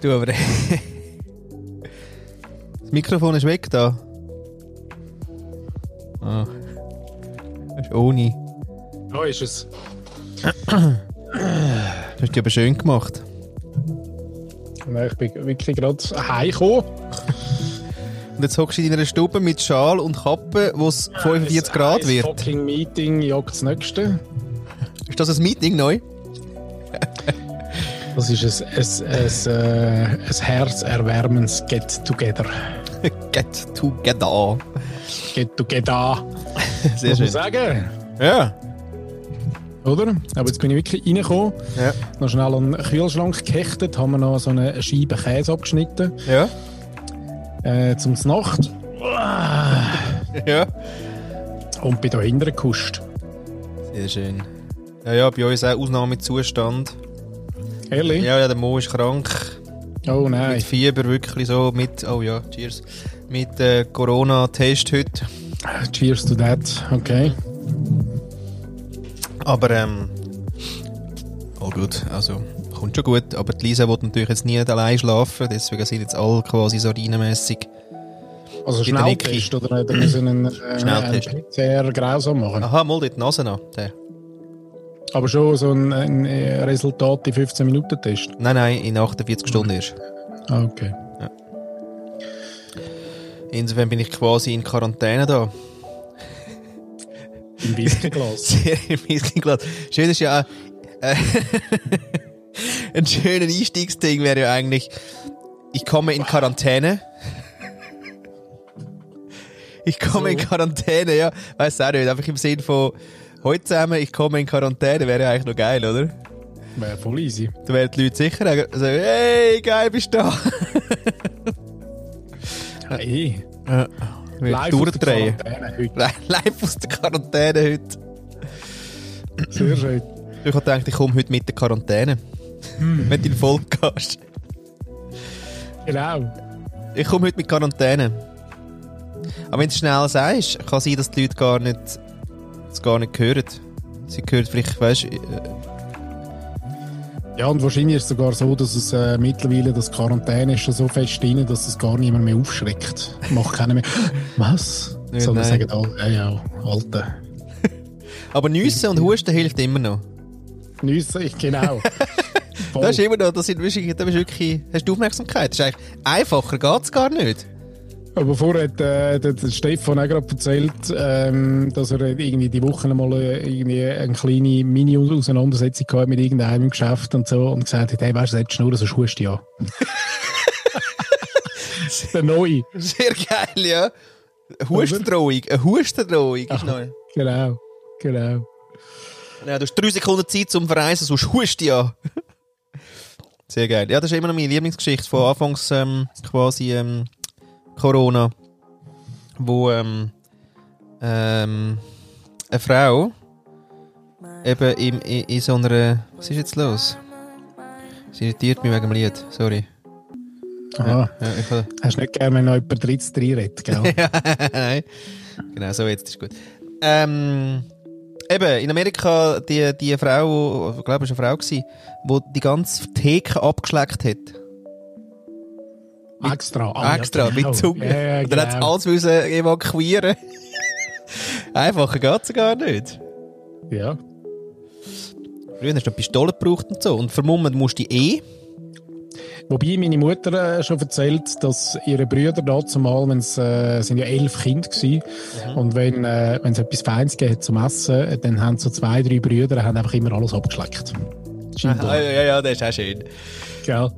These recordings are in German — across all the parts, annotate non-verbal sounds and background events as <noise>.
Du aber. <laughs> das Mikrofon ist weg da. Ah. Das ist ohne. Da ist es. Das hast du aber schön gemacht. Nein, ich bin wirklich gerade heimgekommen. Und jetzt hockst du in deiner Stube mit Schal und Kappe, wo es 45 Grad Ein wird. fucking Meeting jagt das nächste. Ist das ein Meeting neu? Das ist ein, ein, ein, äh, ein herzerwärmendes Get-Together. Get together. <laughs> Get-Together. <laughs> Sehr Muss man schön. sagen. Ja. Oder? Aber jetzt bin ich wirklich reingekommen, Ja. noch schnell an den Kühlschrank gehechtet, haben wir noch so eine Scheibe Käse abgeschnitten. Ja. Äh, zum Nacht. Ja. Und bin da hinten gekuscht. Sehr schön. Ja, ja, bei uns auch Ausnahmezustand. Ehrlich? Ja, ja, der Mo ist krank. Oh nein. Mit Fieber wirklich so, mit, oh ja, cheers. Mit äh, Corona-Test heute. Cheers to that. Okay. Aber, ähm, oh gut, also, kommt schon gut. Aber die Lisa will natürlich jetzt nie allein schlafen, deswegen sind jetzt alle quasi sardinenmässig. Also Mit der Schnelltest oder oder müssen einen, äh, Schnelltest. einen PCR grausam machen? Aha, mal die Nase an. Der. Aber schon so ein, ein Resultat in 15 Minuten Test. Nein, nein, in 48 Stunden erst. Ah, okay. Insofern bin ich quasi in Quarantäne da. Im Whiskyglas. <laughs> Sehr im Whiskyglas. Schön ist ja, äh, <laughs> ein schöner Einstiegsding wäre ja eigentlich, ich komme in Quarantäne. Ich komme in So. Quarantäne, ja. Weißt du auch nicht, einfach im Sinn von, heute zusammen, ich komme in Quarantäne, wäre ja eigentlich noch geil, oder? Wäre voll easy. Da wären die Leute sicher sagen, hey, geil, bist du da. Eh. Ja. Live Durchdrehen. aus der Quarantäne heute. <laughs> Live aus der Quarantäne heute. Sehr schön. Ich habe gedacht, ich komme heute mit der Quarantäne. In die Folge gehst. Genau. Ich komme heute mit Quarantäne. Aber wenn du es schnell sagst, kann sein, dass die Leute gar nicht, es gar nicht hören. Sie hören vielleicht, weißt du, Ja, und wahrscheinlich ist es sogar so, dass es äh, mittlerweile das Quarantäne ist schon so fest drin, dass es gar niemand mehr aufschreckt. Macht keiner mehr. <gasps> Was? Ja, Sondern sagen alle, ja, ja, Alter. <laughs> aber Nüsse und Husten hilft immer noch. Nüsse, ich genau. <laughs> Das ist immer noch, das sind wirklich, das ist wirklich, hast du Aufmerksamkeit. Das ist eigentlich, einfacher geht's gar nicht. Aber vorher hat äh, der, Stefan auch gerade erzählt, ähm, dass er irgendwie die Woche mal äh, irgendwie eine kleine Mini-Auseinandersetzung gehabt mit irgendeinem Geschäft und so und gesagt hat, hey, weißt du, jetzt nur, sonst hust du ja. <laughs> der Neue. Sehr geil, ja. Hustendrohung, eine Hustendrohung ist neu. Genau, genau. Ja, du hast drei Sekunden Zeit zum Verreisen, sonst hust du ja. Sehr geil. Ja, das ist immer noch meine Lieblingsgeschichte von Anfangs ähm, quasi ähm, Corona, wo ähm, ähm, eine Frau eben in, in, in so einer... Was ist jetzt los? Sie irritiert mich wegen dem Lied, sorry. Aha. Ja, ich, habe- Hast du nicht gerne, wenn noch jemand drittes reinredet, gell? <laughs> Nein. Genau, so jetzt ist gut. Ähm, eben, in Amerika, die, die Frau, ich glaube, es war eine Frau, die die ganze Theke abgeschleckt hat. Extra. Ah, Extra, ja, genau. mit Zunge. Ja, ja, Und dann hat sie genau. alles müssen evakuieren. <laughs> Einfacher geht's gar nicht. Ja. Früher hast du eine Pistole gebraucht und so. Und vermummen musst du eh. Wobei meine Mutter äh, schon erzählt, dass ihre Brüder da zumal, wenn es äh, sind ja elf Kinder gewesen, Mhm. und wenn äh, wenn es etwas Feins gegeben hat zum Essen, dann haben so zwei, drei Brüder haben einfach immer alles abgeschleckt. Scheinbar. ja, ja, ja, das ist auch schön. Gell?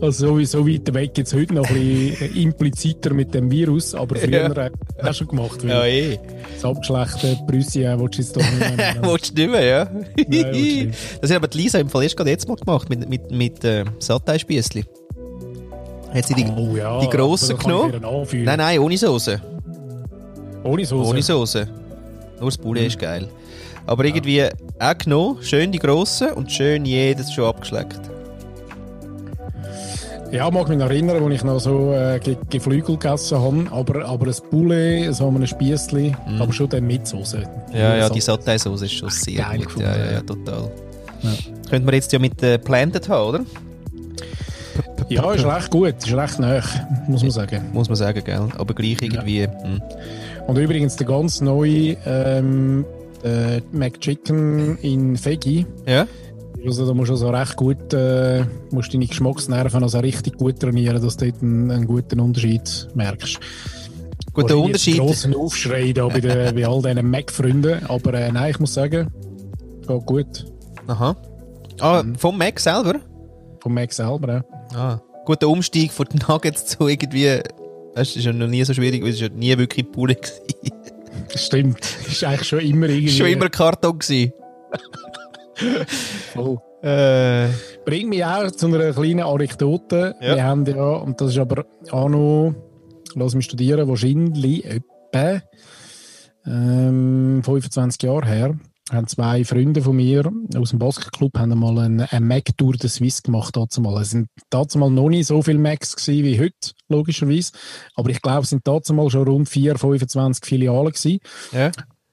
Also so, so weit weg jetzt heute noch ein bisschen äh, impliziter mit dem Virus, aber früher Ja. äh, hast du schon gemacht, Ja, eh. das abgeschlechte Prüsschen willst du jetzt doch nicht mehr. <laughs> Willst du nicht mehr, ja? nicht. <laughs> das hat aber die Lisa im Fall erst gerade jetzt mal gemacht, mit, mit, mit äh, Satay-Spiessli. Hat sie die, Oh ja, die grossen genommen? Nein, nein, ohne Soße. Ohne Soße. Ohne Soße. Nur das Poulet ist geil. Aber irgendwie auch genommen, schön die grossen und schön jedes schon abgeschleckt. Ja, mag mich noch erinnern, als ich noch so äh, Ge Geflügel gegessen habe, aber, aber ein Poulet, so ein Spiessli, aber schon dann mit Soße. Ja, ja, die Satay-Soße ist schon sehr Geil gut. Ja, ja, ja. ja, total. Ja. Könnte man jetzt ja mit äh, Planted haben, oder? Ja, ist recht gut, ist recht nah, muss man sagen. Muss man sagen, gell? Aber gleich irgendwie. Ja. Hm. Und übrigens der ganz neue ähm, der McChicken in Fegi. Ja. Also da musst du also recht gut, äh, musst deine Geschmacksnerven also richtig gut trainieren, dass du dort einen, einen guten Unterschied merkst. Gut, der Unterschied. großen Aufschrei da bei, den, bei all diesen Mac-Freunden, aber äh, nein, ich muss sagen, geht gut. Aha. Ah, mhm. vom Mac selber? Vom Mac selber, ja. Ah. Gut, der Umstieg von den Nuggets zu irgendwie, das ist ja noch nie so schwierig, weil es ja nie wirklich Pule <laughs> war. Stimmt, ist eigentlich schon immer irgendwie... Schon immer Karton gewesen. <laughs> oh. Äh. Bringt mich auch zu einer kleinen Anekdote. Ja. Wir haben ja, und das ist aber auch noch, lass mich studieren, wahrscheinlich etwa ähm, 25 Jahre her, haben zwei Freunde von mir aus dem Basketclub haben mal eine, eine Mac Tour de Suisse gemacht. Dazumal. Es sind dazumal noch nicht so viele Macs gewesen wie heute, logischerweise. Aber ich glaube, es sind dazumal schon rund 4, 25 Filialen gewesen. Ja.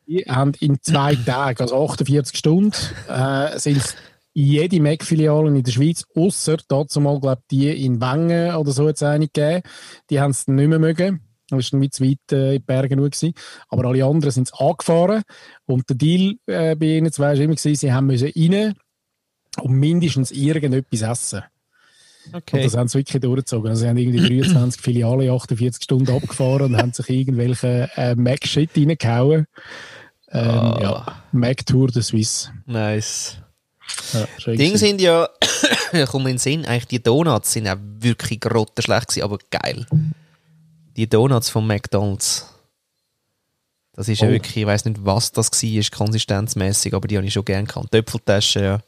Die haben in zwei Tagen, also 48 Stunden, äh, sind jede Mac-Filiale in der Schweiz, außer dazu mal, glaube die in Wengen oder so jetzt eine gegeben. Die haben es nicht mehr mögen. Das war dann mit weit äh, in die Berge nur. Gewesen. Aber alle anderen sind angefahren. Und der Deal äh, bei ihnen zwei war immer, gewesen, sie haben müssen rein und mindestens irgendetwas essen. Okay. Und das haben sie wirklich durchgezogen. Also sie haben irgendwie 23 Filialen 48 Stunden abgefahren und haben sich irgendwelche äh, Mac-Shit reingehauen. Ähm, oh. Ja, Mac Tour de Suisse. Nice. Ja, Ding sind ja, <coughs> ich komme in den Sinn, eigentlich die Donuts sind auch wirklich grottenschlecht gewesen, aber geil. Die Donuts von McDonalds. Das ist oh. ja wirklich, ich weiß nicht, was das war, ist konsistenzmäßig, aber die habe ich schon gerne gehabt. Töpfeltasche, ja.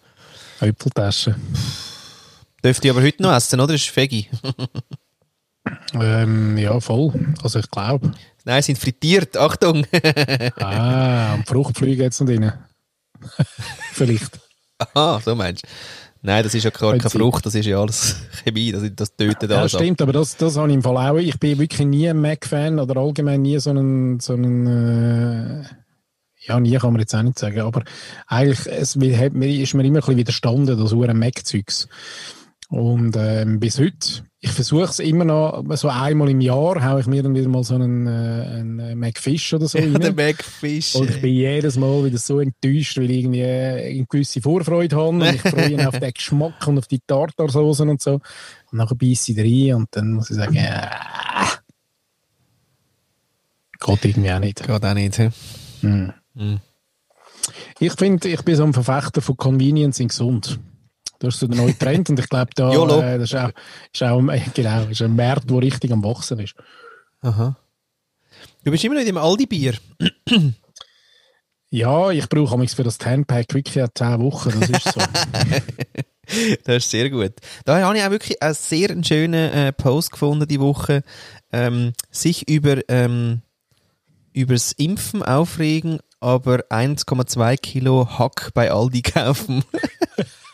Töpfeltasche. Dürfte ich aber heute noch essen, oder? Das ist Fegi. ähm, ja, voll. Also ich glaube. Nein, sind frittiert. Achtung! <laughs> ah, am Fruchtflüge jetzt noch drin. <laughs> Vielleicht. Aha, so meinst du. Nein, das ist ja keine, keine Frucht, das ist ja alles <laughs> Chemie, das, das tötet alles. Ja, stimmt, ab. aber das, das habe ich im Fall auch. Ich bin wirklich nie ein Mac-Fan oder allgemein nie so ein, so ein äh, ja, nie kann man jetzt auch nicht sagen, aber eigentlich es, ist mir immer ein bisschen widerstanden, das Uhren Mac-Zeugs. Und ähm, bis heute, ich versuche es immer noch, so einmal im Jahr haue ich mir dann wieder mal so einen, äh, einen Macfish oder so ja, rein. der Macfish. Und ich bin jedes Mal wieder so enttäuscht, weil ich irgendwie eine gewisse Vorfreude habe und ich freue <laughs> mich auf den Geschmack und auf die Tartarsoßen und so. Und dann beiße ich rein und dann muss ich sagen, äh, geht irgendwie auch nicht. Geht auch nicht, he? Hm. Hm. Ich finde, ich bin so ein Verfechter von Convenience in gesund. Das ist so der neue Trend und ich glaube, da <laughs> äh, das ist auch, ist auch genau, ist ein Markt, der richtig am Wachsen ist. Aha. Du bist immer noch in dem Aldi-Bier. ja, ich brauche für das Ten-Pack wirklich 10 Wochen, das ist so. <laughs> das ist sehr gut. Da habe ich auch wirklich einen sehr schönen äh, Post gefunden die Woche. Ähm, sich über ähm, übers Impfen aufregen, aber 1,2 Kilo Hack bei Aldi kaufen. <laughs>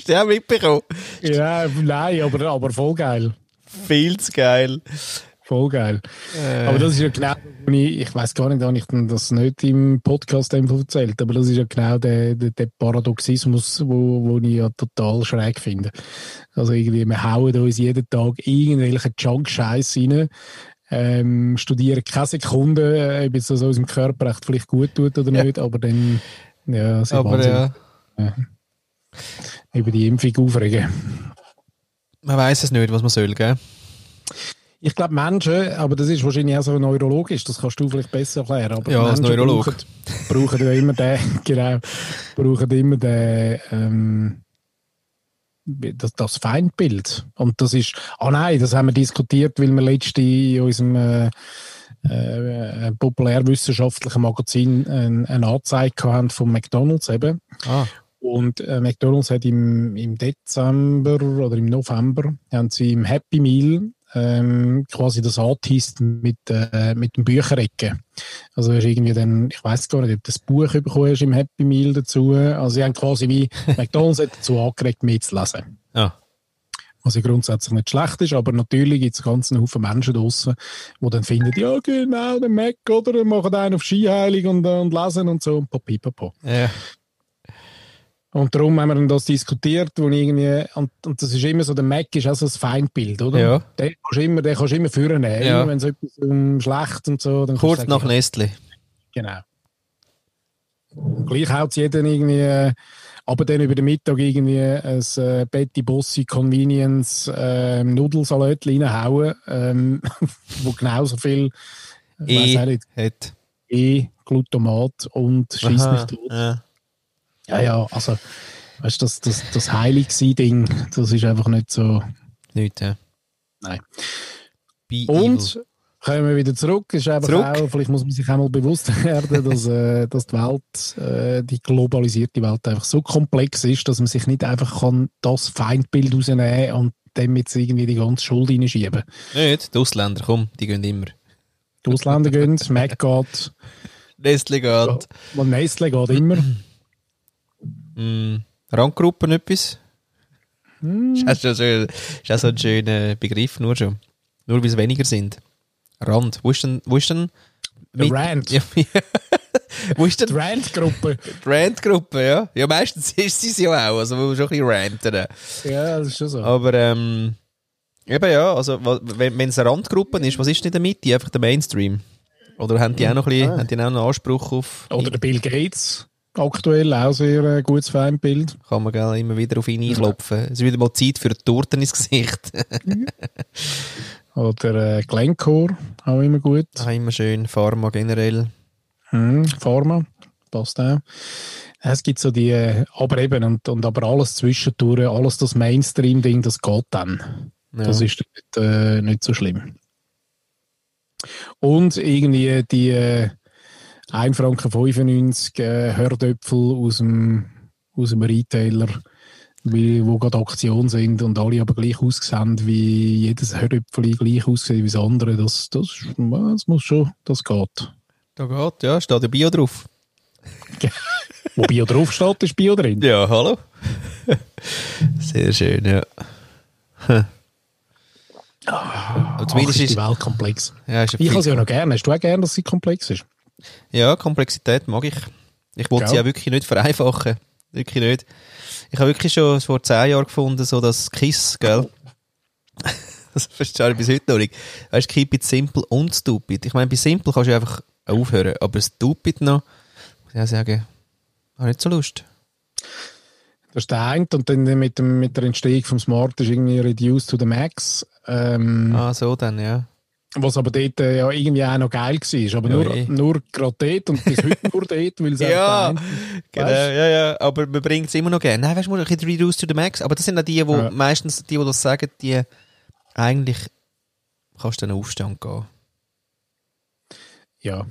Hast du auch mitbekommen? Ja, nein, aber, aber voll geil. Viel zu geil. Voll geil. Äh. Aber das ist ja genau, ich, ich weiß gar nicht, ob ich das nicht im Podcast erzählt, aber das ist ja genau der, der, der Paradoxismus, wo, wo ich ja total schräg finde. Also irgendwie, wir hauen uns jeden Tag irgendwelche Junk-Scheiß rein, ähm, studieren keine Sekunde, ob es das unserem Körper echt vielleicht gut tut oder ja. nicht, aber dann, ja, aber ja. ja über die Impfung aufregen. Man weiß es nicht, was man soll, gell? Ich glaube, Menschen, aber das ist wahrscheinlich auch so neurologisch, das kannst du vielleicht besser erklären. Aber ja, als Neurolog. Brauchen, brauchen ja immer den, <laughs> genau, brauchen immer den, ähm, das, das Feindbild. Und das ist, ah oh nein, das haben wir diskutiert, weil wir letzte in unserem äh, äh, populärwissenschaftlichen Magazin eine, eine Anzeige haben von McDonalds eben. Ah. Und äh, McDonald's hat im, im Dezember oder im November haben sie im Happy Meal ähm, quasi das angeteased mit, äh, mit dem Bücherecke. Also ist irgendwie dann, ich weiß gar nicht, ob das Buch bekommen hast im Happy Meal dazu. Also sie haben quasi wie <laughs> McDonald's hat dazu angeregt, mitzulesen. Ja. Was ja grundsätzlich nicht schlecht ist, aber natürlich gibt es einen ganzen Haufen Menschen draußen, die dann finden, ja genau, der Mac, oder, machen einen auf Skiheilung und, und lesen und so und papipapo. Ja. Und darum haben wir das diskutiert, wo irgendwie, und, und das ist immer so, der Mac ist auch so ein Feindbild, oder? Ja. Den kannst du immer, den kannst du immer führen. Ja. Wenn es etwas um schlecht und so, dann Kurz nach Nestle. Genau. Und gleich haut es jeden irgendwie, äh, aber dann über den Mittag irgendwie ein äh, Betty Bossi Convenience äh, Nudelsalat reinhauen, ähm, <laughs> wo genauso viel, ich E nicht, hat. E, Glutamat und schießt Aha, mich tot. Ja. Ja, ja, also, weißt du, das, das, das Heilig-Ding, das ist einfach nicht so. Nicht, ja. Nein. Be Und evil. kommen wir wieder zurück. Ist einfach Zurück. Auch, vielleicht muss man sich einmal bewusst <laughs> werden, dass, äh, dass die Welt, äh, die globalisierte Welt einfach so komplex ist, dass man sich nicht einfach kann das Feindbild rausnehmen und dem jetzt irgendwie die ganze Schuld reinschieben. Nicht, die Ausländer, komm, die gehen immer. Die Ausländer gehen, <laughs> Mac geht, Nestle geht. und Nestle geht immer. <laughs> Mm, Randgruppen etwas? Hm. Ist, schon so, ist auch so ein schöner Begriff, nur schon. Nur weil es weniger sind. Rand. Wo ist denn, wo ist denn Der Rand. <laughs> Ja, wo ist Die denn Rand-Gruppe. die <laughs> Rand-Gruppe, ja? Ja, meistens <laughs> ist sie es ja auch, also man muss schon ein bisschen ranten. Ja, das ist schon so. Aber, ähm, eben ja, also, wenn wenn es eine Randgruppe ist, was ist denn der Mitte? Einfach der Mainstream? Oder haben die auch noch ein bisschen, haben die auch noch einen Anspruch auf, Oder der Bill Gates. Aktuell auch sehr äh, gutes Feindbild. kann man gell, immer wieder auf ihn einklopfen. Es ist wieder mal Zeit für eine Torte ins Gesicht. <laughs> Oder äh, Glencore, auch immer gut. Ah, immer schön, Pharma generell. Hm, Pharma, passt auch. Es gibt so die, äh, aber eben, und, und aber alles zwischendurch, alles das Mainstream-Ding, das geht dann. Ja. Das ist nicht, äh, nicht so schlimm. Und irgendwie die äh, 1 Franken 95 äh, Hördöpfel aus dem, aus dem Retailer, wie, wo gerade Aktion sind und alle aber gleich aussehen, wie jedes Hördöpfel gleich aussieht wie das andere. Das, das, das muss schon, das geht. Da geht, ja, steht ja Bio drauf. <laughs> Wo Bio draufsteht, ist Bio drin. Ja, hallo. Sehr schön, ja. Ach, zumindest ist die Welt komplex. ja, ist Ich viel- sie ja noch gerne. Hast du auch gerne, dass sie komplex ist? Ja, Komplexität mag ich. Ich wollte sie ja wirklich nicht vereinfachen. Wirklich nicht. Ich habe wirklich schon vor zehn Jahren gefunden, so das KISS, gell? <laughs> Das verstehe ich bis heute noch nicht. Weißt du, keep it simple und stupid. Ich meine, bei simple kannst du einfach aufhören, aber stupid noch, muss ich auch sagen, habe nicht so Lust. Das ist der eine. Und dann mit, dem, mit der Entstehung vom Smart ist irgendwie reduced to the max. Ähm, Ah, so dann, ja. Was aber dort äh, ja irgendwie auch noch geil war. Aber nur, eh. nur gerade dort und bis heute nur <laughs> dort, weil es Ja, genau, ja, ja. Aber man bringt es immer noch gerne. Nein, weißt du, ein bisschen reduce to the max. Aber das sind auch die, die Ja. meistens, die, die das sagen, die eigentlich kannst du dann Aufstand gehen. Ja.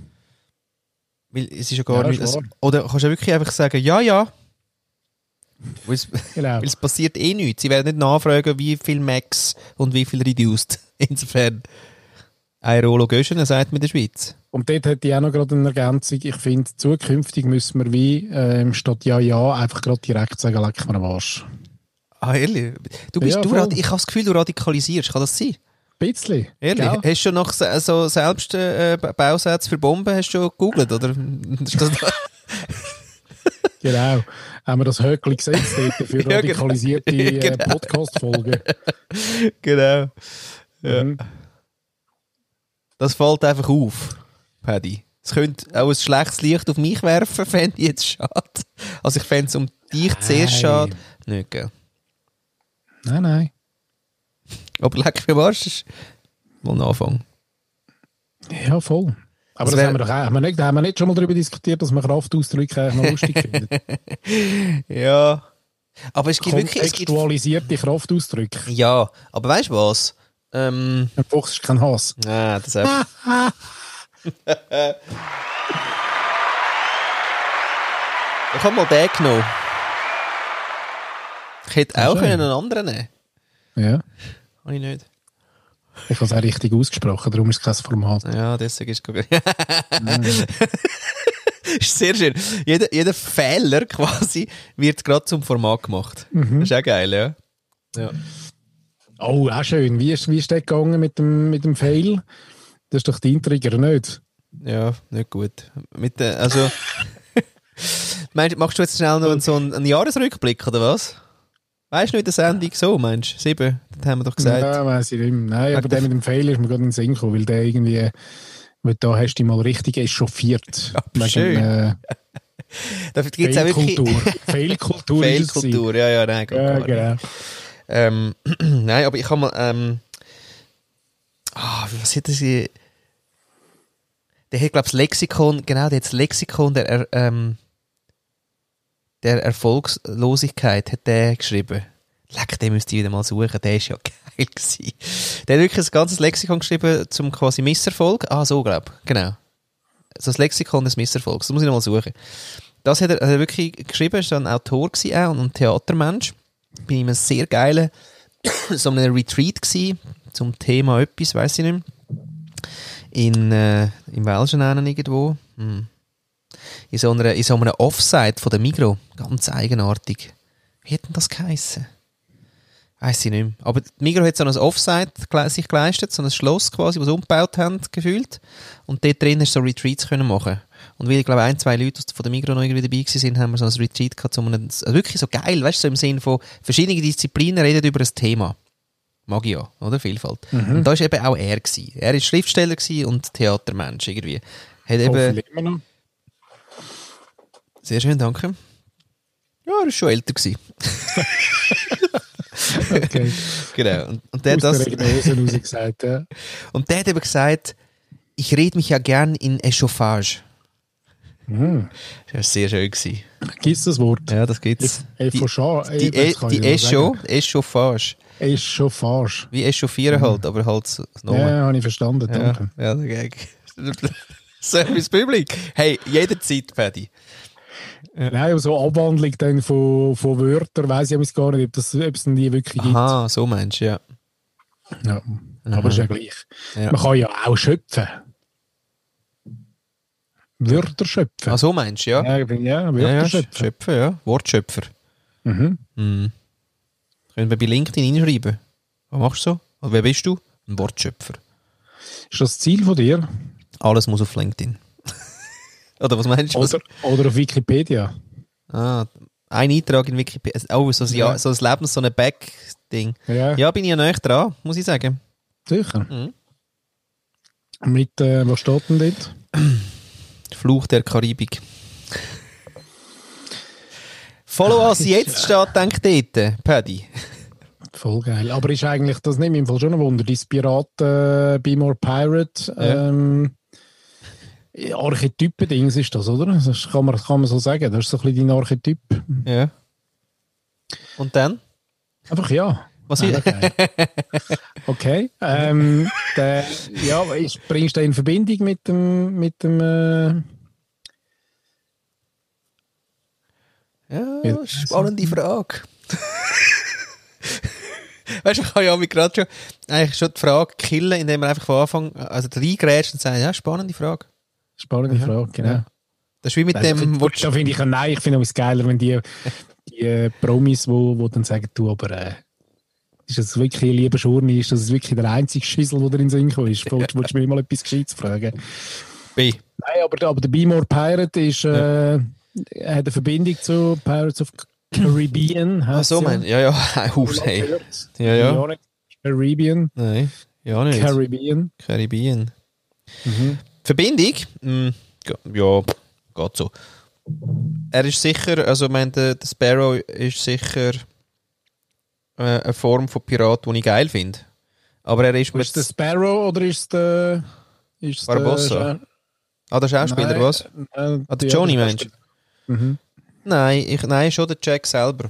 Weil es ist ja gar Ja, nicht. wahr. oder kannst du wirklich einfach sagen, ja, ja. Weil es, <laughs> <laughs> Genau. weil es passiert eh nichts. Sie werden nicht nachfragen, wie viel Max und wie viel Reduced. Insofern, ein Rolo Göschen, sagt man in der Schweiz. Und dort hätte ich auch noch gerade eine Ergänzung. Ich finde, zukünftig müssen wir wie ähm, statt Ja, Ja einfach gerade direkt sagen, leck mir am Arsch. Ah, ehrlich? Du bist, Ja, du, ich habe das Gefühl, du radikalisierst. Kann das sein? Ein bisschen. Ehrlich? gell? Hast du schon nach se- so selbst äh, Ba- Bausätze für Bomben hast du schon gegoogelt, oder? <laughs> <laughs> Genau. Haben wir das Höckli gesetzt für <laughs> genau. radikalisierte äh. Podcast-Folgen. genau. Ja. Mhm. Das fällt einfach auf, Paddy. Es könnte auch ein schlechtes Licht auf mich werfen, <laughs> fände ich jetzt schade. Also ich fände es um dich zuerst Nein. schade. Nicht, gell? Nein, nein. Aber leck mir Arsch, ist mal ein Anfang. Ja, voll. Aber Das das, wär- haben wir doch auch. Haben wir, nicht, haben wir nicht schon mal darüber diskutiert, dass man Kraftausdrücke eigentlich noch lustig <laughs> findet? Ja. Aber es gibt wirklich... Es gibt, Kraftausdrücke. ja, aber weißt du was? Ähm, Ein Fuchs ist kein Hass. nein, das einfach... Ich habe mal den genommen. Ich hätte auch schön. können einen anderen nehmen Ja. Habe ich nicht. Ich habe es auch richtig ausgesprochen, darum ist es kein Format. Ja, deswegen ist es <laughs> ist sehr schön. Jeder, jeder Fehler quasi wird gerade zum Format gemacht. Das ist auch geil, ja. ja. Oh, auch schön. Wie ist, wie ist das gegangen mit dem, mit dem Fail? Das ist doch dein Trigger, nicht? Ja, nicht gut. Mit der, also. <laughs> Meinst, machst du jetzt schnell noch so einen, einen Jahresrückblick, oder was? Weißt du nicht, in der Sendung so, Mensch? Sieben, das haben wir doch gesagt. Ja, weiß ich nicht mehr. Nein, aber der mit dem Fehler ist mir gerade in den Sinn gekommen, weil der irgendwie, weil da hast du dich mal richtig echauffiert. <laughs> Ja, schön. Äh, <laughs> Da gibt es auch wirklich... Fehlkultur. Fehlkultur ist es gewesen. Fehlkultur, ja, ja, nein. Ja, genau. Ähm, <clears throat> nein, aber ich habe mal. Ähm, ah, was hat das hier? Der hat, glaube ich, das Lexikon, genau, der hat das Lexikon der, Er- ähm, der Erfolgslosigkeit hat der geschrieben. Leck, den müsst ihr wieder mal suchen, der ist ja <laughs> geil gewesen. Der hat wirklich ein ganzes Lexikon geschrieben zum quasi Misserfolg. Ah, so, glaube ich, genau. So das Lexikon des Misserfolgs, das muss ich noch mal suchen. Das hat er, hat er wirklich geschrieben, er war ein Autor gewesen auch und ein Theatermensch. Bin in einem sehr geilen, <coughs> so einem Retreat gewesen, zum Thema etwas, weiß ich nicht. In, äh, im Welschen irgendwo. Hm. In so, einer, in so einem Offside von der Migro. Ganz eigenartig. Wie hat denn das geheissen? Weiß ich nicht mehr. Aber die Migro hat so ein Offside sich geleistet, so ein Schloss quasi, was sie umgebaut haben, gefühlt. Und dort drin hast du so Retreats können machen. Und weil ich glaube, ein, zwei Leute von der Migro noch irgendwie dabei sind, haben wir so ein Retreat gehabt, so einen, also wirklich so geil, weißt du, so im Sinne von verschiedene Disziplinen reden über ein Thema. Mag ich ja, oder? Vielfalt. Und da war eben auch er. Gewesen. Er war Schriftsteller und Theatermensch irgendwie. Hat eben, noch. sehr schön, danke. Ja, er war schon älter. Gewesen. <laughs> Okay. Genau. Und, und, der, das, gesagt, ja. <laughs> und der hat eben gesagt, ich rede mich ja gern in Echauffage. Hm. Das war sehr schön. Gewesen. Gibt es das Wort? Ja, das gibt's. Die, Die, Echauffa- die, e, die noch Echo. Echauffage. Echauffage. Wie Echauffieren halt, aber halt so- Ja, habe ich verstanden, Ja, danke. ja, Gag. <laughs> Service Public. Hey, jederzeit, Paddy. Nein, aber so Abwandlung dann von, von Wörtern weiss ich aber gar nicht, ob, das, ob es die wirklich gibt. Aha, so meinst du, ja. Ja. Aber ist ja gleich. Ja. Man kann ja auch schöpfen. Wörter schöpfen. Ah, so meinst du, ja. ja, ja, Ja, Wörter ja, schöpfen. Schöpfer, ja. Wortschöpfer. Mhm. Mhm. Können wir bei LinkedIn reinschreiben. Was machst du so? Oder wer bist du? Ein Wortschöpfer. Ist das Ziel von dir? Alles muss auf LinkedIn. <laughs> Oder was meinst du? Oder, oder auf Wikipedia? Ah, ein Eintrag in Wikipedia. Oh, so ein, ja. Ja. so ein Lebens-, so ein Back-Ding. Ja, Ja, bin ich ja näher dran, muss ich sagen. sicher. Mhm. Mit, äh, was steht denn dort? <clears throat> Fluch der Karibik. Follow us jetzt steht, denk dort, Paddy. Voll geil. Aber ist eigentlich, das nimmt mich im Fall schon ein Wunder, dein Piraten, äh, Be More Pirate, Ja. ähm, Archetypen-Dings ist das, oder? Das kann man, kann man so sagen. Das ist so ein bisschen dein Archetyp. Ja. Und dann? Einfach ja. Was Nein, ich, okay. <laughs> okay. Ähm, der, ja, ich, bringst du in Verbindung mit dem, mit dem, äh, Ja, Ja. spannende Frage. weißt du, ich habe ja mich gerade schon, eigentlich schon die Frage killen, indem man einfach von Anfang, also reingrätscht und sagt, ja, spannende Frage. spannende Ja. Frage, genau. Ja. Das ist wie mit Also, dem, da- finde ich, nein, ich finde es geiler, wenn die, <laughs> die äh, Promis, wo, wo dann sagen, du, aber äh, ist das wirklich, lieber Schurni, ist das wirklich der einzige Schüssel, der in den Sinn gekommen ist? <laughs> Wolltest wolltest du mir mal etwas Gescheites fragen? B. Nein, aber, aber der Be Pirate ist, äh, hat eine Verbindung zu Pirates of Caribbean. Ach so, mein, ja, ja, <laughs> Huf, hey. Ja, ja. Caribbean. Nein, ja nicht. Caribbean. Karibien. Mhm. Verbindung? Mm, ja, geht so. Er ist sicher, also ich meine, der, der Sparrow ist sicher äh, eine Form von Pirat, die ich geil finde. Aber er ist mit... Ist der Sparrow oder ist der... Ist Barbossa? Der, Ah, der Schauspieler, Nein, was? äh, Ah, der Johnny meinst? Mhm. Nein, ich, nein, schon der Jack selber.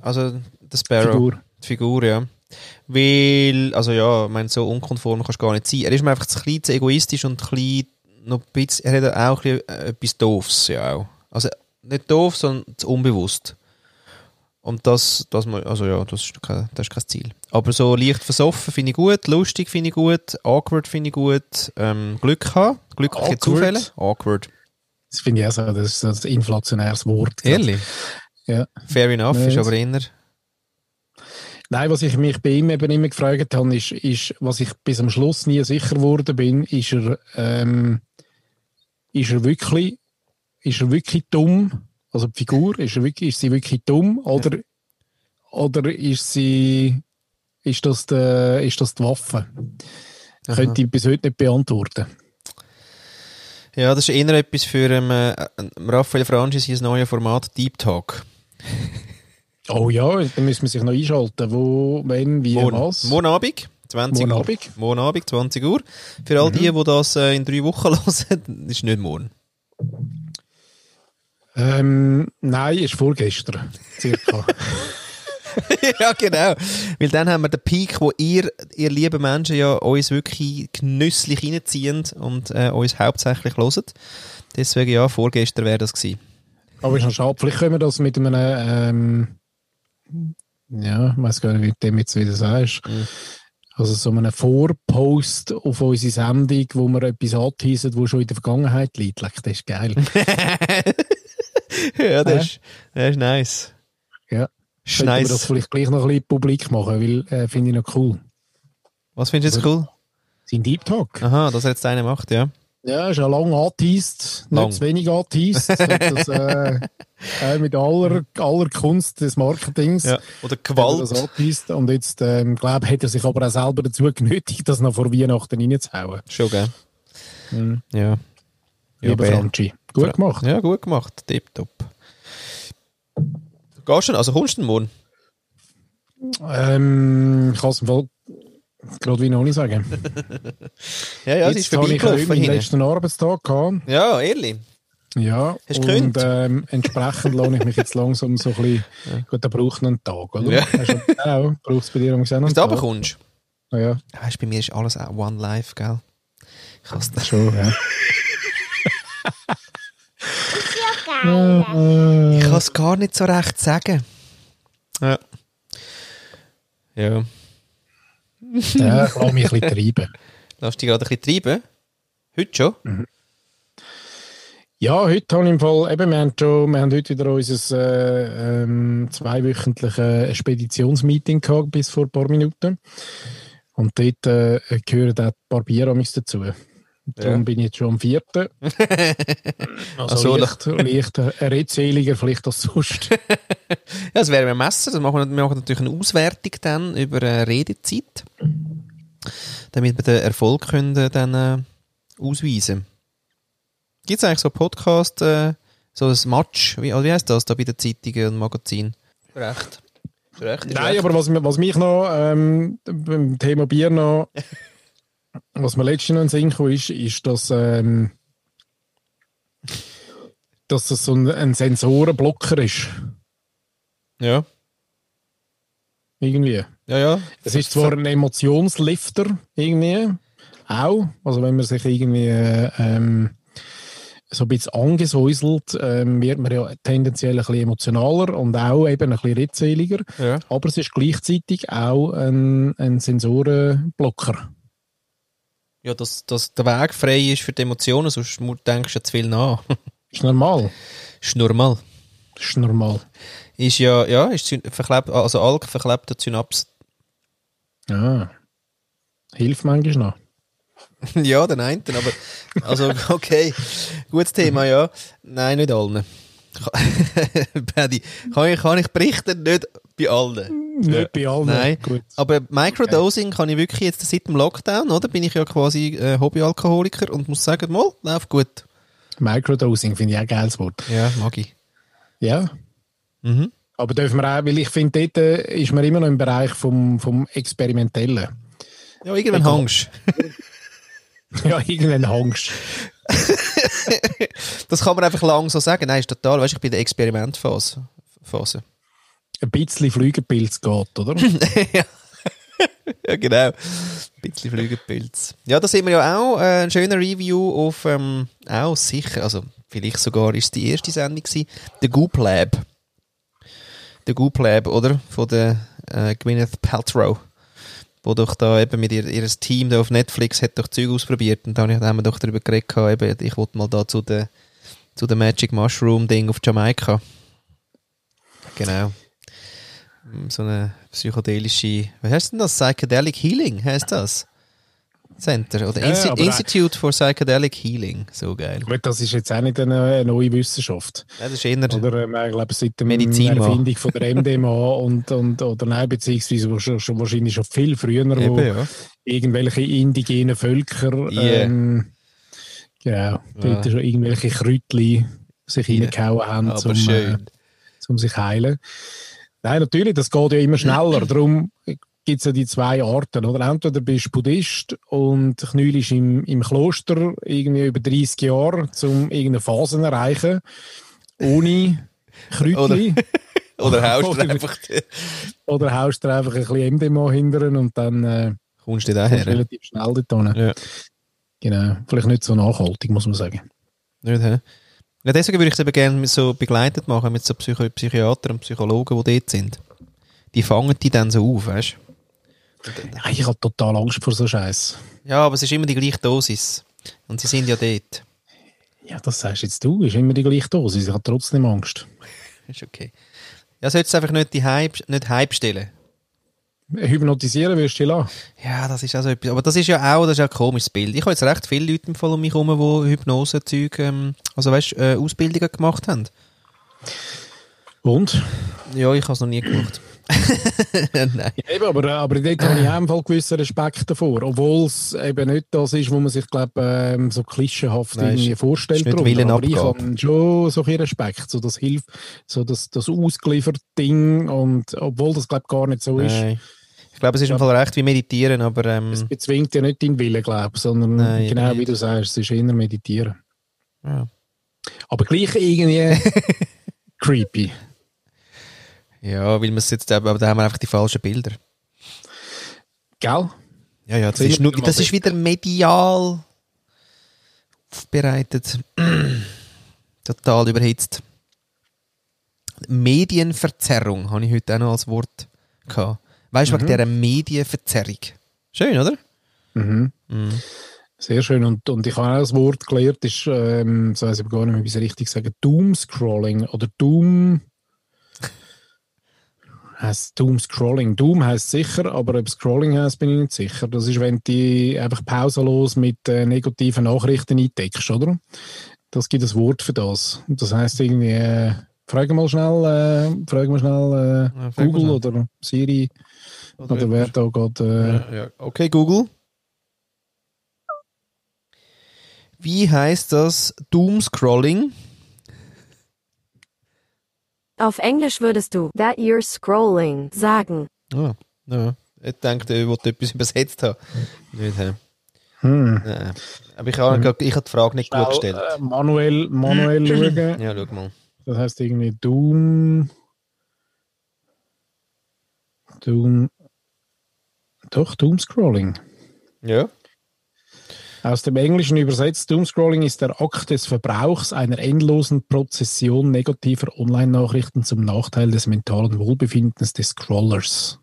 Also der Sparrow. Figur. Die Figur, ja. Weil, also ja, ich meine, so unkonform kannst du gar nicht sein. Er ist mir einfach zu klein, zu egoistisch und klein, noch ein bisschen, er hat auch ein bisschen, äh, etwas Doofs, ja auch. Also nicht doof, sondern zu unbewusst. Und das, das also ja, das ist kein, das ist kein Ziel. Aber so leicht versoffen finde ich gut, lustig finde ich gut, awkward finde ich gut, ähm, Glück haben, glückliche Awkward? Zufälle. Awkward. Das finde ich auch so, das ist ein inflationäres Wort. Ehrlich? Ja. Fair enough, Nein, ist aber eher... Nein, was ich mich bei ihm eben immer gefragt habe, ist, ist, was ich bis am Schluss nie sicher geworden bin, ist er, ähm, ist er wirklich ist er wirklich dumm? Also die Figur, ist, wirklich, ist sie wirklich dumm? Oder, oder ist sie, ist das die, ist das die Waffe? Aha. Könnte ich bis heute nicht beantworten. Ja, das ist eher etwas für ähm, äh, Raphael Franchi sein neues Format Deep Talk. <laughs> Oh ja, dann müssen wir sich noch einschalten. Wo, wenn, wie, was? Morgen Abend, 20 Morgen Uhr. Abend. Morgen Abend, 20 Uhr. Für all die, die das äh, in drei Wochen <laughs> hören, ist nicht morgen. Ähm, nein, ist vorgestern. Circa. <laughs> ja, genau. Weil dann haben wir den Peak, wo ihr, ihr lieben Menschen ja uns wirklich genüsslich reinziehen und äh, uns hauptsächlich hören. Deswegen ja, vorgestern wäre das gewesen. Aber ist noch schade. Vielleicht können wir das mit einem, ähm, ja, ich weiß gar nicht, wie du dem jetzt wieder sagst. Mhm. Also so einem Vorpost auf unsere Sendung, wo wir etwas anteasen, wo schon in der Vergangenheit liegt. Das ist geil. <laughs> ja, das, ist, das ist nice. Ja. Ist wir das nice. vielleicht gleich noch ein bisschen publik machen, weil äh, finde ich noch cool. Was findest du jetzt cool? Sein Deep Talk. Aha, dass er jetzt eine macht, ja. Ja, ist ja lang angeteased, Lang. nicht zu wenig angeteased. <laughs> das, äh, äh, mit aller, aller Kunst des Marketings. ja. Oder er das Gewalt. angeteased. Und jetzt, ähm, glaube hat er sich aber auch selber dazu genötigt, das noch vor Weihnachten reinzuhauen. Schon, gell? Mhm. Ja. Ja, Lieber Ben. Franchi. Gut gemacht. Ja, gut gemacht. Tipptopp. Gehst schon, also kommst du denn morgen? Ähm, ich kann es im Fall gerade wie noch nicht sagen. <laughs> Ja, ja, jetzt habe ich meinen hinten. letzten Arbeitstag gehabt. Ja, ehrlich. Ja, Hast und ähm, entsprechend lohne ich mich jetzt langsam so ein bisschen, gut, da braucht noch einen Tag, oder? Ja. Du auch, braucht es bei dir auch noch einen Bis du Tag? runterkommst. Ja, Weißt du, bei mir ist alles auch One Life, gell? Ich hasse das. schon, ja. Ich kann es gar nicht so recht sagen. Ja. Ja. Ja, <laughs> ich lasse mich ein bisschen treiben. Lass dich gerade ein bisschen treiben. Heute schon? Ja, heute habe ich im Fall, eben, wir haben, schon, wir haben heute wieder unser äh, ähm, zweiwöchentliches Speditionsmeeting gehabt, bis vor ein paar Minuten. Und dort äh, gehören auch die Barbieramis dazu. Darum Ja. bin ich jetzt schon am vierten. <laughs> Also Ach so, leicht, leicht redseliger vielleicht als sonst. <laughs> Ja, das wäre ein Messer. Das machen wir, wir machen natürlich eine Auswertung dann über Redezeit. Damit wir den Erfolg können, äh, dann äh, ausweisen Gibt es eigentlich so Podcast, äh, so ein Match, wie, also wie heißt das da bei den Zeitungen und Magazinen? Recht. Recht Nein, recht. aber was, mir- was mich noch ähm, beim Thema Bier noch, <laughs> was mir letztens noch in den Sinn ist, ist, dass, ähm, dass das so ein, ein Sensorenblocker ist. Ja, Irgendwie. ja, ja. Es ist zwar ein Emotionslifter, irgendwie, auch. Also, wenn man sich irgendwie äh, ähm, so ein bisschen angesäuselt, ähm, wird man ja tendenziell ein bisschen emotionaler und auch eben ein bisschen redseliger. ja. Aber es ist gleichzeitig auch ein, ein Sensorenblocker. Ja, dass, dass der Weg frei ist für die Emotionen, sonst denkst du ja zu viel nach. <laughs> Ist normal. ist normal. Ist normal. Ist ja, ja, ist verklebt, also Alk verklebter Synaps. Ja. Hilft manchmal noch. <laughs> ja, den einen, aber, also, <laughs> okay. Gutes Thema, ja. Nein, nicht allen. Paddy, kann ich, kann ich berichten? Nicht bei allen. Nicht bei allen. Nein. Gut. Aber Microdosing kann ich wirklich jetzt seit dem Lockdown, oder? Bin ich ja quasi äh, Hobbyalkoholiker und muss sagen, mal, läuft gut. Microdosing finde ich auch ein geiles Wort. Ja, mag ich. Ja. Mhm. Aber dürfen wir auch, weil ich finde, dort äh, ist man immer noch im Bereich vom, vom Experimentellen. Ja, irgendwann Egal. hängst <laughs> ja, irgendwann Angst. <laughs> Das kann man einfach lang so sagen. Nein, ist total, weißt du, ich bin in der Experimentphase. Phase. Ein bisschen Flügelpilz geht, oder? <laughs> ja. genau. Ein bisschen Flügelpilz. Ja, da sehen wir ja auch äh, ein schöner Review auf, ähm, auch sicher, also vielleicht sogar ist es die erste Sendung gewesen, der Goop Lab. Der Goop Lab, oder? Von der äh, Gwyneth Paltrow. Wo doch da eben mit ihr, ihr Team da auf Netflix hat doch Zeug ausprobiert und dann haben wir doch darüber geredet, eben, ich wollte mal da zu der, zu der Magic Mushroom Ding auf Jamaika. Genau. So eine psychedelische, was heißt denn das? Psychedelic Healing heißt das? Center oder Ja, Insti aber- Institute for Psychedelic Healing. So geil. Gut, das ist jetzt auch nicht eine, neue Wissenschaft. Ja, das ist eher, Oder ähm, ich glaube, seit der Medizin. Erfindung von der <laughs> MDMA und, und oder nein, beziehungsweise wo wahrscheinlich schon viel früher, wo eben, ja. irgendwelche indigenen Völker Yeah. ähm, genau, dort schon irgendwelche Kräutchen sich Yeah. reingehauen haben, um, äh, um sich heilen. Nein, natürlich, das geht ja immer schneller. Darum gibt es ja die zwei Arten. Oder? Entweder bist du Buddhist und knüllst im, im Kloster irgendwie über 30 Jahre, um irgendeine Phase zu erreichen, ohne Kräutchen. <laughs> Oder haust du Oder- einfach, Oder haust du einfach ein bisschen MDMA hindern und dann äh, kommst du da her? relativ schnell dort hin. Ja. Genau. Vielleicht nicht so nachhaltig, muss man sagen. Nicht, hä? Ja, deswegen würde ich es eben gerne so begleitet machen mit so Psycho Psychiatern und Psychologen, die dort sind. Die fangen die dann so auf, weißt Ja, ich habe total Angst vor so Scheiß. Ja, aber es ist immer die gleiche Dosis. Und sie sind ja dort. Ja, das sagst jetzt du. Ist immer die gleiche Dosis. Ich habe trotzdem Angst. <laughs> Ist okay. Ja, solltest du einfach nicht die Hype, nicht Hype stellen. Hypnotisieren wirst du dich lassen. Ja, das ist also etwas. Aber das ist ja auch, das ist ja ein komisches Bild. Ich habe jetzt recht viele Leute im Fall um mich herum, die Hypnose-Zeug, ähm, also weißt, äh, Ausbildungen gemacht haben. Und? Ja, ich habe es noch nie gemacht. <laughs> Nein. Ja, eben, aber, aber dort habe ich auch Fall gewissen Respekt davor. Obwohl es eben nicht das ist, wo man sich, glaube ähm, so klischeehaft Nein, irgendwie ist- vorstellt. ist nicht aber ich habe schon so bisschen Respekt. So das Hilf, so das, das ausgelieferte Ding. Und obwohl das, glaube ich, gar nicht so ist. Ich glaube, es ist im Fall recht wie meditieren, aber ähm, Es bezwingt ja nicht deinen Willen, glaube ich, sondern Nein, genau wie du sagst, es ist eher meditieren. ja. Aber gleich irgendwie <laughs> creepy. ja, weil man es jetzt, aber da haben wir einfach die falschen Bilder. Gell? Ja, ja, das, Sind ist, nur, das ist wieder medial aufbereitet. <clears throat> Total überhitzt. Medienverzerrung habe ich heute auch noch als Wort gehabt. Weißt du, wegen dieser Medienverzerrung. Schön, oder? Mhm. Mhm. Sehr schön. Und, und ich habe auch das Wort gelernt, ist, ähm, so weiß ich gar nicht mehr, wie ich es richtig sagen, Doom-Scrolling oder Doom. heißt Doom Scrolling. Doom heißt sicher, aber ob Scrolling heißt, bin ich nicht sicher. Das ist, wenn du die einfach pausenlos mit äh, negativen Nachrichten eindeckst, oder? Das gibt ein Wort für das. Und Das heißt irgendwie, äh, frag mal schnell, äh, frag mal schnell äh, Ja, frag mal Google schnell. oder Siri oder, wer da gerade. Äh, Ja, ja. Okay, Google. Wie heißt das Doomscrolling? Auf Englisch würdest du that you're scrolling sagen. Ah, ja. Ich denke, ich wollte etwas übersetzt haben. Nicht, hm. Nein. Aber ich habe, ich habe die Frage nicht gut gestellt. Äh, manuell, manuell <laughs> schauen. Ja, schau mal. Das heißt irgendwie Doom. Doom. Doch, Doom Scrolling. Ja. Aus dem Englischen übersetzt, Doom Scrolling ist der Akt des Verbrauchs einer endlosen Prozession negativer Online-Nachrichten zum Nachteil des mentalen Wohlbefindens des Scrollers.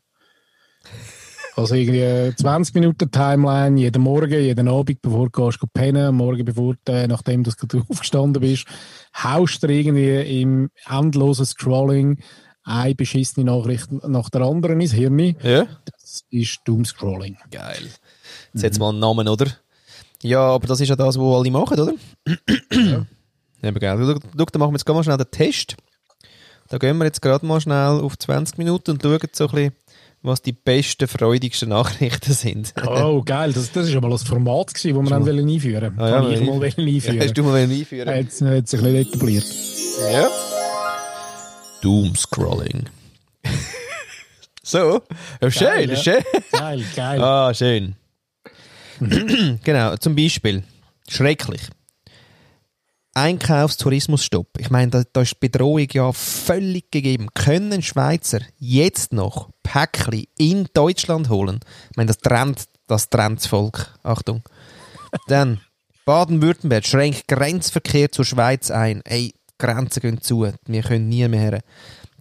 Also irgendwie 20 Minuten Timeline, jeden Morgen, jeden Abend, bevor du gehst, pennen, Morgen, bevor du, äh, nachdem du aufgestanden bist, haust du irgendwie im endlosen Scrolling eine beschissene Nachricht nach der anderen ins Hirn. Ja. Das ist Doom Scrolling. Geil. Jetzt jetzt mal einen Namen, oder? Ja, aber das ist ja das, was alle machen, oder? ja. Eben, geil. Schau, dann machen wir jetzt mal schnell den Test. Da gehen wir jetzt gerade mal schnell auf 20 Minuten und schauen so ein bisschen, was die besten, freudigsten Nachrichten sind. Oh, geil. Das, das ist ja mal das Format, das wir dann wollen einführen Ah, ja, wollten. ich mal einführen <laughs> Hast du mal einführen? Hat, hat sich nicht etabliert. Ja. Doomscrolling. <laughs> so. Ja, schön, Geil, ja. schön. Geil, geil. <laughs> Ah, schön. <clears throat> genau, zum Beispiel. Schrecklich. Einkaufstourismusstopp. Ich meine, da, da ist die Bedrohung ja völlig gegeben. Können Schweizer jetzt noch Päckchen in Deutschland holen? Ich meine, das trennt das trennt das Volk. Achtung. <laughs> Dann, Baden-Württemberg schränkt Grenzverkehr zur Schweiz ein. Ey, Grenzen gehen zu. Wir können nie mehr her.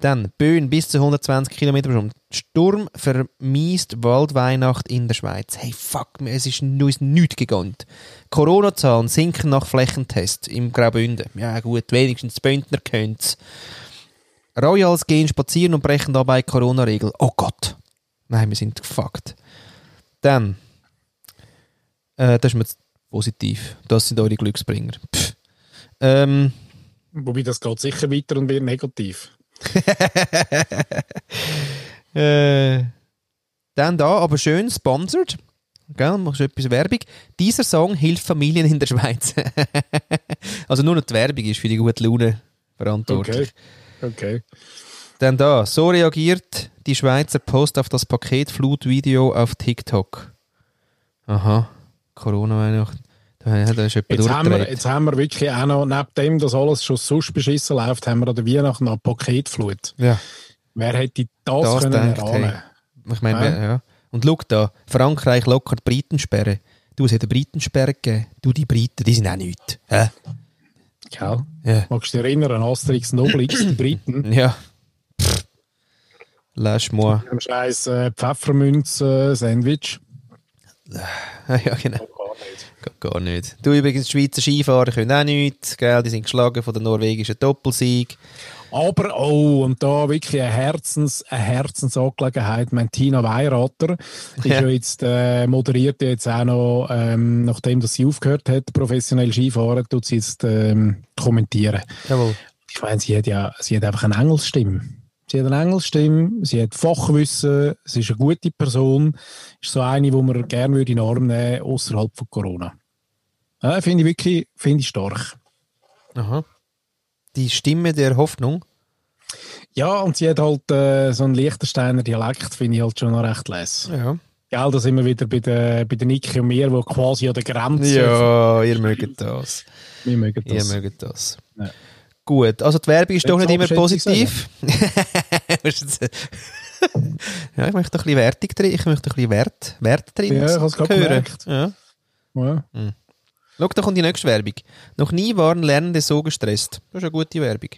Dann, Böen bis zu 120 km pro. Sturm vermiest Waldweihnacht in der Schweiz. Hey, fuck, es ist uns nichts gegönnt. Corona-Zahlen sinken nach Flächentest im Graubünden. Ja gut, wenigstens die Bündner können's. Royals gehen spazieren und brechen dabei Corona-Regel. Oh Gott. Nein, wir sind gefuckt. Dann, Äh, das ist mir positiv. Das sind eure Glücksbringer. Ähm, Wobei, das geht sicher weiter und wird negativ. <laughs> äh, dann da, aber schön sponsored. Gell, machst du etwas Werbung. Dieser Song hilft Familien in der Schweiz. <laughs> also nur noch die Werbung ist für die gute Laune verantwortlich. Okay. Dann da, so reagiert die Schweizer Post auf das Paketflut-Video auf TikTok. Aha, Corona-Weihnachten. Jemand Jetzt haben, wir, jetzt haben wir wirklich auch noch, neben dem, dass alles schon sonst beschissen läuft, haben wir an der Weihnachten noch eine Paketflut. Ja, Wer hätte das, Das können denkt, erahnen? ich meine, Ja. ja. Und schau da, Frankreich lockert Britensperre. Du, es hat eine Britensperre gegeben. Du, die Briten, die sind auch nichts. Hä? Gell? Ja. Magst du dich erinnern an Asterix und Obelix, die Briten? <laughs> Ja. Pff. Lâche-moi. Am scheiß äh, Pfeffermünz-Sandwich. Ja, genau. Geht gar nicht. Du übrigens, die Schweizer Skifahrer können auch nichts, gell? Die sind geschlagen von der norwegischen Doppelsieg. Aber, oh, und da wirklich eine, Herzens, eine Herzensangelegenheit. Mein Tina Weirater ist Ja. ja jetzt, äh, moderiert jetzt auch noch, ähm, nachdem dass sie aufgehört hat, professionell Skifahren, tut sie jetzt ähm, kommentieren. Jawohl. Ich meine, sie hat ja, sie hat einfach eine Engelsstimme. Sie hat eine Engelsstimme, sie hat Fachwissen, sie ist eine gute Person, ist so eine, die man gerne würde in den Arm nehmen außerhalb von Corona. Ja, finde ich wirklich, finde ich stark. Aha. Die Stimme der Hoffnung. Ja, und sie hat halt äh, so einen Liechtensteiner Dialekt, finde ich halt schon noch recht les. Ja. Gell, da sind wir wieder bei der, bei der Niki und mir, die quasi an der Grenze Ja, ihr mögt das. Wir mögen Ihr das. mögt das. Ja. Gut, also die Werbung ist doch nicht immer positiv. <laughs> Jetzt- <laughs> ja, ich möchte ein bisschen Wertung drin, ich möchte ein bisschen Wert, Wert drin Ja, ich grad hören. gemerkt. Ja. Ja. Schau, da kommt die nächste Werbung. Noch nie waren Lernende so gestresst. Das ist eine gute Werbung.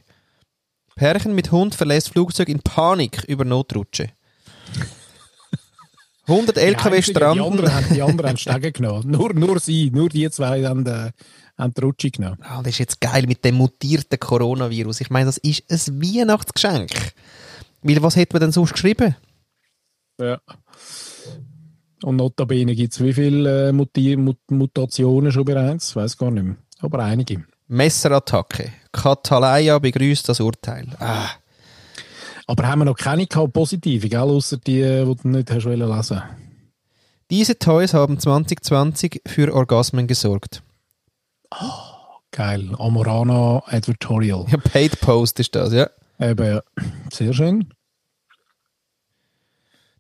Pärchen mit Hund verlässt Flugzeug in Panik über Notrutsche. <laughs> 100 Die LKW einzigen, Die stranden. anderen haben, die anderen haben Stege genommen. Nur, nur sie, nur die zwei haben, äh, haben die Rutsche genommen. Ah, das ist jetzt geil mit dem mutierten Coronavirus. Ich meine, das ist ein Weihnachtsgeschenk. Weil was hätte man denn sonst geschrieben? Ja. Und notabene gibt es wie viele äh, Muti Mut Mutationen schon bereits? Ich weiß gar nicht mehr. Aber einige. Messerattacke. Katalaya begrüßt das Urteil. Ah, Aber haben wir noch keine gehabt, positive, gell? Außer die, äh, die du nicht hast lesen. diese Toys haben 2020 für Orgasmen gesorgt. Geil. Amorana Advertorial. Ja, Paid Post ist das, ja. Eben, ja. Sehr schön.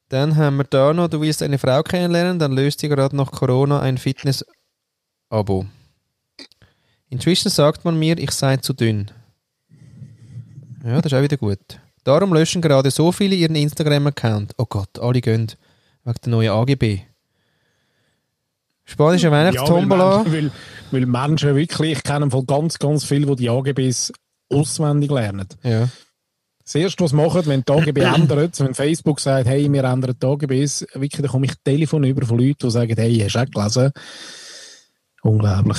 Dann haben wir da noch, du willst eine Frau kennenlernen, dann löst sie gerade nach Corona ein Fitness-Abo. Inzwischen sagt man mir, ich sei zu dünn. Ja, das ist auch wieder gut. Darum löschen gerade so viele ihren Instagram-Account. Oh Gott, alle gehen. Wegen der neuen AGB. Spanische Weihnachtstombola. Ja, weil, Menschen, weil, weil Menschen wirklich, ich kenne von ganz, ganz viele, die die AGBs auswendig lernen. Ja. Das Erste, was sie machen, wenn die AGB <clears throat> ändern, wenn Facebook sagt, hey, wir ändern die AGBs, wirklich, dann komme ich Telefon über von Leuten, die sagen, hey, hast du auch gelesen? Unglaublich.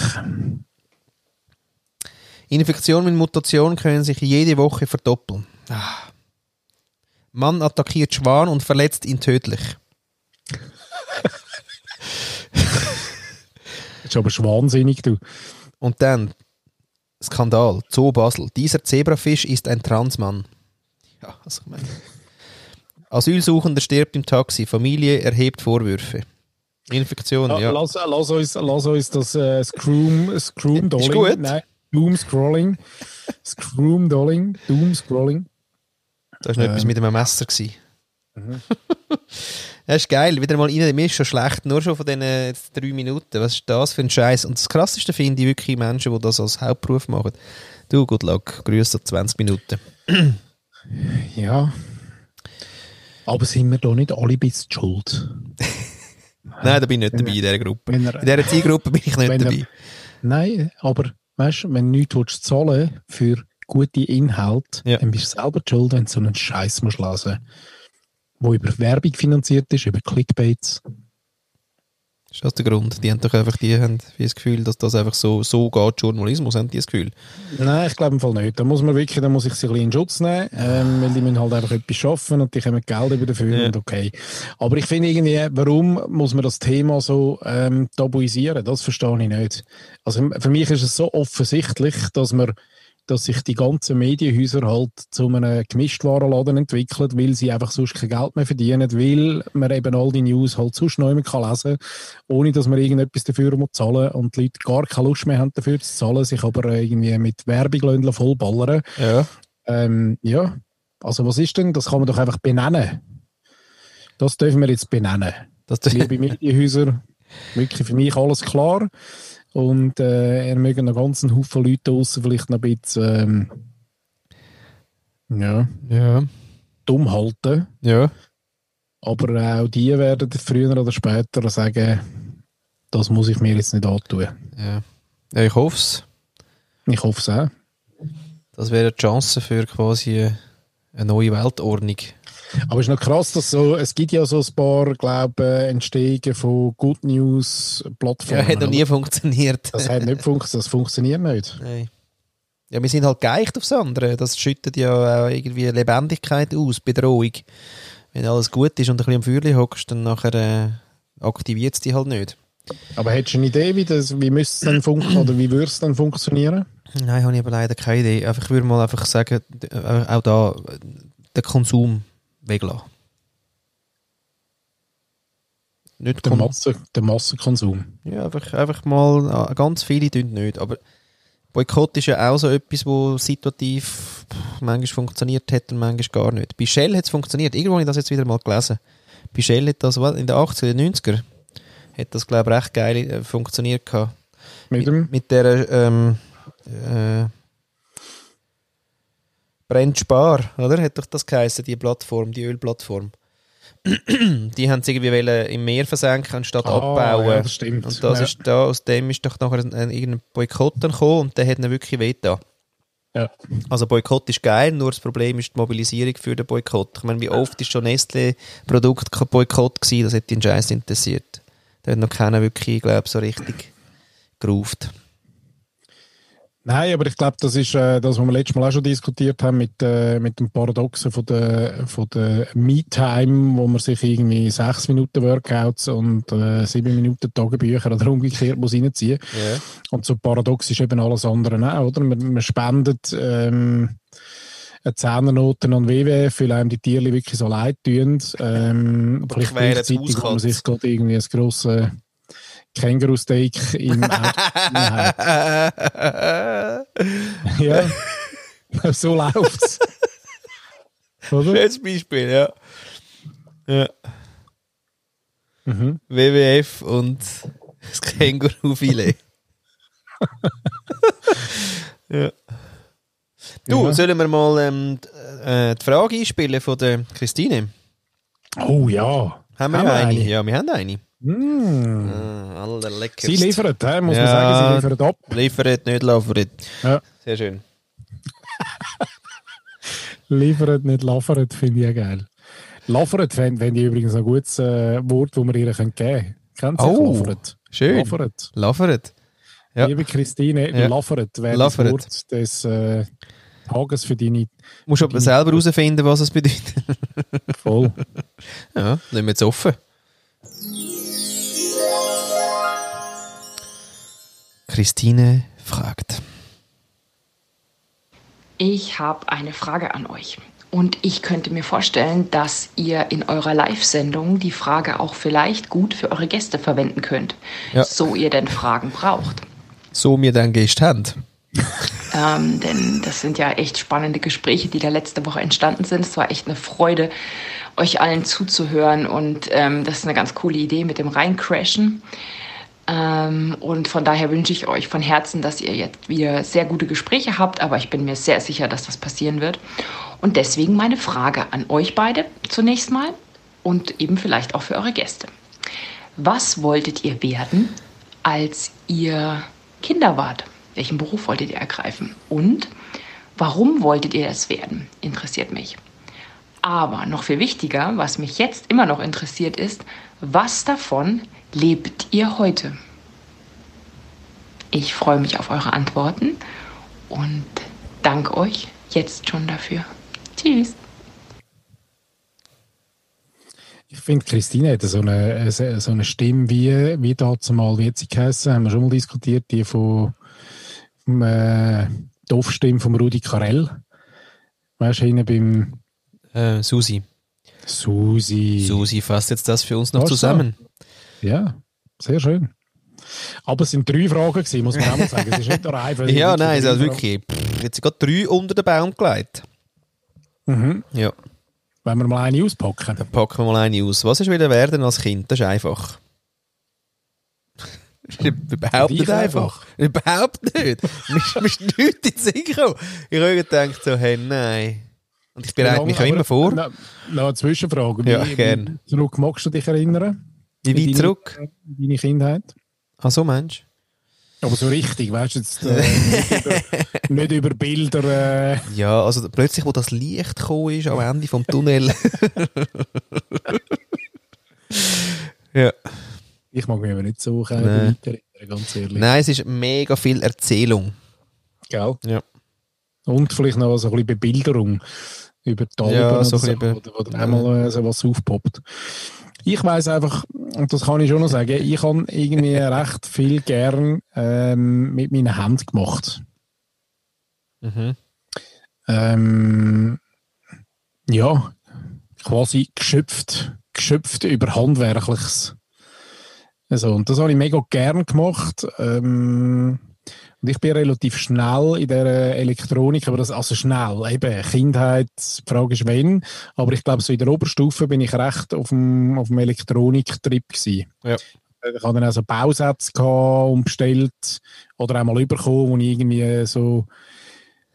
Infektionen mit Mutation können sich jede Woche verdoppeln. Ah. Mann attackiert Schwan und verletzt ihn tödlich. <laughs> Das ist aber schon wahnsinnig, du. Und dann Skandal, Zoo Basel. Dieser Zebrafisch ist ein Transmann. Ja, also ich meine. Asylsuchender stirbt im Taxi. Familie erhebt Vorwürfe. Infektion, Ja. ja. Lass, lass, uns, lass uns das äh, Scroom, Scroom <laughs> Dolling. Ist gut. Nein, Doom Scrolling. Scroom Dolling. Doom Scrolling. Das war noch Ähm. etwas mit einem Messer. Gewesen. <laughs> das ist geil. Wieder mal rein. Mir ist schon schlecht, nur schon von diesen jetzt drei Minuten. Was ist das für ein Scheiß? Und das Krasseste finde ich wirklich Menschen, die das als Hauptberuf machen. Du, good luck. Grüße 20 Minuten. <clears throat> Ja. Aber sind wir da nicht alle ein bisschen schuld? <laughs> Nein, da bin ich nicht dabei in dieser Gruppe. Er- In dieser Zielgruppe bin ich nicht er- dabei. Nein, aber weißt du, wenn du nichts zahlen für gute Inhalte, Ja. dann bist du selber schuld, wenn du so einen Scheiß musst lesen wo über Werbung finanziert ist, über Clickbaits. Ist das der Grund? Die haben doch einfach die haben das Gefühl, dass das einfach so, so geht, Journalismus, haben die das Gefühl? Nein, ich glaube im Fall nicht. Da muss man wirklich, da muss ich sie ein bisschen in Schutz nehmen, ähm, weil die müssen halt einfach etwas schaffen und die kommen Geld über dafür Ja. und okay. Aber ich finde irgendwie, warum muss man das Thema so ähm, tabuisieren? Das verstehe ich nicht. Also für mich ist es so offensichtlich, dass man dass sich die ganzen Medienhäuser halt zu einem Gemischtwarenladen entwickeln, weil sie einfach sonst kein Geld mehr verdienen, weil man eben all die News halt sonst noch kann lesen ohne dass man irgendetwas dafür muss zahlen und die Leute gar keine Lust mehr haben dafür zu zahlen, sich aber irgendwie mit Werbung vollballern. Ja. Ähm, ja, also was ist denn? Das kann man doch einfach benennen. Das dürfen wir jetzt benennen. Das, Liebe Medienhäuser, wirklich für mich alles klar. Und äh, er noch ganz einen Haufen Leute draussen vielleicht noch ein bisschen ähm, ja, ja. dumm halten. Ja. Aber auch die werden früher oder später sagen, das muss ich mir jetzt nicht antun. Ja. ja ich hoffe es. Ich hoffe es auch. Das wäre die Chance für quasi eine neue Weltordnung. Aber es ist noch krass, dass so, es gibt ja so ein paar, glaube Entstehungen von Good News Ja, hat noch nie funktioniert. Das hat nicht funktioniert, das funktioniert nicht. Nein. Ja, wir sind halt geeicht aufs andere. Das schüttet ja auch irgendwie Lebendigkeit aus, Bedrohung. Wenn alles gut ist und ein bisschen am Feuerchen hockst, dann nachher äh, aktiviert es dich halt nicht. Aber hättest du eine Idee, wie, das, wie müsste es dann funktionieren oder wie würde es dann funktionieren? Nein, habe ich aber leider keine Idee. Ich würde mal einfach sagen, äh, auch da äh, den Konsum weglassen. Nicht Der, Masse, der Massenkonsum. Ja, einfach, einfach mal, äh, ganz viele tun nicht, aber Boykott ist ja auch so etwas, wo situativ manchmal funktioniert hat und manchmal gar nicht. Bei Shell hat es funktioniert. Irgendwo habe ich das jetzt wieder mal gelesen. Bei Shell hat das in den 80er, 90er hat das, glaube ich, recht geil äh, funktioniert gehabt. Mit dem? Mit der ähm, äh, Brennt Spar, oder? Hat doch das geheißen, die Plattform, die Ölplattform. <clears throat> die haben es irgendwie im Meer versenken anstatt Ah, abbauen. ja, das stimmt. Und das Ja. ist da, aus dem ist doch nachher ein, ein, irgendein Boykott dann gekommen und der hat ihn wirklich wehgetan. Ja. Also Boykott ist geil, nur das Problem ist die Mobilisierung für den Boykott. Ich meine, wie oft ist schon Nestle-Produkt kein Boykott gewesen, das hat den Scheiß interessiert. Da hat noch keiner wirklich, glaube ich, so richtig geruft. Nein, aber ich glaube, das ist äh, das, was wir letztes Mal auch schon diskutiert haben mit, äh, mit dem Paradoxen von der, von der Me-Time, wo man sich irgendwie sechs Minuten Workouts und äh, sieben Minuten Tagebücher oder umgekehrt muss reinziehen. Ja. Und so paradox ist eben alles andere auch, oder? Man, man spendet ähm, eine Zehnernoten an WWF, weil einem die Tiere wirklich so leid tun. Ähm, Aber gleichzeitig, wo man sich gerade irgendwie ein grosses Känguru-Steak im. <laughs> Ja, <laughs> so läuft's. Oder? Schönes Beispiel, ja. ja. Mhm. WWF und das Känguru-Filet. <laughs> ja. Du, Ja. sollen wir mal ähm, äh, die Frage einspielen von der Christine? Oh ja. Haben wir Haben wir eine? eine? Ja, wir haben eine. Mm. Ah. Sie liefert, muss man Ja. sagen, sie liefert ab. Liefert, nicht liefert. Ja. Sehr schön. <laughs> Liefert, nicht liefert, finde ich ja geil. Liefert fände fänd ich übrigens ein gutes äh, Wort, das wir ihr geben können. Kennt sie Oh, liefert? Schön. Liefert. Liefert. Ja. Liebe Christine, Ja. liefert wäre das Wort des äh, Tages für deine Musst aber selber herausfinden, was es bedeutet. Voll. <laughs> ja, lassen wir jetzt offen. Christine fragt. Ich habe eine Frage an euch. Und ich könnte mir vorstellen, dass ihr in eurer Live-Sendung die Frage auch vielleicht gut für eure Gäste verwenden könnt. Ja. So ihr denn Fragen braucht. So mir dann haben. Ähm, denn das sind ja echt spannende Gespräche, die da letzte Woche entstanden sind. Es war echt eine Freude, euch allen zuzuhören. Und ähm, das ist eine ganz coole Idee mit dem Reincrashen. Ähm, und von daher wünsche ich euch von Herzen, dass ihr jetzt wieder sehr gute Gespräche habt. Aber ich bin mir sehr sicher, dass das passieren wird. Und deswegen meine Frage an euch beide zunächst mal und eben vielleicht auch für eure Gäste. Was wolltet ihr werden, als ihr Kinder wart? Welchen Beruf wolltet ihr ergreifen? Und warum wolltet ihr das werden? Interessiert mich. Aber noch viel wichtiger, was mich jetzt immer noch interessiert, ist, was davon lebt ihr heute? Ich freue mich auf eure Antworten und danke euch jetzt schon dafür. Tschüss. Ich finde, Christine hat so eine, so eine Stimme wie, wie dazu mal, wie hat sie geheißen, haben wir schon mal diskutiert, die von, äh, Doffstimme von Rudi Carell. Weißt du, hinten beim Äh, Susi. Susi. Susi fasst jetzt das für uns noch so. zusammen. Ja, sehr schön. Aber es sind drei Fragen gewesen, muss man auch mal sagen. Es ist nicht nur weil <laughs> Ja, es nein, drei also Fragen- wirklich. Pff, jetzt sind gerade drei unter den Baum gelegt. Mhm. Ja, Wenn wir mal eine auspacken. dann packen wir mal eine aus. Was ist wieder werden als Kind? Das ist einfach. Überhaupt nicht einfach. Überhaupt nicht. Mir ist- nichts in den Sinn gekommen. Ich habe gedacht so, hey, nein. Und ich bereite mich auch immer vor. Noch eine Zwischenfrage. Ja, wie, gern. Wie zurück magst du dich erinnern? Wie weit Deine- zurück? Deine Kindheit? Ah, so Mensch. Aber so richtig, weißt du, jetzt, äh, nicht, über, nicht über Bilder. Äh, Ja, also plötzlich, wo das Licht gekommen ist am Ende vom Tunnel. <laughs> ja. Ich mag mich aber nicht so äh, Nein. weit erinnern, ganz ehrlich. Nein, es ist mega viel Erzählung. Gell? Ja. Und vielleicht noch so ein bisschen Bebilderung über die Alben Ja, oder so so, oder, oder einmal so was aufpoppt. Ich weiß einfach, und das kann ich schon noch sagen, ich habe irgendwie <laughs> recht viel gern ähm, mit meinen Händen gemacht. Mhm. Ähm, ja, quasi geschöpft, geschöpft über Handwerkliches. Also, und das habe ich mega gern gemacht. Ähm, und ich bin relativ schnell in der Elektronik, aber das, also schnell, eben, Kindheit, die Frage ist wenn, aber ich glaube, so in der Oberstufe bin ich recht auf dem, auf dem Elektroniktrip gewesen. Ja. Ich hatte dann auch so Bausätze gehabt und bestellt oder einmal überkommen, wo ich irgendwie so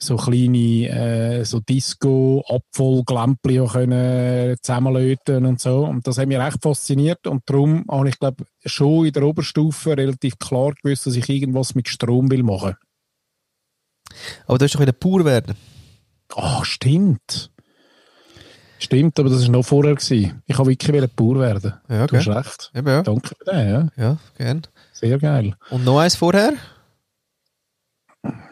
so kleine äh, so Disco Apfelglämpli auch können zusammenlöten und so und das hat mich recht fasziniert und darum habe ich glaube schon in der Oberstufe relativ klar gewusst, dass ich irgendwas mit Strom will machen. Aber du hast doch wieder pur werden. Ah, stimmt. Stimmt, aber das war noch vorher. Gewesen. Ich wollte wirklich pur werden. Ja, Du hast recht. Eben, ja. Danke für den, ja. Ja, gern. Sehr geil. Und noch eins vorher?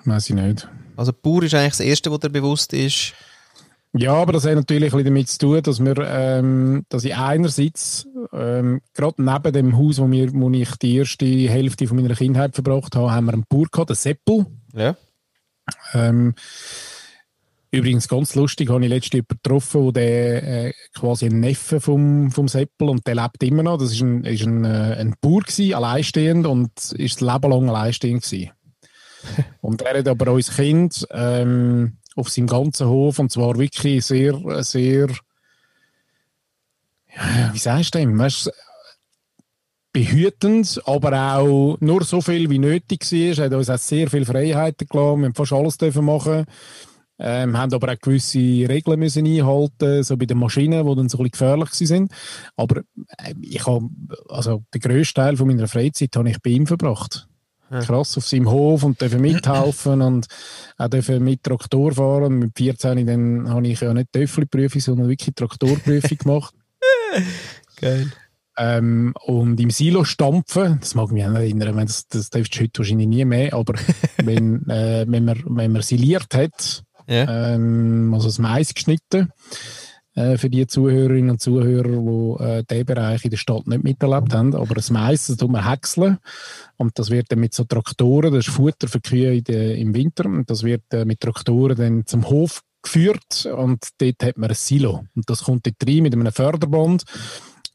Weiß ich nicht. Also pur ist eigentlich das Erste, was dir bewusst ist. Ja, aber das hat natürlich ein bisschen damit zu tun, dass wir, ähm, dass ich einerseits ähm, gerade neben dem Haus, wo, wir, wo ich die erste Hälfte von meiner Kindheit verbracht habe, haben wir einen Bauer gehabt, den Seppel. Ja. Ähm, übrigens ganz lustig, habe ich letztens jemanden getroffen, der äh, quasi ein Neffe vom, vom Seppel und der lebt immer noch. Das ist ein, ist ein, äh, ein Bauer gewesen, alleinstehend und ist das Leben lang alleinstehend gewesen. <laughs> und er hat aber uns Kind ähm, auf seinem ganzen Hof und zwar wirklich sehr, sehr, ja, wie sagst du dem? Behütend, aber auch nur so viel wie nötig war. Er hat uns auch sehr viele Freiheiten gelassen. Wir haben fast alles dürfen machen. Ähm, haben aber auch gewisse Regeln müssen einhalten, so bei den Maschinen, die dann so ein bisschen gefährlich sind. Aber äh, ich habe, also den grössten Teil von meiner Freizeit habe ich bei ihm verbracht. Krass auf seinem Hof und dürfen mithelfen <clears throat> und auch dürfen mit Traktor fahren. Mit 14 dann habe ich ja nicht Töffel-Prüfung, sondern wirklich Traktorprüfung <laughs> gemacht. Geil. Ähm, und im Silo stampfen, das mag mich auch erinnern, wenn das, das darfst du heute wahrscheinlich nie mehr, aber <laughs> wenn, äh, wenn, man, wenn man siliert hat, Ja. ähm, also das Mais geschnitten, äh, für die Zuhörerinnen und Zuhörer, die äh, diesen Bereich in der Stadt nicht miterlebt haben, aber das das tut man häckseln. Und das wird dann mit so Traktoren, das ist Futter für Kühe im Winter, und das wird äh, mit Traktoren dann zum Hof geführt. Und dort hat man ein Silo. Und das kommt dort rein mit einem Förderband.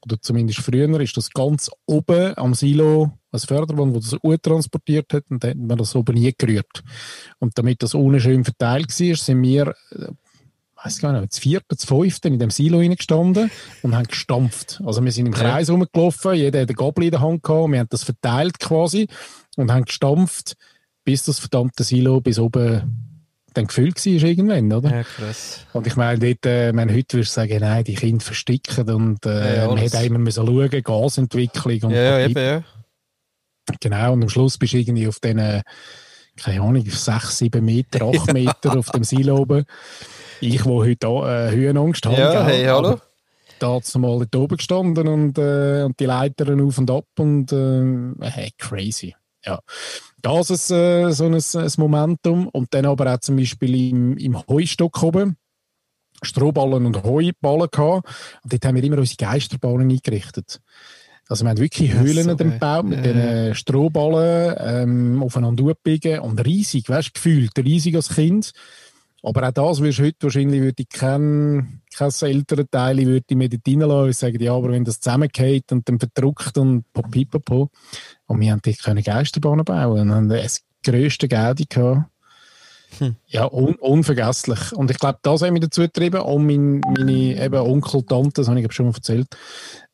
Oder zumindest früher ist das ganz oben am Silo ein Förderband, das das U transportiert hat. Und dann hat man das oben nie gerührt. Und damit das unten schön verteilt war, sind wir, weiß gar nicht, das vierte, das fünfte in dem Silo reingestanden und haben gestampft. Also wir sind im Ja. Kreis rumgelaufen, jeder hat eine Gabel in der Hand gehabt, wir haben das verteilt quasi und haben gestampft, bis das verdammte Silo bis oben dann gefüllt war irgendwann, oder? Ja, krass. Und ich meine, dort, äh, meine, heute würdest du sagen, nein, die Kinder versticken und äh, Ja, ja, man hätte immer müssen schauen, Gasentwicklung und Ja, ja, eben, ja. Genau, und am Schluss bist du irgendwie auf diesen, keine Ahnung, sechs, sieben Meter, acht <laughs> Meter auf dem Silo oben. Ich, wo heute äh, Höhenangst habe. Ja, gell, hey, hallo. da mal dort oben gestanden und, äh, und die Leitern auf und ab und äh, hey, crazy. Ja. Das ist äh, so ein, ein, Momentum. Und dann aber auch zum Beispiel im, im Heustock oben. Strohballen und Heuballen gehabt. Und dort haben wir immer unsere Geisterballen eingerichtet. Also wir haben wirklich Höhlen so, gebaut mit äh. den Strohballen ähm, aufeinander aufbiegen und riesig, weißt du, gefühlt, riesig als Kind. Aber auch das wirst du heute wahrscheinlich, würde ich kein, kein ältere Teil, würde ich mir dort reinlassen und sagen, ja, aber wenn das zusammengeht und dann verdruckt und pipapo. Und wir haben dort keine Geisterbahnen bauen und haben das grösste Geld gehabt. Hm. Ja, un unvergesslich. Und ich glaube, das hat mich dazu getrieben. Und mein, meine eben Onkel, Tante, das habe ich schon mal erzählt,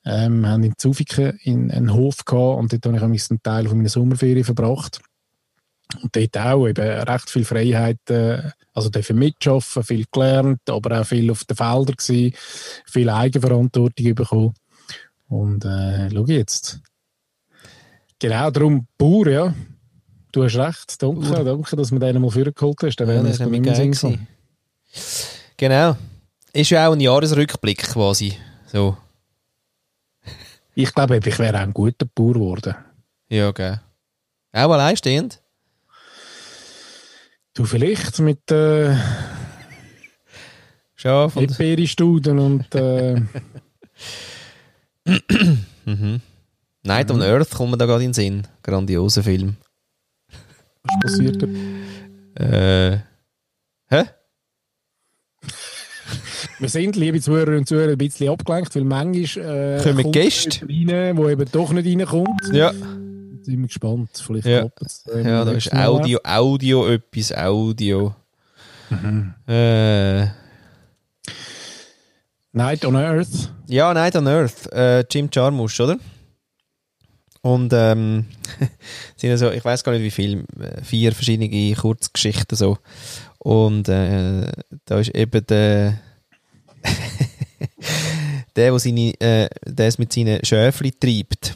ähm, haben in Zufiken in einen Hof gehabt und dort habe ich einen Teil von meiner Sommerferien verbracht. Und dort auch eben recht viel Freiheit, äh, also dürfen mitschaffen, viel gelernt, aber auch viel auf den Feldern gewesen, viel Eigenverantwortung bekommen. Und äh, schau jetzt. Genau, darum Bauer, ja. Du hast recht. Danke, uh. danke dass du den mal vorgeholt hast. Dann wäre ja, mir geil Genau. Ist ja auch ein Jahresrückblick quasi. So. Ich glaube, ich wäre auch ein guter Bauer geworden. Ja, okay. Auch alleinstehend? Du vielleicht mit äh, Schaf und Eperi-Studen und äh, mhm. Night mhm. on Earth kommt mir da gerade in den Sinn. Grandioser Film. Was passiert da? Äh, hä? Wir sind, liebe Zuhörer und Zuhörer, ein bisschen abgelenkt, weil manchmal äh, kommen Gäste rein, wo eben doch nicht reinkommt. Ja sind wir gespannt. Vielleicht ja. es. Ähm, ja, da ist Audio, Audio etwas, Audio. Mhm. Äh. Night on Earth. Ja, Night on Earth. Äh, Jim Jarmusch, oder? Und ähm, <laughs> sind also, ich weiß gar nicht wie viel, äh, vier verschiedene Kurzgeschichten so. Und äh, da ist eben der, <laughs> der, der, seine, äh, der es mit seinen Schäfchen treibt.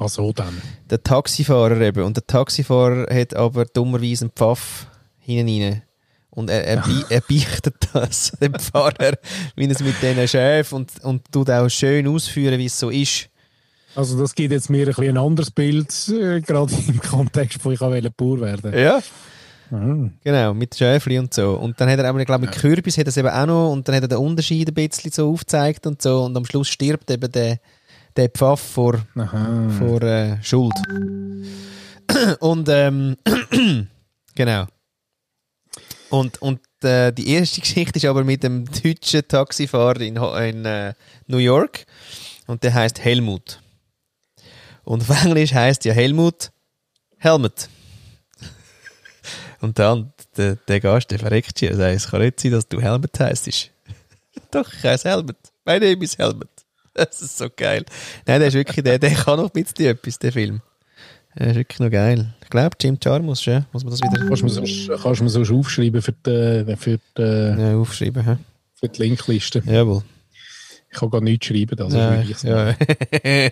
Also dann. Der Taxifahrer eben. Und der Taxifahrer hat aber dummerweise einen Pfaff hinten rein. Und er, er, er beichtet das <laughs> dem Fahrer, wie es mit diesen Chef und, und tut auch schön ausführen, wie es so ist. Also das gibt jetzt mir ein, ein anderes Bild, äh, gerade im Kontext, wo ich auch Bauer werden Ja. Mhm. Genau, mit Schäfli und so. Und dann hat er aber, glaube mit Kürbis hat er es eben auch noch und dann hat er den Unterschied ein bisschen so aufgezeigt und so und am Schluss stirbt eben der der Pfaff vor, vor äh, Schuld. Und ähm, <clears throat> genau. Und, und äh, die erste Geschichte ist aber mit dem deutschen Taxifahrer in, in äh, New York. Und der heißt Helmut. Und auf Englisch heißt ja Helmut Helmet. Und dann der, der Gast, der verreckt sich. Er sagt, es kann nicht sein, dass du Helmet heißt. <laughs> Doch, ich heiße Helmet. Mein Name ist Helmet. <laughs> Das ist so geil. Nein, der ist wirklich, der, der kann noch ein bisschen etwas, der Film. Der ist wirklich noch geil. Ich glaube, Jim Jarmus, ja, muss man das wieder... Kannst du mir sonst, kannst du mir sonst aufschreiben für die... Für die ja, aufschreiben, hä? Für die Linkliste. Jawohl. Ich kann gar nichts schreiben, das ja, ja. <laughs>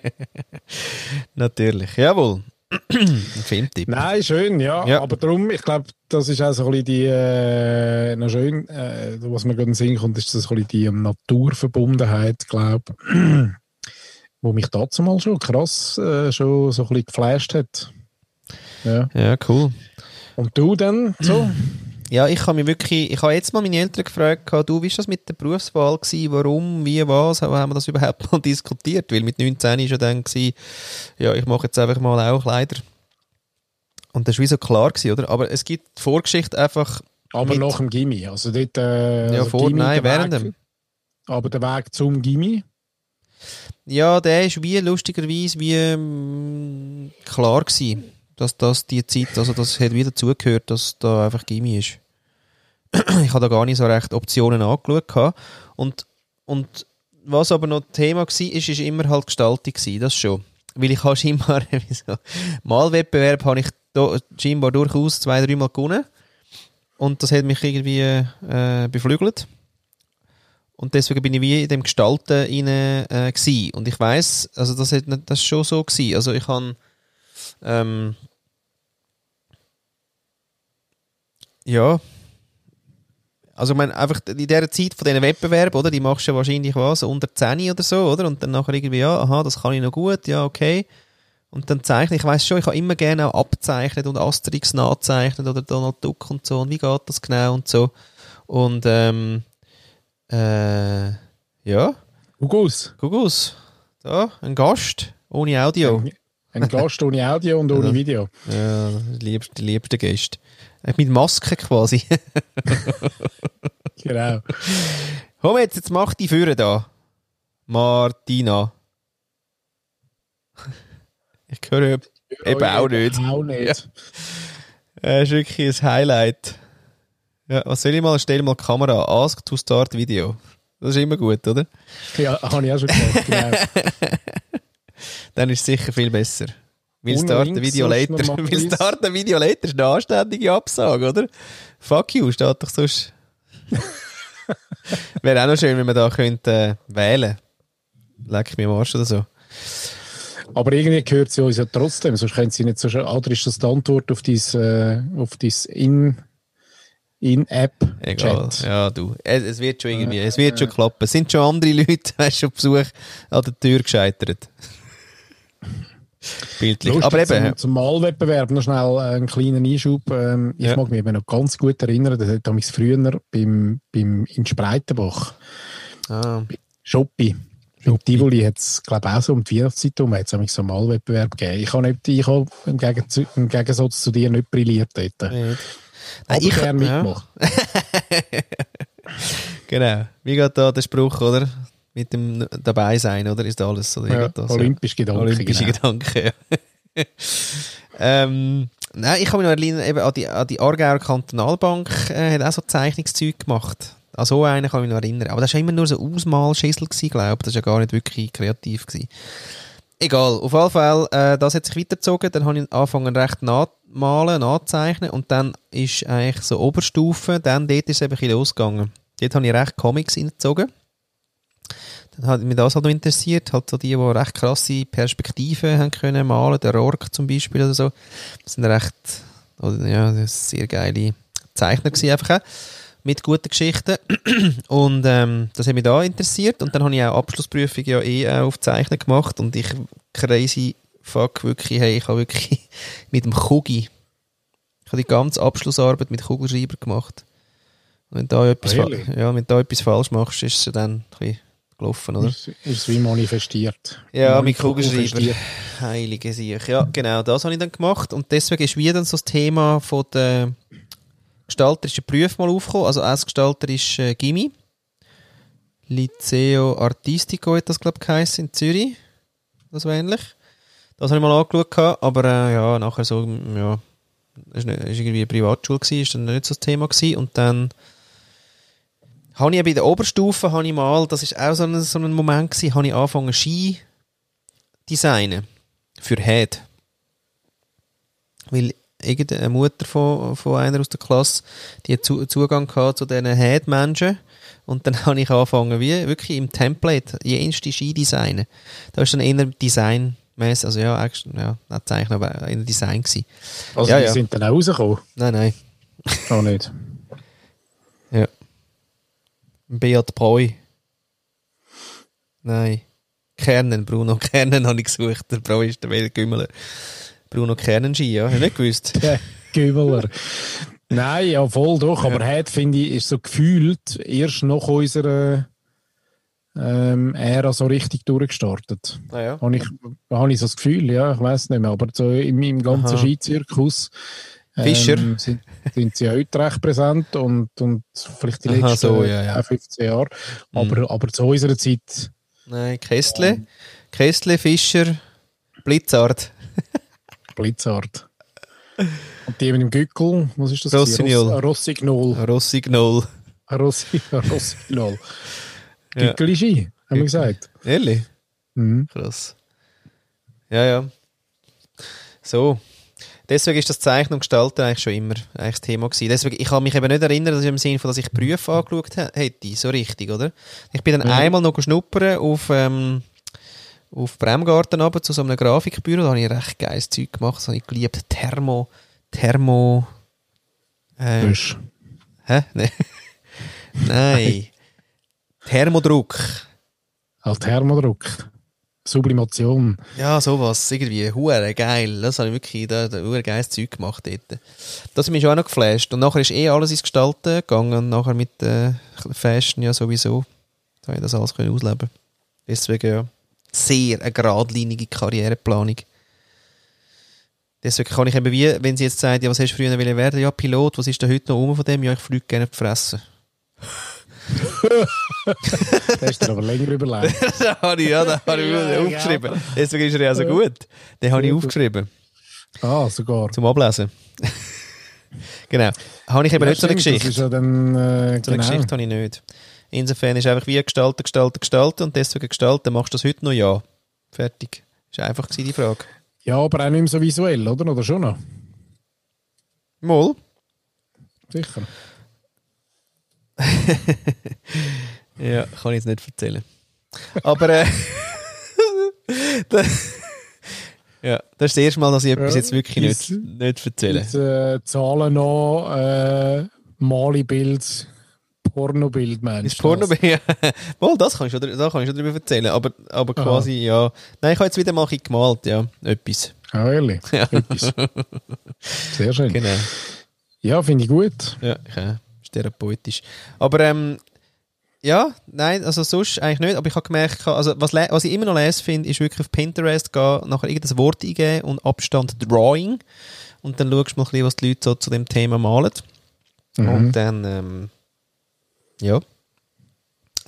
Natürlich, jawohl. <clears throat> Filmtipp. Nein, schön, ja. ja. Aber darum, ich glaube, das ist auch so ein bisschen die, äh, noch schön, äh, was mir gerade in den Sinn kommt, ist das ein bisschen die Naturverbundenheit, glaube <clears throat> ich, wo mich dazu mal schon krass äh, schon so ein bisschen geflasht hat. Ja, ja cool. Und du dann so? <clears throat> Ja, ich habe mich wirklich, ich habe jetzt mal meine Eltern gefragt, du, wie war das mit der Berufswahl gewesen? Warum, wie, was? Haben wir das überhaupt <laughs> mal diskutiert? Weil mit 19 war ja dann, gewesen, ja, ich mache jetzt einfach mal auch Kleider. Und das war wie so klar gewesen, oder? Aber es gibt die Vorgeschichte einfach. Aber nach dem Gimmi, also dort, äh, Ja, also vor, Gimmi, nein, während dem. Aber der Weg zum Gimmi? Ja, der ist wie, lustigerweise, wie ähm, klar gewesen dass das die Zeit, also das hat wieder zugehört, dass da einfach Gimmi ist. <clears throat> ich habe da gar nicht so recht Optionen angeschaut. Und, und was aber noch Thema war, ist, ist immer halt Gestaltung gewesen, das schon. Weil ich <laughs> habe scheinbar, wieso, Malwettbewerb habe ich da, scheinbar durchaus zwei, dreimal gewonnen. Und das hat mich irgendwie äh, beflügelt. Und deswegen bin ich wie in dem Gestalten rein, äh, gewesen. Und ich weiß, also das, hat, das ist schon so gewesen. Also ich habe ähm, ja, Also, ich meine, einfach in dieser Zeit von diesen Wettbewerben, oder? Die machst du ja wahrscheinlich was, unter 10 oder so, oder? Und dann nachher irgendwie, ja, aha, das kann ich noch gut, ja, okay. Und dann zeichne ich, weiß schon, ich habe immer gerne auch abzeichnet und Asterix nachzeichnet oder Donald Duck und so und wie geht das genau und so. Und, ähm, äh, ja, Hugus. Gugus, da, ein Gast, ohne Audio. Ein Gast ohne Audio und ohne Video. Ja, die liebste, die liebste Gäste. Äh, Mit Maske quasi. <laughs> Genau. Komm jetzt, jetzt mach die Führer da. Martina. Ich höre eben auch nicht. Auch nicht. Das ist wirklich ein Highlight. Ja, was soll ich mal? Stell mal die Kamera. Ask to start Video. Das ist immer gut, oder? Ja, habe ich auch schon gemacht. Genau. <laughs> Dann ist es sicher viel besser. Will Ohne start Links Video later. quiz. start Video later ist eine anständige Absage, oder? Fuck you, steht doch sonst. <laughs> Wäre auch noch schön, wenn man da könnte äh, wählen. Leck mir am Arsch oder so. Aber irgendwie gehört sie uns ja trotzdem, sonst können sie nicht so schnell. Oder ist das die Antwort auf dein, äh, auf dein In, Egal. In-App-Chat? Ja, du. Es, es wird schon irgendwie, es wird schon klappen. Es sind schon andere Leute, <laughs> weißt du, auf Besuch an der Tür gescheitert. <laughs> Bildlich. Lustig, Aber eben, zum, zum Malwettbewerb noch schnell äh, einen kleinen Einschub. Ähm, ich Ja. mag mich eben noch ganz gut erinnern, das hat damals früher beim, beim, in Spreitenbach, ah, Shoppi, im Tivoli hat es, glaube ich, auch so um die Weihnachtszeit herum, hat's nämlich so einen Malwettbewerb gegeben. Ich habe nicht, ich habe im, Gegenzug, im Gegensatz zu dir nicht brilliert dort. nicht. Aber ich- gerne ja. mitgemacht. <laughs> Genau. Wie geht da der Spruch, oder? Mit dem dabei sein, oder? Ist alles? Oder Ja, das? Olympisch Gedanke. Olympische genau. Gedanken, ja. <laughs> ähm, nein, ich kann mich noch erinnern, eben an die, an die Aargauer Kantonalbank äh, hat auch so Zeichnungszeug gemacht. An so einen kann ich mich noch erinnern. Aber das war immer nur so Ausmalschüssel, glaube ich. Das war ja gar nicht wirklich kreativ. Gewesen. Egal, auf jeden Fall, äh, das hat sich weitergezogen. Dann habe ich angefangen recht nachmalen, nachzeichnen und dann ist eigentlich so Oberstufe, dann dort ist es eben ein bisschen losgegangen. Dort habe ich recht Comics reingezogen. Hat mich das halt noch interessiert, halt so die, die recht krasse Perspektiven haben können malen, der Rourke zum Beispiel oder so. Das sind recht, oder, ja, sehr geile Zeichner gewesen einfach auch, mit guten Geschichten. <clears throat> Und ähm, das hat mich da interessiert und dann habe ich auch Abschlussprüfung ja eh auch auf Zeichnen gemacht und ich crazy fuck wirklich, hey, ich habe wirklich <laughs> mit dem Kugi, ich habe die ganze Abschlussarbeit mit Kugelschreiber gemacht. Wenn da etwas, Really? ja, wenn da etwas falsch machst, ist es dann ein bisschen gelaufen, oder? Ist, ist wie manifestiert. Ja, mit Kugelschreiber. Heilige Sicht. Ja, genau, das habe ich dann gemacht. Und deswegen ist wieder dann so das Thema von der gestalterischen Berufe mal aufgekommen. Also als Gestalter ist äh, Gimmi. Liceo Artistico hat das, glaube ich, geheißen, in Zürich. Das war ähnlich. Das habe ich mal angeschaut, aber äh, ja, nachher so, ja, es war irgendwie eine Privatschule, ist dann nicht so das Thema gewesen. Und dann habe ich bei der Oberstufe, habe ich mal, das ist auch so ein, so ein Moment gewesen, habe ich angefangen Ski designen. Für Head. Weil irgendeine Mutter von, von einer aus der Klasse, die hat zu, Zugang gehabt zu diesen Head-Menschen. Und dann <laughs> habe ich angefangen, wie wirklich im Template, jenste Ski designen. Da ist dann eher Design also ja, eigentlich, ja, nicht Zeichnen, aber eher Design gewesen. Also Ja, die ja. sind dann auch rausgekommen? Nein, nein. Auch nicht. Ja. Beat Breu. Nein. Kernen, Bruno Kernen <laughs> habe ich gesucht. Der Breu ist der Weltgümmeler. Bruno Kernenski, ja. Habe ich nicht gewusst. Der. Nein, ja, voll doch. Aber heute, finde ich, ist so gefühlt erst nach unserer ähm, Ära so richtig durchgestartet. Ah, ja. Habe ich, habe ich so das Gefühl, ja, ich weiß nicht mehr. Aber so im, im ganzen. Skizirkus Fischer. ähm, sind, sind sie heute recht präsent und, und vielleicht die Aha, letzten so, ja, ja. äh, 15 Jahre. Aber, aber zu unserer Zeit Nein, Kestle. Kestle, Fischer, Blitzard. <laughs> Blitzart. Und die mit dem Gückel, was ist das? Rossignol. Ross- Rossignol. Rossignol. Rossi, <laughs> Rossignol. <laughs> Ja. Gückel ist ein, haben wir gesagt. Ehrlich? Mhm. Krass. Ja, ja. So. Deswegen ist das Zeichnen und Gestalten eigentlich schon immer eigentlich das Thema gewesen. Deswegen, ich kann mich eben nicht erinnern, dass ich im Sinne von, dass ich Berufe angeschaut hätte, so richtig, oder? Ich bin dann Mhm. einmal noch schnuppern auf, ähm, auf Bremgarten runter zu so einem Grafikbüro, da habe ich recht geiles Zeug gemacht, das habe ich geliebt. Thermo, Thermo, äh, Bösch. hä? <laughs> Nee. Nein. Thermodruck. Als Thermodruck. Sublimation. Ja, sowas. Irgendwie. Hure geil. Das habe ich wirklich, da, da, hure geiles Zeug gemacht dort. Das hat mich schon auch noch geflasht. Und nachher ist eh alles ins Gestalten gegangen. Und nachher mit äh, Fashion ja sowieso. Da habe ich das alles können ausleben Deswegen ja. Sehr eine geradlinige Karriereplanung. Deswegen kann ich eben wie, wenn sie jetzt sagt, ja, was hast du früher werden? Ja, Pilot, was ist denn heute noch um von dem? Ja, ich fliege gerne die Fresse. Das <laughs> hast du aber länger überlegt. <laughs> da habe ich, ja, da habe ich Ja, aufgeschrieben. Deswegen ist er ja so gut. Den habe ich aufgeschrieben. Ah, sogar. Zum Ablesen. <laughs> genau. Habe ich eben Ja, nicht so eine stimmt, Geschichte. Das ist ja dann, äh, So eine genau. Geschichte habe ich nicht. Insofern ist einfach wie gestalten, gestalten, gestalten und deswegen gestalten. Machst du das heute noch? Ja. Fertig. Ist einfach gewesen, die Frage. Ja, aber auch nicht mehr so visuell, oder? Oder schon noch? Moll. Sicher. <laughs> Ja, kann ich jetzt nicht erzählen. Aber äh, ja, das ist das erste Mal, dass ich etwas Ja, jetzt wirklich ist- nicht, nicht erzähle. Äh, Zahlen noch, äh, Mali-Bild, Pornobild, meinst Ist Porno <laughs> ja. Wohl, das kann ich schon, da kann ich schon darüber erzählen. Aber, aber Aha. quasi, ja. Nein, ich habe jetzt wieder mal ein gemalt, ja. Etwas. Ah, ehrlich? Ja. Etwas. Sehr schön. Genau. Ja, finde ich gut. Ja, äh, ist therapeutisch. Aber ähm, ja, nein, also sonst eigentlich nicht. Aber ich habe gemerkt, also was, was ich immer noch lese finde, ist wirklich auf Pinterest gehen, nachher irgendein Wort eingeben und Abstand Drawing. Und dann schaust du mal ein bisschen, was die Leute so zu dem Thema malen. Mhm. Und dann, ähm, ja,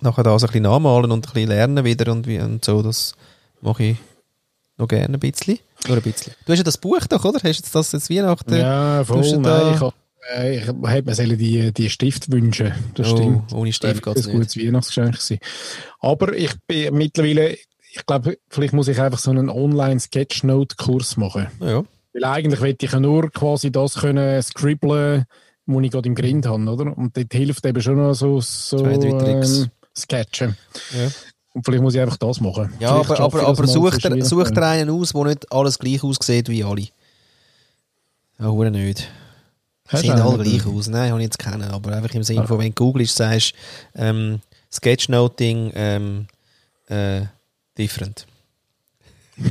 nachher das ein bisschen nachmalen und ein bisschen lernen wieder und, wie, und so, das mache ich noch gerne ein bisschen. Nur ein bisschen. Du hast ja das Buch doch, oder? Hast du das jetzt Weihnachten? Ja, voll. Nein, da- ich, hab- äh, mir sollen die, die Stift wünschen. Das Oh, stimmt. ohne Stift Das geht's wäre ein gutes Weihnachtsgeschenk gewesen. Aber ich bin mittlerweile, ich glaube, vielleicht muss ich einfach so einen Online-Sketchnote-Kurs machen. Ja. Weil eigentlich will ich ja nur quasi das können scribblen, was ich gerade im Grind habe, oder? Und dort hilft eben schon noch so, so Zwei, drei Tricks. ähm, Sketchen. Ja. Und vielleicht muss ich einfach das machen. Ja, Vielleicht aber, aber, das aber mal such, zwischen dir, such Weihnachten. dir einen aus, der nicht alles gleich aussieht wie alle. Ja, nicht. Sehen alle gleich aus. Nein, habe ich jetzt kennen. Aber einfach im Sinne von, wenn du googelst, sagst ähm, Sketchnoting ähm, äh, different. <laughs>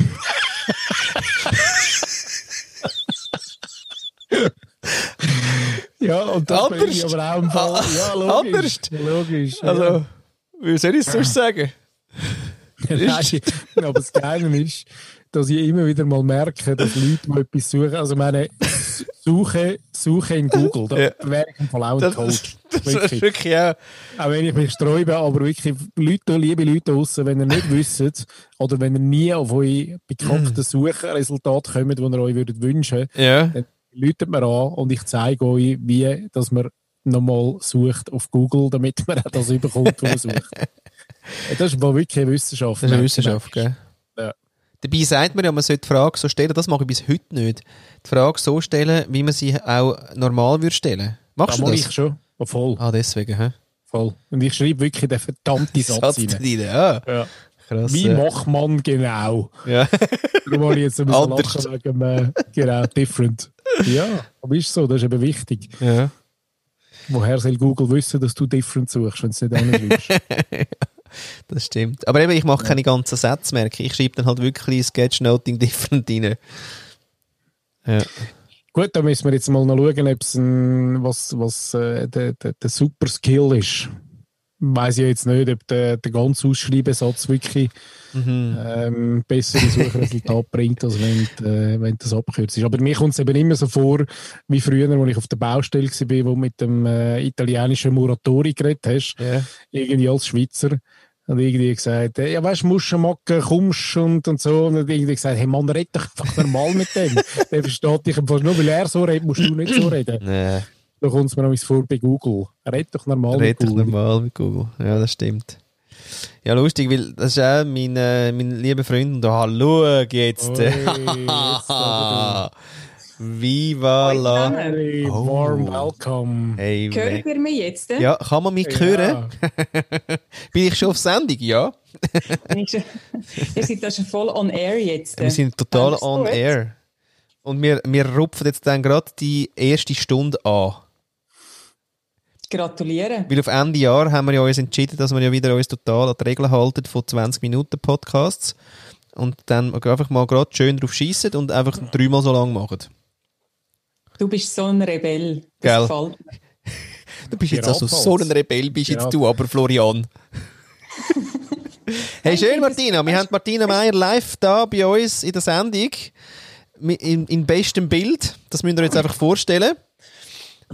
Ja, und das bin ich Anders. aber auch im Fall. Ah, Ja, logisch. anders. Logisch. ja. Also, wie soll ich es sonst sagen? <laughs> Nein, aber das Geile ist, dass ich immer wieder mal merke, dass Leute mal etwas suchen. Also, meine Suche, Suche in Google, da Ja. wäre ich im Fall auch ein Das, Coach. das ist Wirklich. wirklich auch. Auch wenn ich mich sträube, aber wirklich, Leute, liebe Leute draussen, wenn ihr nicht <laughs> wisst, oder wenn ihr nie auf eure bekannten Suchresultate kommt, die ihr euch würdet wünschen, Ja. läutet mir an und ich zeige euch, wie dass man nochmal sucht auf Google, damit man auch das überkommt, was man sucht. <laughs> Das ist mal wirklich eine Wissenschaft. Das ist eine Wissenschaft, gell? Dabei sagt man ja, man sollte die Frage so stellen, das mache ich bis heute nicht. Die Frage so stellen, wie man sie auch normal würde stellen. Da Machst du mache das? ich schon. Voll, Ah, deswegen, hä? voll. Und ich schreibe wirklich den verdammten <laughs> Satz Satz rein. ja. Ja. Krass. Wie macht man genau? ja. <laughs> Darum habe ich jetzt ein bisschen Anders. lachen wegen äh, genau, different. Ja, aber ist so, das ist eben wichtig. ja. Woher soll Google wissen, dass du different suchst, wenn du es nicht anschreibst? <laughs> Das stimmt. Aber eben, ich mache keine ganzen Sätze mehr. Ich schreibe dann halt wirklich Sketchnoting <laughs> different rein. Ja. Gut, da müssen wir jetzt mal noch schauen, ob es ein, was, was äh, der, der, der super Skill ist. Weiß ich jetzt nicht, ob der, der ganze Ausschreibesatz wirklich Mhm. ähm, bessere Suchresultate <laughs> bringt, als wenn, du, äh, wenn du das abkürzt. Aber mir kommt es eben immer so vor, wie früher, als ich auf der Baustelle war, wo du mit dem äh, italienischen Muratori geredet hast, Ja. irgendwie als Schweizer. Und irgendwie gesagt, äh, ja weißt, musst du machen, kommst und, und so. Und dann irgendwie gesagt, hey Mann, red doch einfach normal mit dem. <laughs> Der versteht dich einfach nur, weil er so redet, musst du nicht so reden. Nee, Da kommt es mir nämlich vor bei Google. Red doch normal red mit doch Google. normal mit Google. Ja, das stimmt. Ja, lustig, weil das ist auch mein, äh, mein lieber Freund. Und da, schau jetzt. <laughs> Ui, jetzt Viva la. Hey, Oh. warm welcome. Hey, Hört ihr mich jetzt? Ja, kann man mich hören? <laughs> Bin ich schon auf Sendung? Ja. <laughs> Ihr seid da schon voll on air jetzt. Wir sind total on gut? air. Und wir, wir rupfen jetzt dann gerade die erste Stunde an. Gratuliere. Weil auf Ende Jahr haben wir ja uns entschieden, dass wir ja wieder uns total an die Regeln halten von 20 Minuten Podcasts. Und dann einfach mal gerade schön drauf schießen und einfach dreimal so lang machen. Du bist so ein Rebell. Gell. Das gefällt mir. Du bist jetzt also so ein Rebell, bist jetzt du, aber Florian. <laughs> hey, schön, Martina. Wir haben Martina Meier live da bei uns in der Sendung. In, in bestem Bild. Das müsst ihr euch jetzt einfach vorstellen.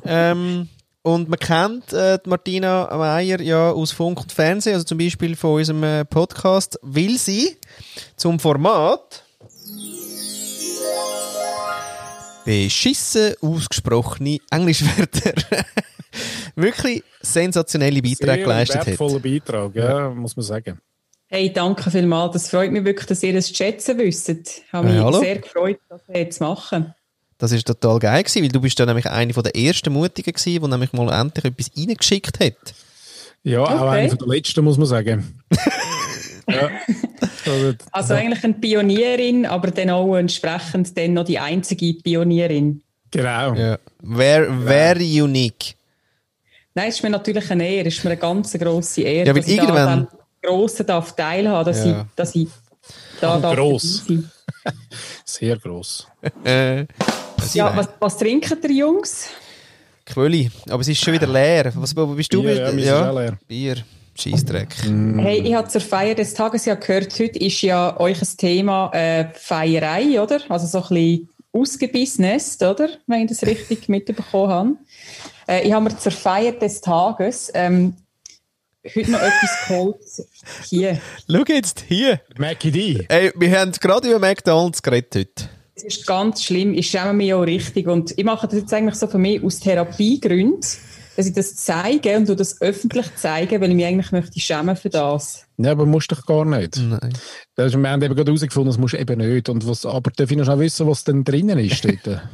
Ähm, und man kennt äh, die Martina Meier ja aus Funk und Fernsehen, also zum Beispiel von unserem äh, Podcast, will sie zum Format beschissen ausgesprochene Englischwörter <laughs> wirklich sensationelle Beiträge geleistet hat. wertvoller Beitrag, ja, muss man sagen. Hey, danke vielmals. Das freut mich wirklich, dass ihr das zu schätzen wisst. Ich habe mich Ja, hallo. sehr gefreut, das jetzt zu machen. Das ist total geil gewesen, weil du bist ja nämlich eine von der ersten Mutigen gewesen, die nämlich mal endlich etwas reingeschickt hat. Ja, auch Okay. einer der letzten, muss man sagen. <laughs> ja. Also, Also eigentlich eine Pionierin, aber dann auch entsprechend dann noch die einzige Pionierin. genau. Ja. Very, very unique. Nein, es ist mir natürlich eine Ehre, es ist mir eine ganz grosse Ehre, Ja, weil dass ich da irgendwann- an dem Grossen darf teilhaben dass, Ja. ich, dass ich da Und darf gross. sein. <laughs> Sehr gross. <laughs> Ja, was, was trinken ihr Jungs? Quölli. Aber es ist schon wieder leer. Was wo bist du? Bier, ja, meins ist auch leer. Bier. Scheissdreck. Hey, ich habe zur Feier des Tages ja gehört, heute ist ja euch ein Thema äh, Feierei, oder? Also so ein bisschen Ausgebissenes, oder? Wenn ich das richtig <laughs> mitbekommen habe. Äh, ich habe mir zur Feier des Tages ähm, heute noch etwas geholt. Hier. Schau jetzt hier. Mackie D. Ey, wir haben gerade über McDonalds geredet heute. Es ist ganz schlimm, ich schäme mich auch richtig. Und ich mache das jetzt eigentlich so für mich aus Therapiegründen, dass ich das zeige und du das öffentlich zeige, weil ich mich eigentlich möchte schämen für das. Ja, aber musst doch gar nicht. Nein. Das ist, wir haben eben gerade herausgefunden, das musst du eben nicht. Und was, aber darf ich noch schnell wissen, was denn drinnen ist dort? <laughs>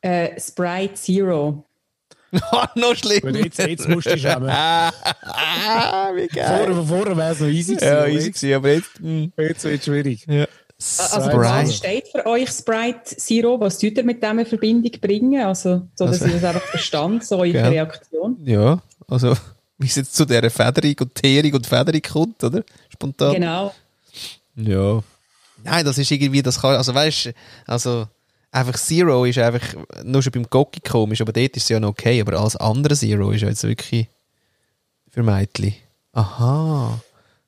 Äh, Sprite Zero. <laughs> Ah, noch schlimm. Weil jetzt, jetzt musst du dich schämen. <laughs> Ah, wie geil. Vorher, vorher wäre es noch easy gewesen. Ja, easy gewesen, aber jetzt... hm. jetzt wird es schwierig. Ja. Also was steht für euch Sprite Zero? Was tut ihr mit dem in Verbindung bringen? Also, so dass Also- ich das einfach verstand, so eure Gell. Reaktion. Ja, also <laughs> wie es jetzt zu dieser Federung und Teerung und Federung kommt, oder? Spontan. Genau. Ja. Nein, das ist irgendwie, das kann, also weißt du, also einfach Zero ist einfach nur schon beim Gocki komisch, aber dort ist es ja noch okay, aber alles andere Zero ist ja jetzt wirklich für Mädchen. Aha.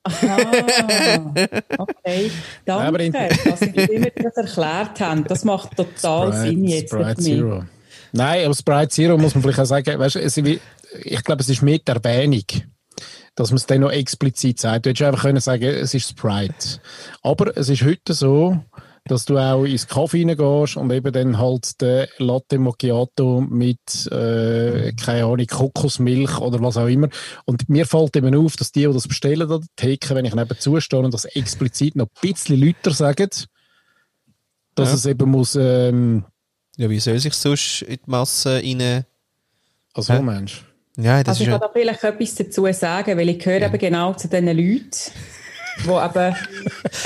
Ah, <laughs> okay. Aber in- Danke, dass wie mir das erklärt habt. Das macht total Sinn jetzt Sprite. Zero. Nein, aber Sprite Zero muss man vielleicht auch sagen, weißt, du, es, ich glaube, es ist mehr die Erwähnung, dass man es dann noch explizit sagt. Du hättest einfach können sagen, es ist Sprite. Aber es ist heute so, dass du auch ins Kaffee reingehst und eben dann halt den Latte Macchiato mit, äh, keine Ahnung, Kokosmilch oder was auch immer. Und mir fällt eben auf, dass die, die das bestellen, da, die Theke, wenn ich nebenzu stehe und das explizit noch ein bisschen lauter sagen, dass Ja. es eben muss, ähm, Ja, wie soll sich sonst in die Masse rein... also? Mensch. Ja, das Also ich kann ja... da vielleicht etwas dazu sagen, weil ich gehöre eben genau zu diesen Leuten, die eben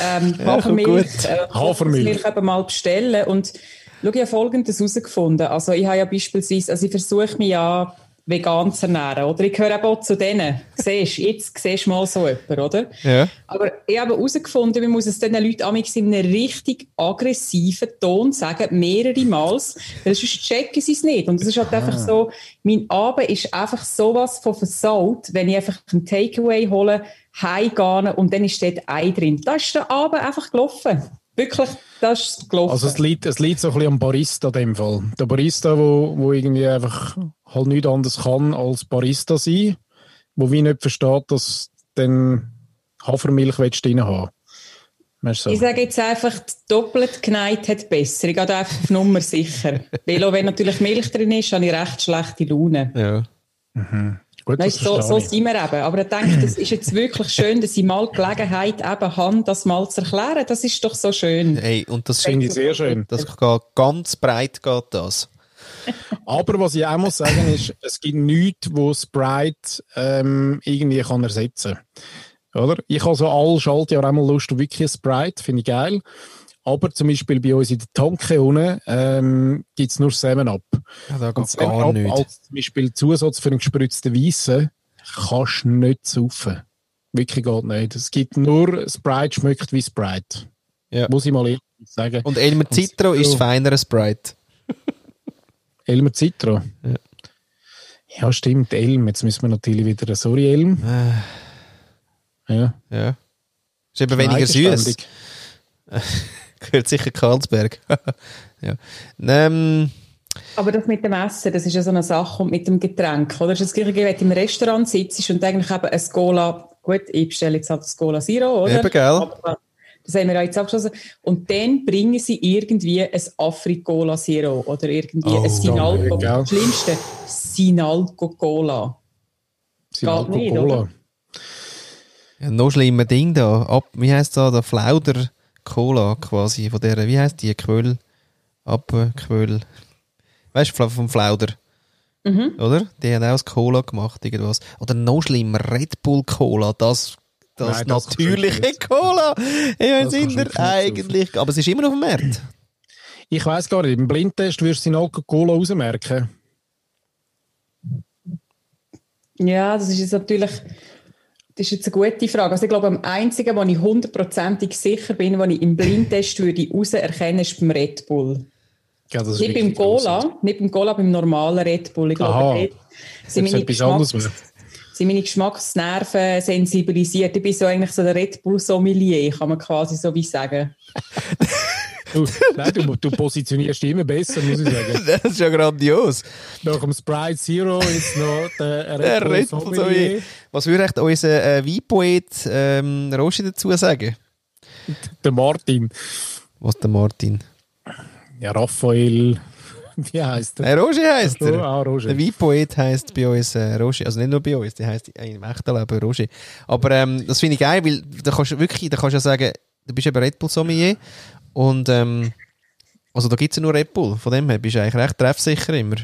ähm, Ja, Hafermilch, äh. Hafermilch eben mal bestellen. Und schau, ich habe Folgendes herausgefunden. Also ich habe ja beispielsweise, also ich versuche mich ja vegan zu ernähren, oder? Ich gehöre eben auch zu denen. Siehst, jetzt siehst du mal so jemanden, oder? Ja. Aber ich habe herausgefunden, man muss es diesen Leuten amigs in einem richtig aggressiven Ton sagen, mehrere Mal, weil sonst checken sie es nicht. Und es ist halt einfach so, mein Abend ist einfach sowas von versaut, wenn ich einfach einen Takeaway hole, heimgehe und dann ist dort Ei drin. Da ist der Abend einfach gelaufen. Wirklich, das ist gelaufen. Also es liegt, es liegt so ein bisschen am Barista in dem Fall. Der Barista, wo, wo irgendwie einfach halt nichts anderes kann als Barista sein, wo wie nicht versteht, dass dann Hafermilch willst du drin haben. Du Ich so? sage jetzt einfach, doppelt geneigt hat besser. Ich gehe da einfach auf Nummer sicher. <laughs> Weil auch wenn natürlich Milch drin ist, habe ich recht schlechte Laune. Ja. Gut, Weißt, so, so sind wir eben. Aber ich denke, das ist jetzt wirklich schön, dass ich mal Gelegenheit eben habe, das mal zu erklären. Das ist doch so schön. Hey, und das Finde ich sehr schön. Das geht ganz breit geht das. <laughs> Aber was ich auch muss sagen ist, es gibt nichts, wo Sprite ähm, irgendwie kann ersetzen kann. Oder? Ich habe so alle Schaltjahre einmal Lust auf wirklich Sprite, finde ich geil. Aber zum Beispiel bei uns in der Tanke unten ähm, gibt es nur 7-Up. Ja, da geht gar 7-Up nicht. als zum Beispiel Zusatz für einen gespritzten Weissen kannst du nicht saufen. Wirklich geht nicht. Es gibt nur Sprite schmeckt wie Sprite. Ja. Muss ich mal ehrlich sagen. Und Elmer Citro ist so- feinerer Sprite. <laughs> Elmer Citro. Ja. Ja. stimmt, Elm. Jetzt müssen wir natürlich wieder. Sorry, Elm. Ja. Ja. Ist eben weniger süß. <laughs> Gehört sicher Karlsberg. <laughs> ja. Ähm, Aber das mit dem Essen, das ist ja so eine Sache und mit dem Getränk, oder? Das ist das gleiche, wenn du im Restaurant sitzt und eigentlich eben ein Cola, gut, ich bestelle jetzt halt das Cola Zero, oder? Eben, gell? Aber Das haben wir ja jetzt abgeschlossen. Und dann bringen sie irgendwie ein Afrikola Zero oder irgendwie Oh, ein Sinalco. Das Schlimmste, Sinalco Cola. Nicht, Cola. oder? ja, noch schlimmer Ding da. Ab, wie heisst da? Der Flauder Cola quasi. Von der, wie heisst die? Quöll. Abquöll. Weißt du, vom Flauder. Mhm. Oder? Die haben auch das Cola gemacht, irgendwas. Oder noch schlimmer, Red Bull Cola. Das, das Nein, natürliche. Cola. Ich meine, sind eigentlich. Aber es ist immer noch auf dem Markt. Ich weiss gar nicht, im Blindtest wirst du den Cola rausmerken. Ja, das ist jetzt natürlich, das ist jetzt eine gute Frage. Also ich glaube, am einzigen, wo ich hundertprozentig sicher bin, wo ich im Blindtest würde raus erkennen, ist beim Red Bull. Ja, das ist Nicht beim. Cola, nicht beim Cola, beim normalen Red Bull. Ich glaube, Aha. sind meine, Geschmacks, sind meine Geschmacksnerven sensibilisiert. Ich bin so eigentlich so der Red Bull Sommelier, kann man quasi so wie sagen. <laughs> Du, nein, du, du positionierst dich immer besser, muss ich sagen. <laughs> Das ist ja grandios. Nach dem Sprite Zero ist noch der Red Der Bull Red Bull Sommelier. Was würde echt unser äh, Weinpoet ähm, Roshi dazu sagen? Der Martin. Was der Martin? Ja, Raphael. <laughs> Wie heißt der? Äh, Roshi heisst er. ah, Roger. Der Weinpoet heisst bei uns äh, Roshi. Also nicht nur bei uns, der heisst im echten Leben Roshi. Aber ähm, das finde ich geil, weil da kannst du wirklich, da kannst du ja sagen, du bist eben Red Bull Sommelier und ähm, also da gibt es ja nur Red Bull. Von dem her bist du eigentlich recht treffsicher immer.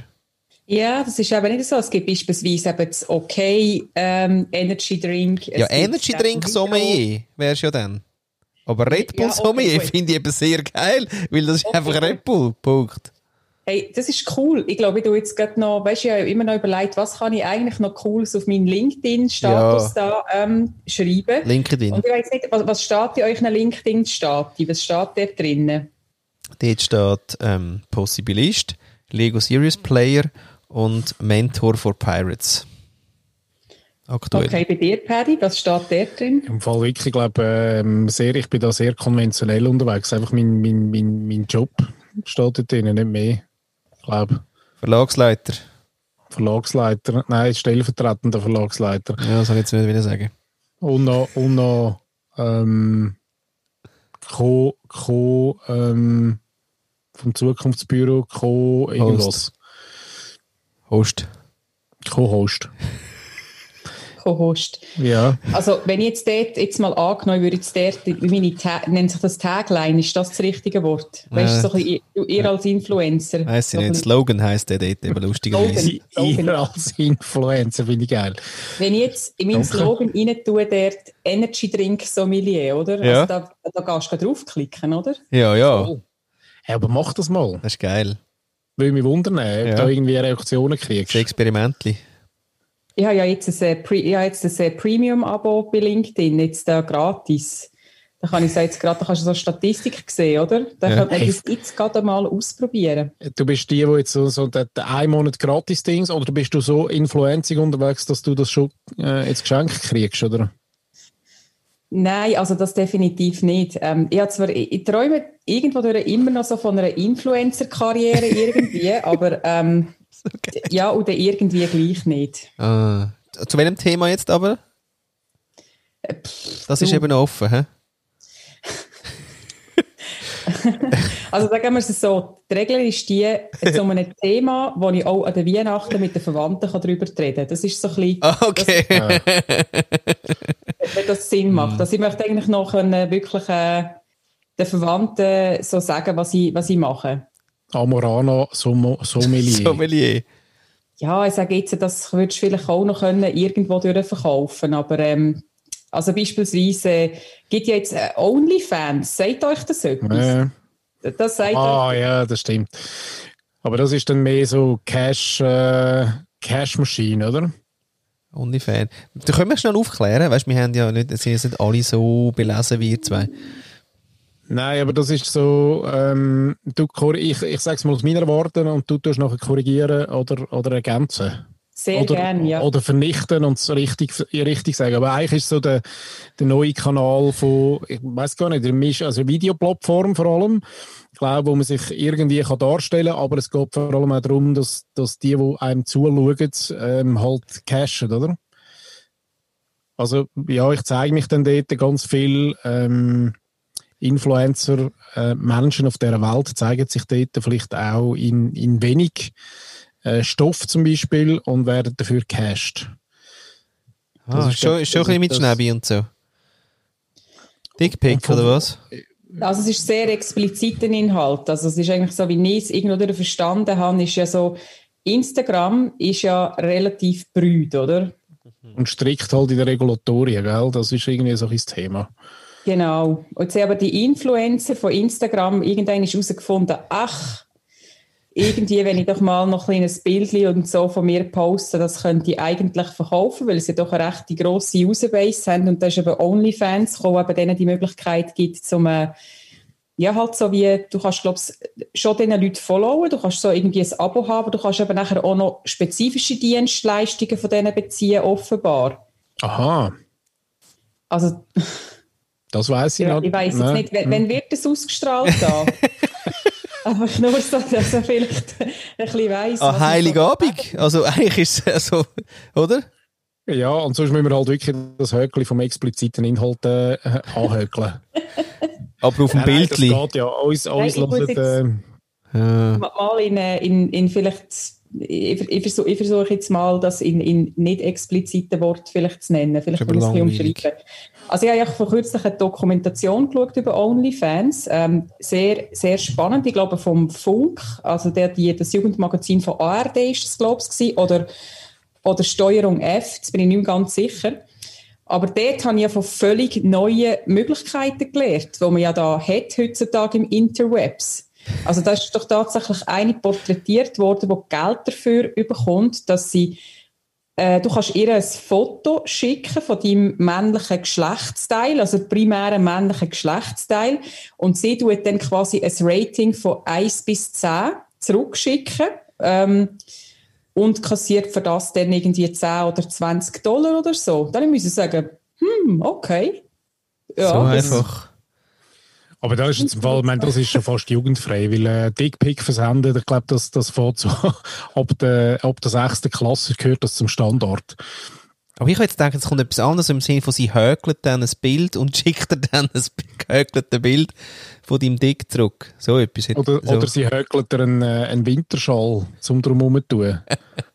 Ja, das ist eben nicht so. Es gibt beispielsweise eben das Okay ähm, Energy Drink. Es ja, Energy Drink. Sommelier wärst ja dann. Aber Red Bull Ja, okay, Sommelier finde ich eben sehr geil, weil das ist Okay, einfach. Red Bull. Punkt. Hey, das ist cool. Ich glaube, ich tue jetzt gerade noch, weißt du, ich habe immer noch überlegt, was kann ich eigentlich noch Cooles auf meinen LinkedIn-Status da ähm, schreiben. LinkedIn. Und ich weiß nicht, was, was steht in euch LinkedIn-Stati? Was steht da drinnen? Dort steht ähm, Possibilist, Lego Serious Player und Mentor for Pirates. Aktuell. Okay, bei dir, Paddy, was steht da drin? Im Fall wirklich, ich glaube, ähm, sehr, ich bin da sehr konventionell unterwegs. Einfach mein, mein, mein, mein Job steht da drin, nicht mehr. Glaube, Verlagsleiter. Verlagsleiter, nein, stellvertretender Verlagsleiter. Ja, das soll ich jetzt nicht wieder sagen. Und noch, und noch ähm, Co, Co, ähm, vom Zukunftsbüro, Co, irgendwas. Host. Co-Host. Co-Host. Ja. Also, wenn ich jetzt dort jetzt mal angenommen würde, jetzt dort, meine Ta nennt sich das Tagline, ist das das richtige Wort? Weißt du, so ein bisschen, ihr, ihr als Influencer. Weiss so ich nicht. Slogan heisst der dort eben lustigerweise. <laughs> Ihr als Influencer finde ich geil. Wenn ich jetzt in meinen. Slogan rein tue, dort Energy Drink Sommelier, oder? Ja. Also da, da gehst du draufklicken, oder? Ja, ja. Ja, aber mach das mal. Das ist geil. Will mich wundern, ob Ja. du da irgendwie Reaktionen kriegst. Das Experimentli. Ich habe ja jetzt ein, äh, habe jetzt ein äh, Premium-Abo bei LinkedIn, jetzt da gratis. Da kann ich jetzt gerade, da kannst du so Statistik sehen, oder? Da Ja. könnte man das jetzt gerade mal ausprobieren. Du bist die, die jetzt so, so den, einen Monat gratis Dings oder bist du so influenzig unterwegs, dass du das schon äh, jetzt geschenkt kriegst, oder? Nein, also das definitiv nicht. Ähm, ich, zwar, ich, träume irgendwo immer noch so von einer Influencer-Karriere <laughs> irgendwie, aber ähm, <laughs> ja, und dann irgendwie gleich nicht. Ah. Zu welchem Thema jetzt aber? Das ist du. eben noch offen, hä? <laughs> Also sagen wir es so, die Regel ist die, jetzt um ein Thema, wo ich auch an den Weihnachten mit den Verwandten kann darüber reden kann. Das ist so ein bisschen, Ah, okay. <laughs> wenn das Sinn macht. Also ich möchte eigentlich noch können, wirklich äh, den Verwandten so sagen, was ich, was ich mache. Amorana Somo- Sommelier. Sommelier. Ja, ich sage jetzt, das würdest du vielleicht auch noch können, irgendwo verkaufen, aber ähm, Also beispielsweise äh, gibt ja jetzt äh, OnlyFans. Sagt euch das etwas? Ja. Das sagt Ah, euch, ja, das stimmt. Aber das ist dann mehr so Cash, äh, Cash-Maschine, oder? OnlyFans. Da können wir schnell aufklären, weißt, wir haben ja nicht, sie sind alle so belesen wie ihr zwei. Nein, aber das ist so, ähm, du, ich, ich sag's mal aus meiner Worten und du tust nachher korrigieren oder, oder ergänzen. sehr oder, gerne, ja. oder vernichten und es richtig, richtig sagen. Aber eigentlich ist so der, der neue Kanal von, ich weiß gar nicht, der Misch, also Videoplattform vor allem, ich glaube, wo man sich irgendwie kann darstellen kann, aber es geht vor allem auch darum, dass, dass die, die einem zuschauen, ähm, halt cashen, oder? Also, ja, ich zeige mich dann dort ganz viel, ähm, Influencer, äh, Menschen auf dieser Welt zeigen sich dort vielleicht auch in, in wenig äh, Stoff zum Beispiel und werden dafür gecasht. Ah, Das ist schon, schon ein bisschen mit Schnäbi und so. Dickpick, oder was? Also es ist sehr expliziter Inhalt. Also es ist eigentlich so, wie ich es irgendwo verstanden habe, ist ja so, Instagram ist ja relativ brüd, oder? Und strikt halt in der Regulatorien, gell? Das ist irgendwie so ein Thema. Genau. Und jetzt haben aber die Influencer von Instagram irgendwann ist herausgefunden, ach, irgendwie, wenn ich doch mal noch ein kleines Bild und so von mir poste, das könnte ich eigentlich verkaufen, weil sie doch eine recht grosse Userbase haben und da ist eben OnlyFans, wo eben denen die Möglichkeit gibt, zum äh, ja, halt so wie, du kannst, glaubst schon diesen Leuten followen, du kannst so irgendwie ein Abo haben, du kannst eben nachher auch noch spezifische Dienstleistungen von denen beziehen, offenbar. Aha, Also, das weiß ich Ja, noch. ich weiß jetzt Nein. nicht, wenn, wenn wird das ausgestrahlt da? <laughs> Einfach nur so, dass er vielleicht ein bisschen weiss. Ah, Heiligabend. Also <laughs> eigentlich ist es so, oder? Ja, und sonst müssen wir halt wirklich das Höckli vom expliziten Inhalt äh, <laughs> anhökeln. Aber auf dem Nein, nein, Bildli. Das geht ja. Uns, Nein, uns ich muss hören, jetzt- äh. Mal in, äh, in, in vielleicht, ich, ich versuche ich versuch jetzt mal, das in, in nicht expliziten Wort vielleicht zu nennen. Vielleicht aber muss ich es ein bisschen umschreiben. Also ich habe vor kurzem eine Dokumentation geschaut über OnlyFans. Ähm, sehr, sehr spannend. Ich glaube vom Funk, also der, die, das Jugendmagazin von ARD ist es, glaube ich, oder, oder Steuerung F, jetzt bin ich nicht ganz sicher. Aber dort habe ich ja von völlig neuen Möglichkeiten gelernt, die man ja da hat heutzutage im Interwebs. Also da ist doch tatsächlich eine porträtiert worden, die Geld dafür bekommt, dass sie du kannst ihr ein Foto schicken von deinem männlichen Geschlechtsteil, also primären männlichen Geschlechtsteil, und sie tut dann quasi ein Rating von 1 bis 10 zurückschicken ähm, und kassiert für das dann irgendwie 10 oder 20 Dollar oder so. Dann müssen sie sagen, hm, okay. Ja, so einfach. Aber da ist jetzt im Fall, ich meine, das ist schon fast jugendfrei, weil äh, Dickpick versenden, ich glaube, das, das fährt so, <laughs> ab der, ab der sechsten Klasse gehört das zum Standard. Aber ich habe jetzt gedacht, es kommt etwas anderes im Sinne von, sie hökelt dann ein Bild und <laughs> schickt dir dann ein gehökeltes Bild von deinem Dick zurück. So etwas. hätte- Oder, so. oder sie höckelt dir einen, äh, einen Winterschal zum drum zu tun. <laughs>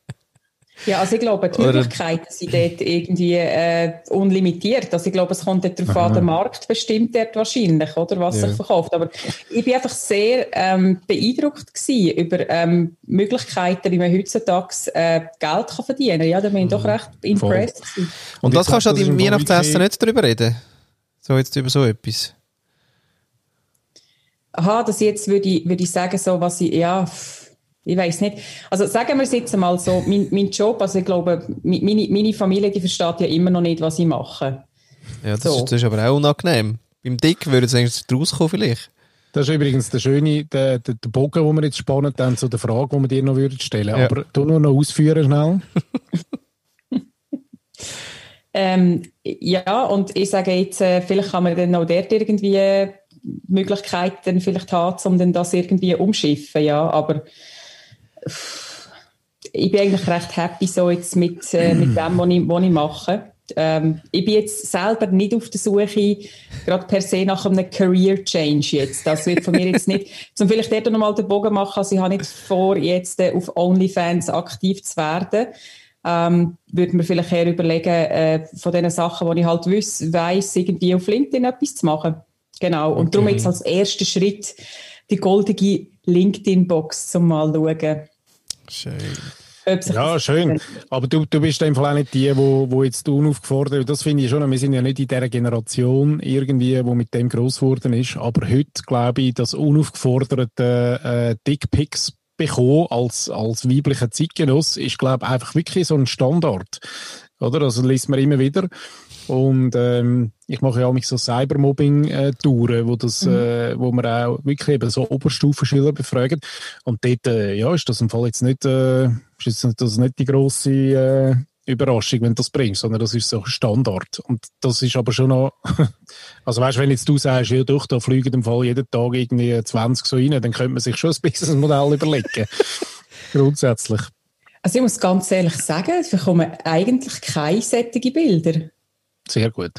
Ja, also ich glaube, die Oder- Möglichkeiten sind dort irgendwie äh, unlimitiert. Also ich glaube, es kommt dort darauf an, der Markt bestimmt dort wahrscheinlich, oder, was Ja. sich verkauft. Aber ich bin einfach sehr ähm, beeindruckt gewesen über ähm, Möglichkeiten, wie man heutzutage äh, Geld kann verdienen kann. Ja, da bin ich doch recht impressed. gewesen. und das kannst du an das deinem Weihnachtsessen nicht drüber reden. So jetzt über so etwas. Aha, dass ich jetzt würde ich, würde ich sagen, so was ich, ja, pff, ich weiß nicht. Also sagen wir es jetzt mal so, mein, mein Job, also ich glaube, meine, meine Familie, die versteht ja immer noch nicht, was ich mache. Ja, das, So. ist, das ist aber auch unangenehm. Beim Dick würde es eigentlich rauskommen vielleicht. Das ist übrigens der schöne, der, der, der Bogen, den wir jetzt spannen, dann zu der Frage, die wir dir noch würden stellen. Ja. Aber du nur noch ausführen schnell. <laughs> Ähm, ja, und ich sage jetzt, äh, vielleicht kann man dann auch dort irgendwie äh, Möglichkeiten vielleicht haben, um dann das irgendwie umschiffen, ja, aber ich bin eigentlich recht happy so jetzt mit, äh, mit dem, was ich, was ich mache. Ähm, ich bin jetzt selber nicht auf der Suche, gerade per se nach einem Career Change jetzt. Das wird von mir jetzt nicht, <laughs> zum vielleicht dort noch mal den Bogen machen, also ich habe nicht vor, jetzt äh, auf OnlyFans aktiv zu werden ähm, würde mir vielleicht eher überlegen, äh, von den Sachen, die ich halt weiss, weiss, irgendwie auf LinkedIn etwas zu machen. Genau. Und darum jetzt als erster Schritt die goldige LinkedIn-Box zum mal schauen. Schön. Ja, das- schön. Aber du, du bist einfach auch nicht die, wo, wo jetzt unaufgefordert, das finde ich schon, wir sind ja nicht in dieser Generation irgendwie, wo mit dem gross geworden ist, aber heute glaube ich, dass unaufgeforderte äh, Dickpics bekommen als, als weiblicher Zeitgenoss ist, glaube ich, einfach wirklich so ein Standard. Oder? Also liest man immer wieder. Und ähm, ich mache ja auch mich so Cybermobbing-Touren, wo, das, äh, wo man auch wirklich eben so Oberstufenschüler befragt. Und dort äh, ja, ist das im Fall jetzt nicht, äh, ist jetzt das nicht die grosse äh, Überraschung, wenn du das bringst, sondern das ist so Standard. Und das ist aber schon noch, <laughs> also weißt, wenn jetzt du sagst, ja doch, da fliegen im Fall jeden Tag irgendwie 20 so rein, dann könnte man sich schon ein Businessmodell überlegen. <laughs> Grundsätzlich. Also ich muss ganz ehrlich sagen, ich bekomme eigentlich keine sättige Bilder. Sehr gut.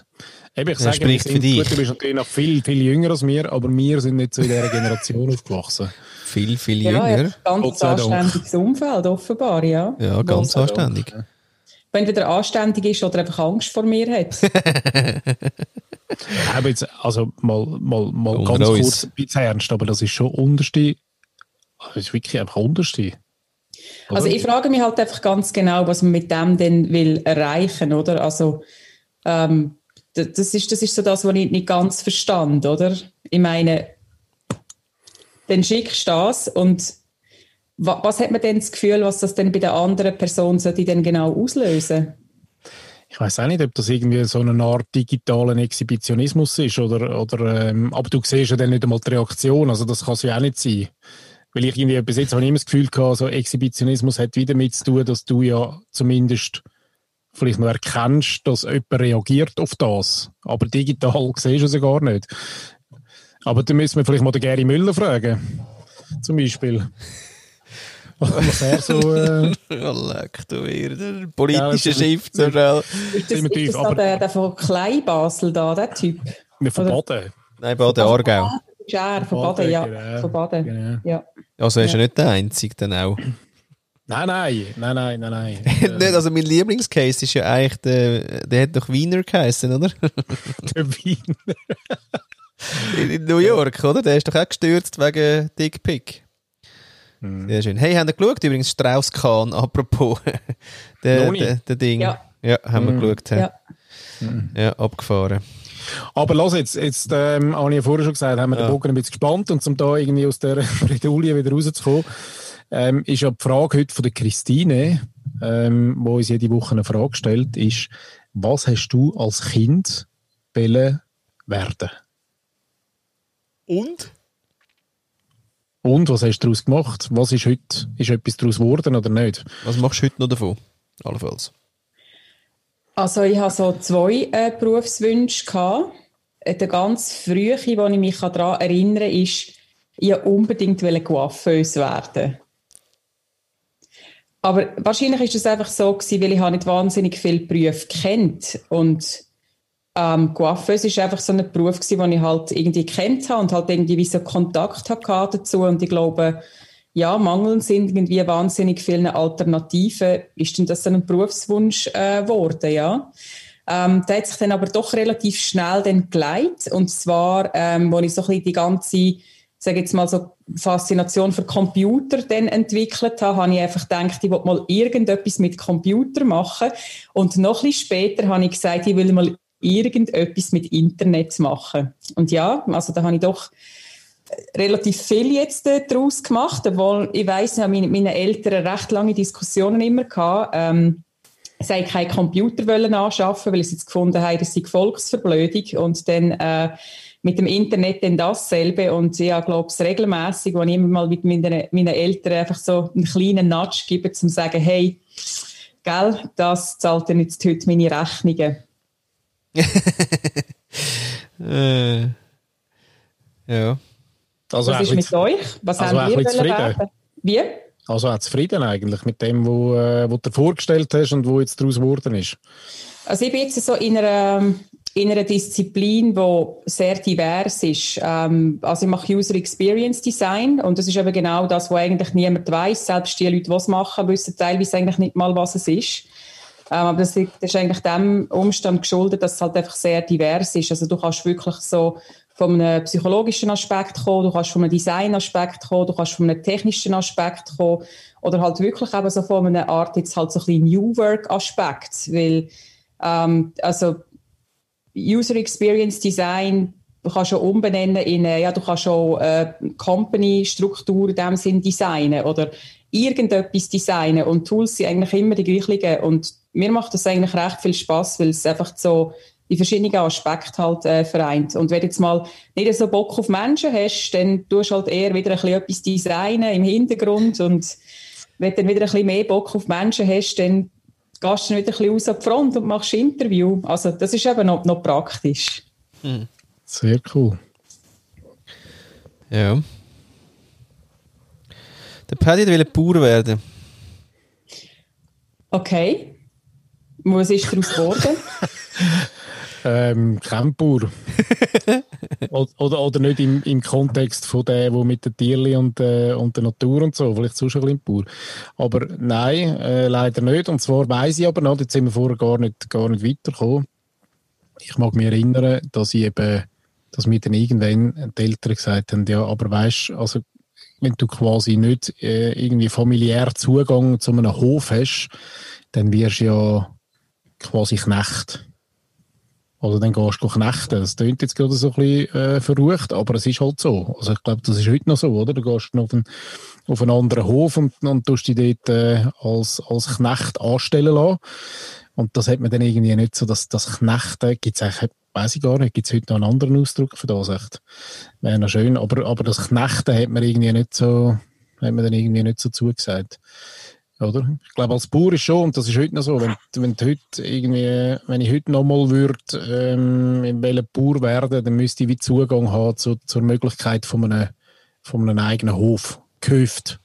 Eben, ich Ja, sage, spricht für dich. gut, du bist natürlich noch viel, viel jünger als wir, aber wir sind nicht so in dieser Generation <laughs> aufgewachsen. Viel, viel Ja, jünger. ja ganz Gott sei Dank. anständiges Umfeld, offenbar, ja. Ja, ganz Dank. anständig. <laughs> Wenn entweder anständig ist oder einfach Angst vor mir hat. <laughs> Ja, aber jetzt, also mal, mal, mal Unter ganz uns. kurz ein bisschen ernst, aber das ist schon unterste, das ist wirklich einfach unterste. Also ich frage mich halt einfach ganz genau, was man mit dem denn will erreichen, oder? Also ähm, das ist, das ist so das, was ich nicht ganz verstand, oder? Ich meine, dann schickst du das und wa was hat man denn das Gefühl, was das denn bei der anderen Person sollte denn genau auslösen? Ich weiß auch nicht, ob das irgendwie so eine Art digitalen Exhibitionismus ist oder, oder ähm, aber du siehst ja dann nicht einmal die Reaktion, also das kann es ja auch nicht sein. Weil ich irgendwie bis jetzt habe ich immer das Gefühl gehabt, so Exhibitionismus hat wieder damit zu tun, dass du ja zumindest vielleicht noch erkennst, dass jemand reagiert auf das. Aber digital <laughs> siehst du es ja gar nicht. Aber dann müssen wir vielleicht mal den Gary Müller fragen. Zum Beispiel. <laughs> Was er so... Äh, Ja, leck du wieder. Der politische Ja, das- Chef so schnell. Ist das, da aber- der, der von Kleinbasel da, der Typ? wir verboten. Nein, bei der Aargau. Ist er, von Baden, Baden, ja. genau. Von Baden, Genau. ja. Also er ist ja nicht der Einzige dann auch. Nein, nein, nein, nein, nein, nein. <laughs> nicht, also mein Lieblingscase ist ja eigentlich, der, der hat doch Wiener geheißen, oder? <laughs> Der Wien. <laughs> In, in New York, oder? Der ist doch auch gestürzt wegen Dickpick. Hm. Sehr schön. Hey, haben ihr geschaut? Übrigens Strauss-Kahn, apropos. der, der, der Ding. Ja. Ja, haben wir geschaut. Ja. Ja. ja, abgefahren. Aber lass jetzt, jetzt ähm, habe ich ja vorher schon gesagt, haben wir Ja. den Bogen ein bisschen gespannt und um da irgendwie aus der Bredouille wieder rauszukommen, ähm, ist ja die Frage heute von der Christine, ähm, wo uns jede Woche eine Frage stellt, ist, was hast du als Kind wollen werden? Und? Und was hast du daraus gemacht? Was ist heute, ist etwas daraus geworden oder nicht? Was machst du heute noch davon? Allenfalls. Also ich hatte so zwei äh, Berufswünsche. Gehabt. Der ganz frühe, wo ich mich daran erinnere, ist, ich wollte unbedingt Coiffeuse werden. Aber wahrscheinlich ist es einfach so gewesen, weil ich nicht wahnsinnig viele Berufe kennt und ähm, Coiffeuse ist einfach so ein Beruf gewesen, den ich halt irgendwie kennt habe und halt irgendwie wie so Kontakt hatte dazu. Und ich glaube, ja, mangeln sind irgendwie wahnsinnig viele Alternativen, ist denn das ein Berufswunsch äh, geworden, ja. Ähm, der hat sich dann aber doch relativ schnell dann geleitet und zwar, ähm, wo ich so ein bisschen die ganze, sage jetzt mal so Faszination für Computer dann entwickelt habe, habe ich einfach gedacht, ich will mal irgendetwas mit Computer machen und noch ein bisschen später habe ich gesagt, ich will mal irgendetwas mit Internet machen. Und ja, also da habe ich doch relativ viel jetzt äh, daraus gemacht, obwohl ich weiss, ich habe meine, meine Eltern recht lange Diskussionen immer gehabt. Ähm, sie wollten keinen Computer wollen anschaffen, weil sie jetzt gefunden haben, das sei Volksverblödung und dann äh, mit dem Internet dann dasselbe und ich glaube es regelmäßig, wenn ich immer mal mit meinen, meinen Eltern einfach so einen kleinen Nudge gebe, zum zu sagen, hey, gell, das zahlt dann jetzt heute meine Rechnungen. <laughs> Äh, ja. Also Was ist mit euch? Was also haben wir zufrieden. werden? Wie? Also auch zufrieden eigentlich mit dem, wo, äh, wo du dir vorgestellt hast und wo jetzt daraus geworden ist. Also ich bin jetzt so in einer, in einer Disziplin, die sehr divers ist. Ähm, also ich mache User Experience Design und das ist eben genau das, was eigentlich niemand weiß. Selbst die Leute, die es machen, wissen teilweise eigentlich nicht mal, was es ist. Ähm, aber das, ist eigentlich dem Umstand geschuldet, dass es halt einfach sehr divers ist. Also du kannst wirklich so von einem psychologischen Aspekt kommen, du kannst von einem Design-Aspekt kommen, du kannst von einem technischen Aspekt kommen oder halt wirklich eben so von einer Art jetzt halt so ein New Work-Aspekt, weil ähm, also User Experience Design, du kannst schon umbenennen in, ja, du kannst schon äh, Company-Struktur in dem Sinn designen oder irgendetwas designen und Tools sind eigentlich immer die gleichen und mir macht das eigentlich recht viel Spaß, weil es einfach so die verschiedenen Aspekte halt äh, vereint. Und wenn du jetzt mal nicht so Bock auf Menschen hast, dann tust du halt eher wieder ein bisschen etwas designen im Hintergrund und wenn du dann wieder ein bisschen mehr Bock auf Menschen hast, dann gehst du dann wieder ein bisschen raus an die Front und machst ein Interview. Also das ist eben noch, noch praktisch. Sehr cool. Ja. Der Paddy will Bauer werden. Okay. Was ist daraus geworden? <laughs> Ähm, Camper. <laughs> oder, oder, nicht im, im Kontext von der, wo mit den Tierli und, äh, und der Natur und so, vielleicht sonst ein bisschen pur. Aber nein, äh, leider nicht. Und zwar weiss ich aber noch, jetzt sind wir vorher gar nicht, gar nicht weitergekommen. Ich mag mich erinnern, dass ich eben, dass mir dann irgendwann die Eltern gesagt haben, ja, aber weißt, also, wenn du quasi nicht äh, irgendwie familiär Zugang zu einem Hof hast, dann wirst du ja quasi Knecht. Oder dann gehst du knechten. Das klingt jetzt gerade so ein bisschen äh, verrucht, aber es ist halt so. Also ich glaube, das ist heute noch so, oder? Du gehst auf einen, auf einen anderen Hof und, und tust dich dort äh, als, als Knecht anstellen lassen. Und das hat man dann irgendwie nicht so, dass das Knechten gibt es eigentlich, weiß ich gar nicht, gibt es heute noch einen anderen Ausdruck für das echt? Wäre noch schön, aber, aber das Knechten hat man irgendwie nicht so, hat man dann irgendwie nicht so zugesagt. Oder? Ich glaube, als Bauer ist schon, und das ist heute noch so, wenn, wenn heute irgendwie, wenn ich heute nochmal würde, ähm, in welchem Bauer werden, dann müsste ich wie Zugang haben zu, zur Möglichkeit von einem, von einem eigenen Hof, gehöft.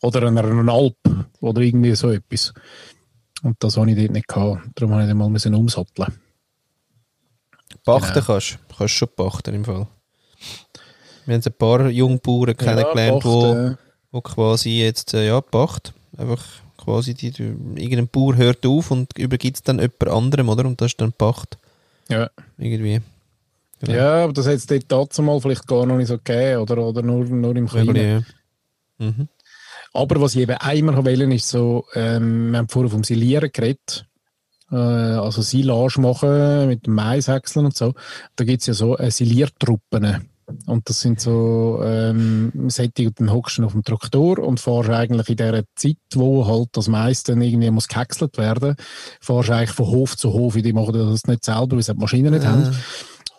Oder einer, einer Alp, oder irgendwie so etwas. Und das habe ich dort nicht gehabt. Darum habe ich dann mal müssen umsatteln. Pachten Genau. kannst du. Kannst schon pachten im Fall. Wir haben ein paar Jungbauern kennengelernt, Ja, wo, Pacht, äh, wo quasi jetzt, äh, ja, Pacht. Einfach quasi, die, die, irgendein Bauer hört auf und übergibt es dann jemand anderem, oder? Und das ist dann Pacht. ja. Irgendwie. Genau. ja, aber das hat es dort dazu mal vielleicht gar noch nicht so gegeben, oder, oder nur, nur im Kleinen. Ja. Mhm. Aber was ich eben einmal wollte, ist so, ähm, wir haben vorher vom Silieren geredet, äh, also Silage machen mit dem Maishäckseln und so. Da gibt es ja so äh, Siliertruppen. Und das sind so ähm, Sättig und dann hockst du auf dem Traktor und fahrst eigentlich in dieser Zeit, wo halt das dann irgendwie muss gehäckselt werden, fahrst eigentlich von Hof zu Hof. Die machen das nicht selber, weil sie die Maschinen nicht haben.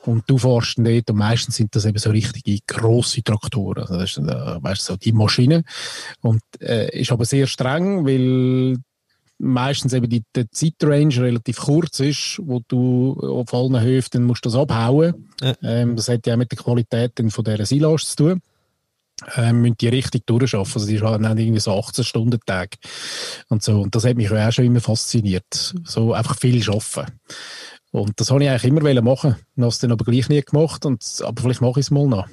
Und du fährst dann dort, und meistens sind das eben so richtige grosse Traktoren. Also das ist, äh, weißt du, so die Maschine. Und äh, ist aber sehr streng, weil meistens eben die, die Zeitrange relativ kurz ist, wo du auf allen Höfen dann musst du das abhauen. Ja. Ähm, das hat ja auch mit der Qualität dann von dieser Silage zu tun. Ähm, müssen die richtig durchschaffen. Also die haben dann irgendwie so 18 Stunden Tag und so. Und das hat mich auch schon immer fasziniert. So einfach viel arbeiten. Und das habe ich eigentlich immer wollen machen. Ich habe es dann aber gleich nie gemacht. Und, aber vielleicht mache ich es mal noch.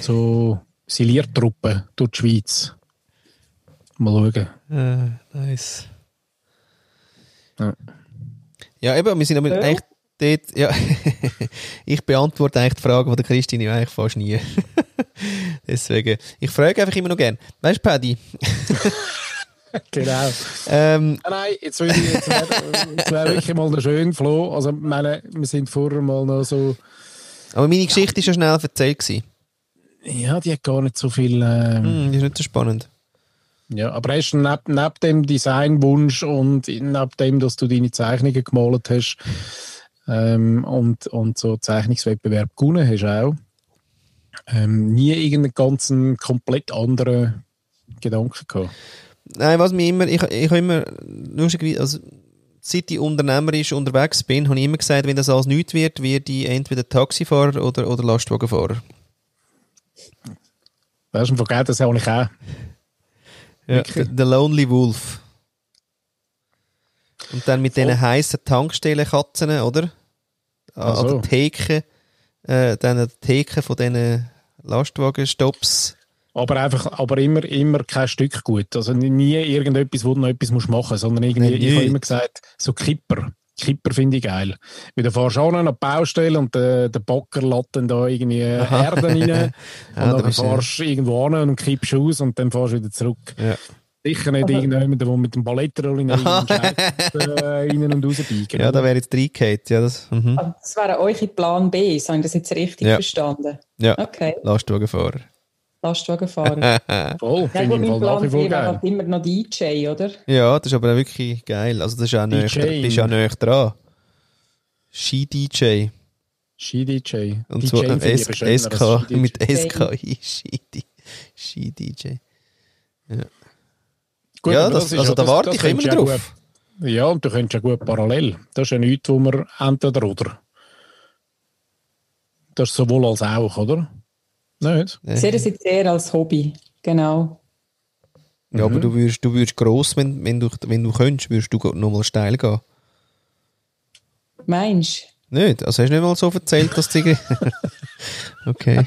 So Siliertruppen durch die Schweiz. Mal schauen. Äh, nice. Ja. Ja, eben, wir sind aber Ja. eigentlich dort, ja, <laughs> ich beantworte eigentlich die Fragen von der Christine ja eigentlich fast nie. <laughs> Deswegen, ich frage einfach immer noch gern. Weißt du, Paddy, <laughs> Genau. ähm, Ah, Nein, jetzt will ich, jetzt wäre wirklich mal noch schön, Flo. Also, meine, wir sind vorher mal noch so, aber meine Geschichte war ja schnell erzählt. Gewesen. ja, die hat gar nicht so viel, ähm, Hm, das ist nicht so spannend. Ja, aber hast du neben, neben dem Designwunsch und neben dem, dass du deine Zeichnungen gemalt hast, ähm, und, und so Zeichnungswettbewerb gewonnen hast auch, ähm, nie irgendeinen ganzen komplett anderen Gedanken gehabt. Nein, was mir immer, ich, ich habe immer, lustigerweise, also, seit ich unternehmerisch unterwegs bin, habe ich immer gesagt, wenn das alles nichts wird, werde ich entweder Taxifahrer oder, oder Lastwagenfahrer. Weißt du, vergessen, das habe ich auch. Ja, the, Lonely Wolf. Und dann mit diesen heißen Tankstellenkatzen, oder? An so. der Theke, äh, dann an der Theke von diesen Lastwagenstops Aber einfach, aber immer, immer kein Stück gut. Also nie irgendetwas, wo du noch etwas machen musst, sondern irgendwie, Nein, ich habe immer gesagt, so Kipper. Kipper finde ich geil. Weil du fährst auch an die Baustelle und der, der Bocker lässt dann da irgendwie Erde rein. <laughs> Ja, und da dann du- fährst du irgendwo an und kippst aus und dann fährst du wieder zurück. Ja. Sicher nicht irgendjemand, der mit dem Ballettroller in den <laughs> Scheiß, äh, rein und raus biegen. Ja, da wäre jetzt reingehauen. Ja, das, mhm. Also das wäre eure Plan B, habe ich das jetzt richtig Ja. verstanden? ja. Okay, Lastwagenfahrer. Lastwagenfahrer. Voll, <laughs> Ja, finde ich im mein Fall nach Plan wie halt immer noch DJ, oder? Ja, das ist aber wirklich geil. Also, das ist auch näher, bist ja näher dran. Ski-DJ. Ski-DJ. Und DJ so als SK, Ski-DJ. mit SKI, Ski- Ski-DJ. Gut, Ja, das, ist also ja- da das- warte das ich immer ja drauf. gut- Ja, und du könntest ja gut parallel. Das ist ja nichts, wo man entweder oder. Das ist sowohl als auch, oder? Nicht? Ich sehe das jetzt eher als Hobby, genau. Ja, aber du würdest, du würdest gross, wenn, wenn, du, wenn du könntest, würdest du nochmal steil gehen. Meinst du? Nicht? Also hast du nicht mal so erzählt, dass die... <laughs> okay.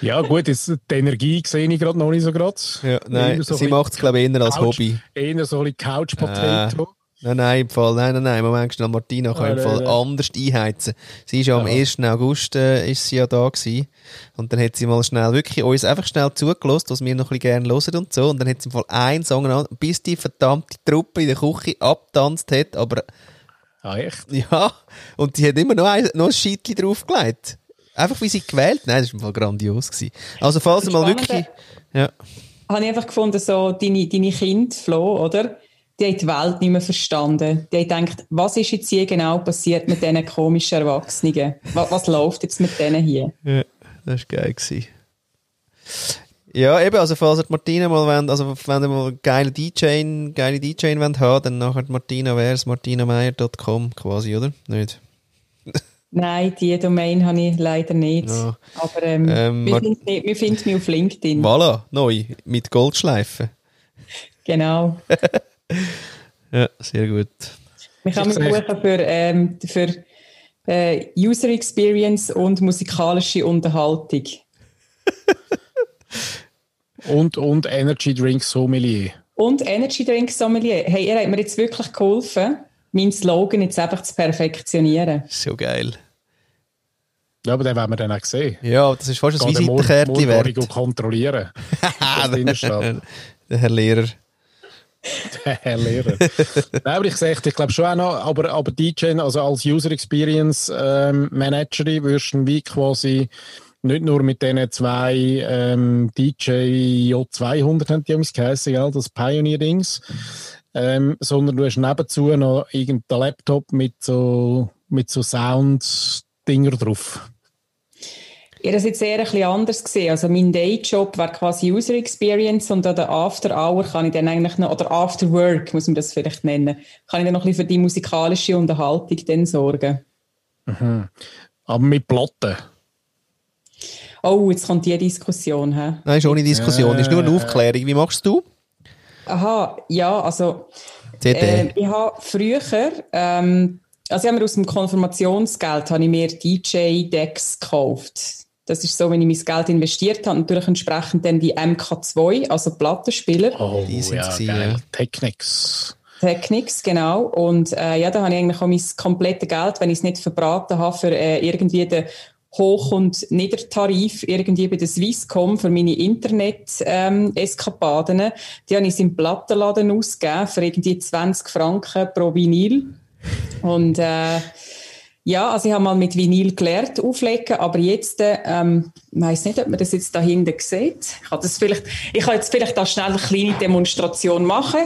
Ja, gut, jetzt, die Energie sehe ich gerade noch nicht so gerade. Ja, nein, so sie macht es, glaube ich, eher als Couch- Hobby. Eher so ein bisschen Couch Potato. Nein, nein, im Fall, nein, nein, nein, Moment, schnell, Martina kann Ah, im nein, Fall nein. anders einheizen. Sie ist ja am 1. August, äh, ist sie ja da gewesen. Und dann hat sie mal schnell, wirklich uns einfach schnell zugelassen, was wir noch ein bisschen gerne hören und so. Und dann hat sie im Fall einen Song an, bis die verdammte Truppe in der Küche abgetanzt hat, aber, Ah, echt? ja, und die hat immer noch ein, noch ein Scheitchen draufgelegt. Einfach wie sie gewählt, nein, das war im Fall grandios gewesen. Also, falls mal wirklich, ja. Habe ich einfach gefunden, so deine, deine Kinder, Flo, oder? Die haben die Welt nicht mehr verstanden. Die haben gedacht, was ist jetzt hier genau passiert mit diesen komischen Erwachsenen? Was, was läuft jetzt mit denen hier? Ja, das war geil. Gewesen. Ja, eben, also falls ihr Martina mal wollt, also wenn ihr mal geile DJ, geile DJ wollt haben, dann nachher die Martina wär's, martinameier.com quasi, oder? Nicht? <laughs> Nein, die Domain habe ich leider nicht. Ja. Aber ähm, Ähm, wir, finden, wir finden mich auf LinkedIn. Voilà, neu, mit Goldschleifen. Genau. <laughs> Ja, sehr gut. Wir mich sehe- buchen für, ähm, für äh, User Experience und musikalische Unterhaltung. <laughs> Und, und Energy Drink Sommelier. Und Energy Drink Sommelier. Hey, ihr habt mir jetzt wirklich geholfen, meinen Slogan jetzt einfach zu perfektionieren. So geil. Ja, aber den werden wir dann auch sehen. Ja, das ist fast ein Visitenkärtchen morgen wert. kontrollieren. <laughs> Der Herr Lehrer. <laughs> Herr Lehrer. Nein, aber ich sehe, ich glaube schon auch noch, aber, aber DJ, also als User Experience ähm, Managerin, wirst du wie quasi nicht nur mit diesen zwei ähm, DJ J200, haben die übrigens geheißen, gell, das Pioneer-Dings, ähm, sondern du hast nebenzu noch irgendeinen Laptop mit so, mit so Sound-Dinger drauf. Ich habe das jetzt eher ein bisschen anders gesehen. Also mein Dayjob wäre quasi User Experience und an der After Hour kann ich dann eigentlich noch, oder After Work muss man das vielleicht nennen, kann ich dann noch ein bisschen für die musikalische Unterhaltung dann sorgen. Aber mit Platten. Oh, jetzt kommt die Diskussion. Hä? Nein, ist ohne Diskussion, ist nur eine Aufklärung. Wie machst du? Aha, ja, also CD. Ähm, ich habe früher, ähm, also ich habe mir aus dem Konfirmationsgeld habe ich mir DJ-Decks gekauft. Das ist so, wenn ich mein Geld investiert habe, natürlich entsprechend dann die MK2, also Plattenspieler. Oh, Die sind ja, sie, geil. ja. Technics. Technics, genau. Und äh, ja, da habe ich eigentlich auch mein komplettes Geld, wenn ich es nicht verbraten habe, für äh, irgendwie den Hoch- und Niedertarif irgendwie bei der Swisscom für meine Internet-Eskapaden. die habe ich im Plattenladen ausgegeben für irgendwie 20 Franken pro Vinyl. Und äh, ja, also ich habe mal mit Vinyl gelernt auflegen, aber jetzt, äh, ähm, ich weiss nicht, ob man das jetzt da hinten sieht. Ich kann das vielleicht, ich kann jetzt vielleicht da schnell eine kleine Demonstration machen.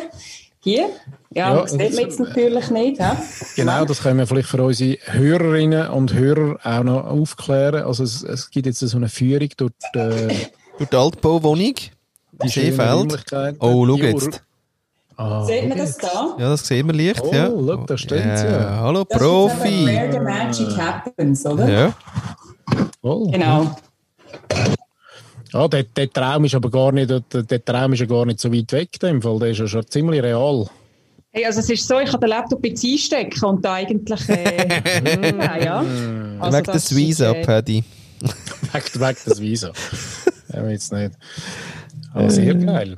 Hier. Ja, Ja, das sieht man jetzt natürlich nicht. Hä? Genau, das können wir vielleicht für unsere Hörerinnen und Hörer auch noch aufklären. Also es, es gibt jetzt so eine Führung durch die, Durch die Altbauwohnung. die Seefeld. Oh, schau Die jetzt. Ah, Sieht man das da? Ja, das sehen wir leicht. Oh, ja. schau, da steht's ja. Hallo, Das ist Profi. Where the magic happens, oder? Ja. Oh. Genau. Ah, der, der Traum ist aber gar nicht, der, der Traum ist ja gar nicht so weit weg, dem Fall. Der ist ja schon ziemlich real. Hey, also es ist so, ich kann den Laptop jetzt einstecken und da eigentlich... Äh, <laughs> ja, ja. Also Weg das des Visa, ist, äh, Paddy. Weg, weg das Visa. Haben wir jetzt nicht. Aber sehr geil.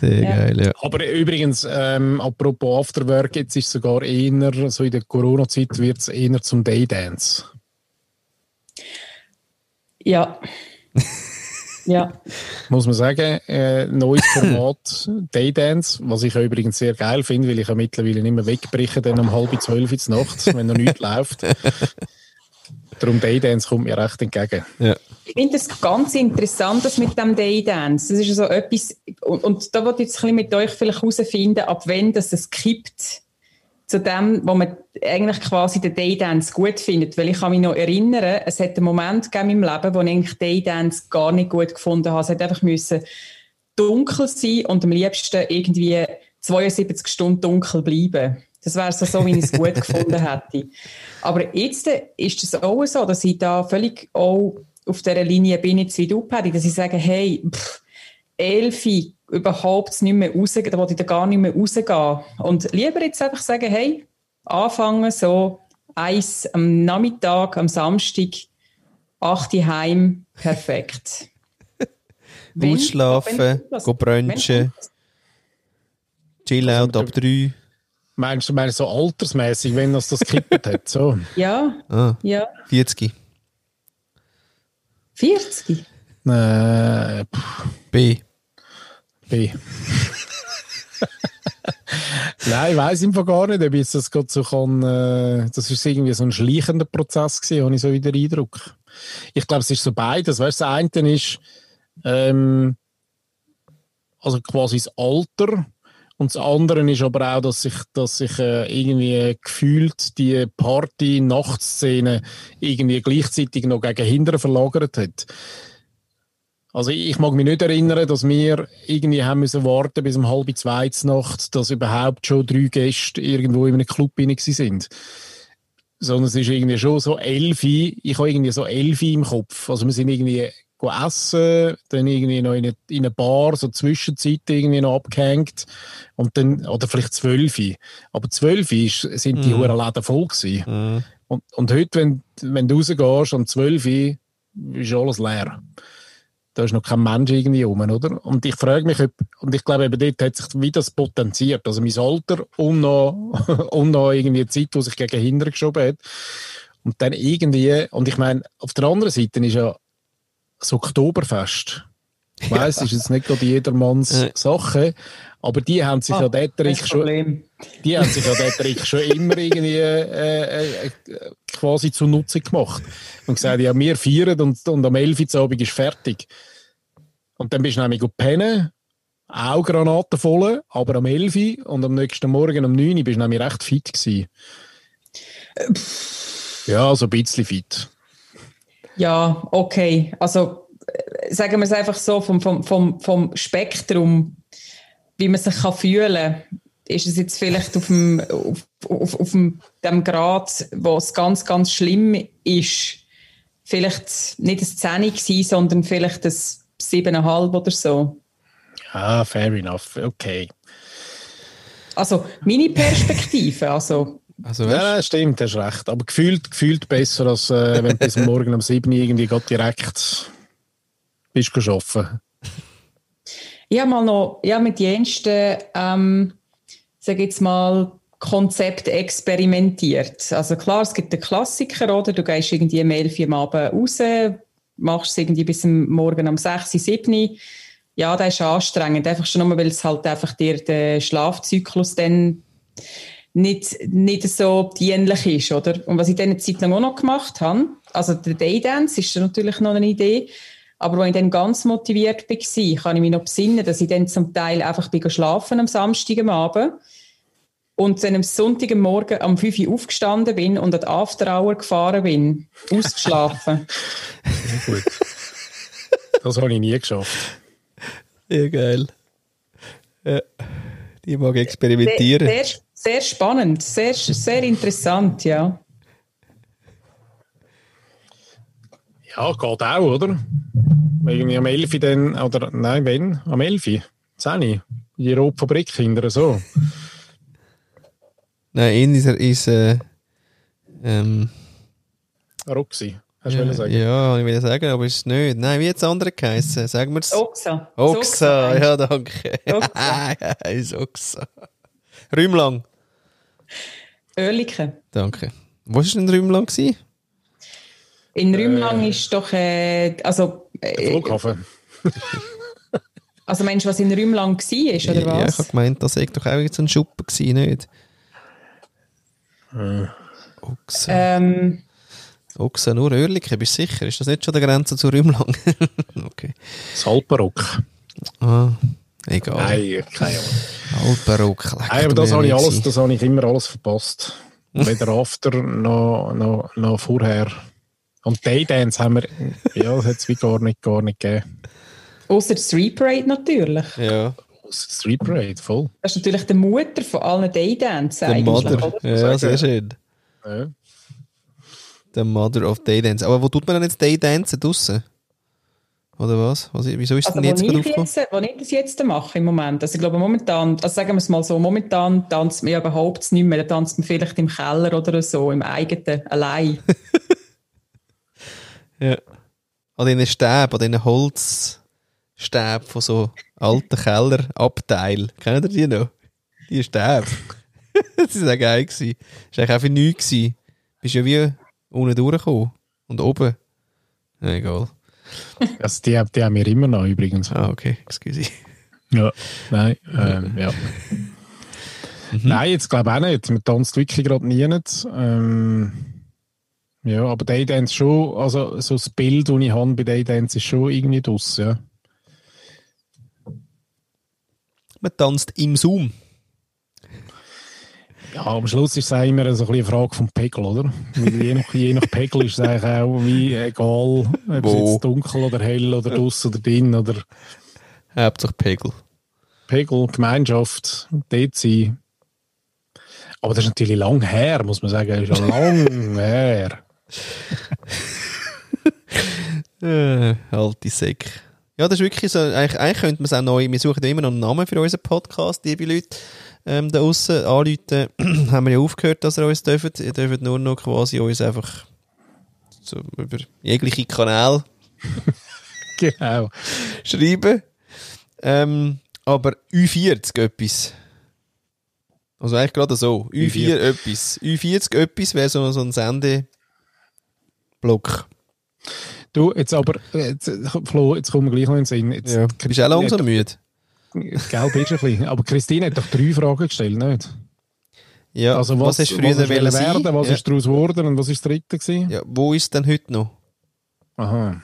Sehr Ja. geil, ja. Aber übrigens, ähm, apropos Afterwork, jetzt ist sogar eher, so in der Corona-Zeit wird es eher zum Daydance. Ja. <laughs> ja. Muss man sagen, äh, neues Format <laughs> Daydance, was ich ja übrigens sehr geil finde, weil ich ja mittlerweile nicht mehr wegbreche, dann um halb zwölf in der Nacht, wenn noch nichts <laughs> läuft. Darum Daydance kommt mir recht entgegen. ja. Ich finde das ganz interessant, das mit dem Daydance. Das ist so etwas, und, und da wollte ich jetzt ein bisschen mit euch vielleicht herausfinden, ab wann das es kippt zu dem, wo man eigentlich quasi den Daydance gut findet. Weil ich kann mich noch erinnern, es hat einen Moment gegeben in meinem Leben, wo ich eigentlich Daydance gar nicht gut gefunden habe. Es hat einfach müssen dunkel sein und am liebsten irgendwie 72 Stunden dunkel bleiben. Das wäre so, so, wie ich es gut <laughs> gefunden hätte. Aber jetzt ist es auch so, dass ich da völlig auch auf dieser Linie bin, jetzt wie du, Paddy, dass ich sage, hey, pff, Elfi überhaupt nicht mehr rausgehen, da will ich da gar nicht mehr rausgehen. Und lieber jetzt einfach sagen, hey, anfangen so eins am Nachmittag, am Samstag, acht heim, perfekt. <laughs> Ausschlafen, go brunchen, Chill-out ab drei. Meinst du, meinst du so altersmäßig, wenn das das gekippt hat? So. <laughs> Ja, Ah, ja. 40. 40? Äh, pff, B. B. <laughs> Nein, ich weiß einfach gar nicht, ob jetzt das gerade so kann. Äh, das ist irgendwie so ein schleichender Prozess gewesen, habe ich so wieder den Eindruck. Ich glaube, es ist so beides. Weißt du, das eine ist ähm, also quasi das Alter und das andere ist aber auch, dass sich, dass sich äh, irgendwie gefühlt die Party-Nachtszene irgendwie gleichzeitig noch gegen hinten verlagert hat. Also ich mag mich nicht erinnern, dass wir irgendwie haben müssen warten bis um halb zwei Nacht, dass überhaupt schon drei Gäste irgendwo in einem Club rein sind. Sondern es ist irgendwie schon so elf, ich habe irgendwie so elf im Kopf. Also wir sind irgendwie essen, dann irgendwie noch in eine, in eine Bar, so Zwischenzeit irgendwie noch abgehängt und dann, oder vielleicht zwölf. Aber zwölf sind die Mhm. Läden voll gewesen. Mhm. Und, und heute, wenn, wenn du rausgehst, um 12 Uhr, ist alles leer. Da ist noch kein Mensch irgendwie rum, oder? Und ich frage mich, ob, und ich glaube, eben dort hat sich wie das potenziert. Also mein Alter und noch, <laughs> und noch irgendwie die Zeit, die sich gegen hinten geschoben hat. Und dann irgendwie, und ich meine, auf der anderen Seite ist ja das Oktoberfest. Ich weiss, ist jetzt nicht gerade jedermanns Ja. Sache, aber die haben sich ja dort das schon, die haben sich ja Trick schon immer irgendwie äh, äh, quasi zunutze gemacht. Und gesagt, ja, wir feiern und, und am 11. Uhr Abend ist fertig. Und dann bist du nämlich gut pennen, auch Granaten voll, aber am 11. Uhr und am nächsten Morgen um 9 Uhr bist du nämlich recht fit gewesen. Ja, so ein bisschen fit. Ja, okay. Also äh, sagen wir es einfach so, vom, vom, vom, vom Spektrum, wie man sich kann fühlen kann, ist es jetzt vielleicht auf dem, auf, auf, auf dem, dem Grad, wo es ganz, ganz schlimm ist, vielleicht nicht ein 10 gewesen, sondern vielleicht ein 7,5 oder so. Ah, fair enough. Okay. Also meine Perspektive, also Also, Ja, ja, stimmt, hast recht. Aber gefühlt, gefühlt besser, als äh, wenn du bis morgen um 7 Uhr irgendwie direkt bist arbeiten. Ich habe mal noch ja, mit jensten, ähm, sage jetzt mal, Konzept experimentiert. Also klar, es gibt den Klassiker, oder? Du gehst irgendwie um 11 Uhr am Abend raus, machst es irgendwie bis Morgen um 6, 7 Ja, das ist anstrengend. Einfach schon nur, weil es halt einfach dir der Schlafzyklus dann nicht, nicht so dienlich ist, oder? Und was ich dann eine Zeit lang auch noch gemacht habe, also der Daydance ist natürlich noch eine Idee, aber als ich dann ganz motiviert war, kann ich mich noch besinnen, dass ich dann zum Teil einfach bin schlafen am Samstag am Abend und dann am Sonntag am Morgen um 5 Uhr aufgestanden bin und an die After Hour gefahren bin, ausgeschlafen. Gut. Das habe ich nie geschafft. ja, geil. Ja. Die mag experimentieren. Sehr, sehr, sehr spannend, sehr, sehr interessant, ja. Ja, geht auch, oder? Irgendwie am 11 Uhr dann, oder nein, wenn? Am 11 Uhr? 10 Uhr? In die Rotfabrik hinterher, so. Nein, in ist er ist äh, ähm, Roxy. Hast du ja, wollen sagen? ja, ich will sagen, aber ist es nicht. Nein, wie hat es andere geheißen? Sagen wir es. Oxa. Oxa, ja, danke. Oxa. <laughs> ist Oxa. Rümlang. Oerlikon. Danke. Wo war denn Rümlang? gewesen? In Rümlang ist doch, äh, also, Der äh, Flughafen. <laughs> also meinst du, was in Rümlang war, oder Ja, ich was? habe gemeint, das sei doch auch jetzt ein Schuppen gewesen, nicht? Oxa. Ähm, Oxa, nur Oerlikon, bist du sicher? Ist das nicht schon der Grenze zu Rümlang? <laughs> okay. Das Alpenrock. Ah, egal. Nein, keine Ahnung. Alpenrock. leck Nein, aber das habe ich alles, das habe ich immer alles verpasst. Weder <laughs> after noch, noch, noch vorher. Und Daydance haben wir, ja, das hat es wie gar nicht, gar nicht gegeben. Außer Street Parade natürlich. Ja, Street Parade, voll. Das ist natürlich die Mutter von allen Daydance eigentlich. Oder? Ja, sehr schön. Ja. Der Mother of Daydance. Aber wo tut man denn jetzt Daydancen? Draussen? Oder was? was wieso ist Also, denn jetzt gerade jetzt, wo ich das jetzt mache im Moment, also ich glaube momentan, also sagen wir es mal so, momentan tanzt man ja überhaupt nicht mehr, da tanzt man vielleicht im Keller oder so, im eigenen, allein. <laughs> Ja. An diesen Stäben, an diesen Holzstäben von so alten Kellerabteilen. Kennt ihr die noch? Die Stäbe. <laughs> das war auch geil. gewesen. Das war eigentlich einfach nichts. gewesen. Bist ja wie unten durchgekommen. Und oben. Ja, egal. <laughs> Also die, die haben wir immer noch übrigens. Ah, okay. Excuse. Ja. Nein, ähm, ja. Nein, jetzt glaube ich auch nicht. Man tanzt wirklich gerade nie nicht. Ähm, ja, aber Daydance schon, also so das Bild, das ich habe bei Daydance ist schon irgendwie draus, ja. Man tanzt im Zoom. Ja, am Schluss ist es auch immer so ein bisschen eine Frage vom Pegel, oder? Je, nach, je nach Pegel ist es eigentlich auch wie egal, ob es Wo? jetzt dunkel oder hell oder draus oder drin oder Hauptsache Pegel. Pegel, Gemeinschaft, dort sein. Aber das ist natürlich lang her, muss man sagen. Das ist ja lang <laughs> her. Äh, alte Säck. Ja, das ist wirklich so, eigentlich, eigentlich könnte man es auch neu, wir suchen immer noch einen Namen für unseren Podcast, liebe Leute, ähm, da aussen anrufen, <clears throat> haben wir ja aufgehört, dass ihr uns dürft. Ihr dürft nur noch quasi uns einfach so über jegliche Kanäle <laughs> Genau. schreiben. Ähm, aber U40 etwas. Also eigentlich gerade so. U4 U4. etwas. U40 etwas wäre so, so ein Sendeblock. Du, jetzt aber, jetzt, Flo, jetzt kommen wir gleich noch in den Sinn. Jetzt, Ja. Bist du auch langsam müde? Gelb ist ein bisschen. Aber Christine hat doch drei Fragen gestellt, nicht? Ja, Also was, hast du früher was werden, sein? was ja. ist daraus geworden und was ist das dritte gewesen? ja, wo ist denn heute noch? Aha.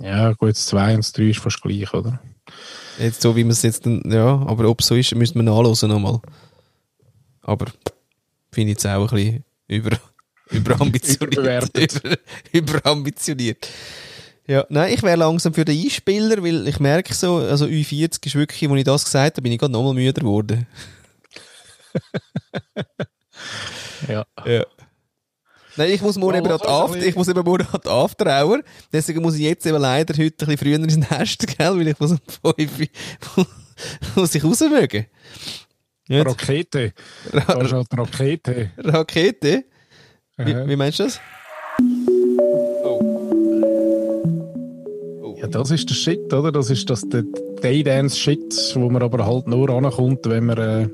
Ja, gut, das 2 und das 3 ist fast gleich, oder? Jetzt so, wie man es jetzt ja, aber ob es so ist, müsste man nachhören nochmal. Aber finde ich jetzt auch ein bisschen über, <laughs> überambitioniert. Über, <laughs> überambitioniert. Ja, nein, ich wäre langsam für den Einspieler, weil ich merke so, also U40 ist wirklich, als ich das gesagt habe, bin ich gerade nochmal müder geworden. <laughs> Ja. Ja. Nein, ich muss morgen eben an die After, ich muss eben morgen an die After-Hour. Deswegen muss ich jetzt eben leider heute ein bisschen früher ins Nest, gell, weil ich muss um 5 Uhr <laughs> muss ich raus mögen. Rakete. Da ist halt Rakete. Rakete? Wie, wie meinst du das? Das ist der Shit, oder? Das ist das der Daydance-Shit, wo man aber halt nur ankommt, wenn man äh,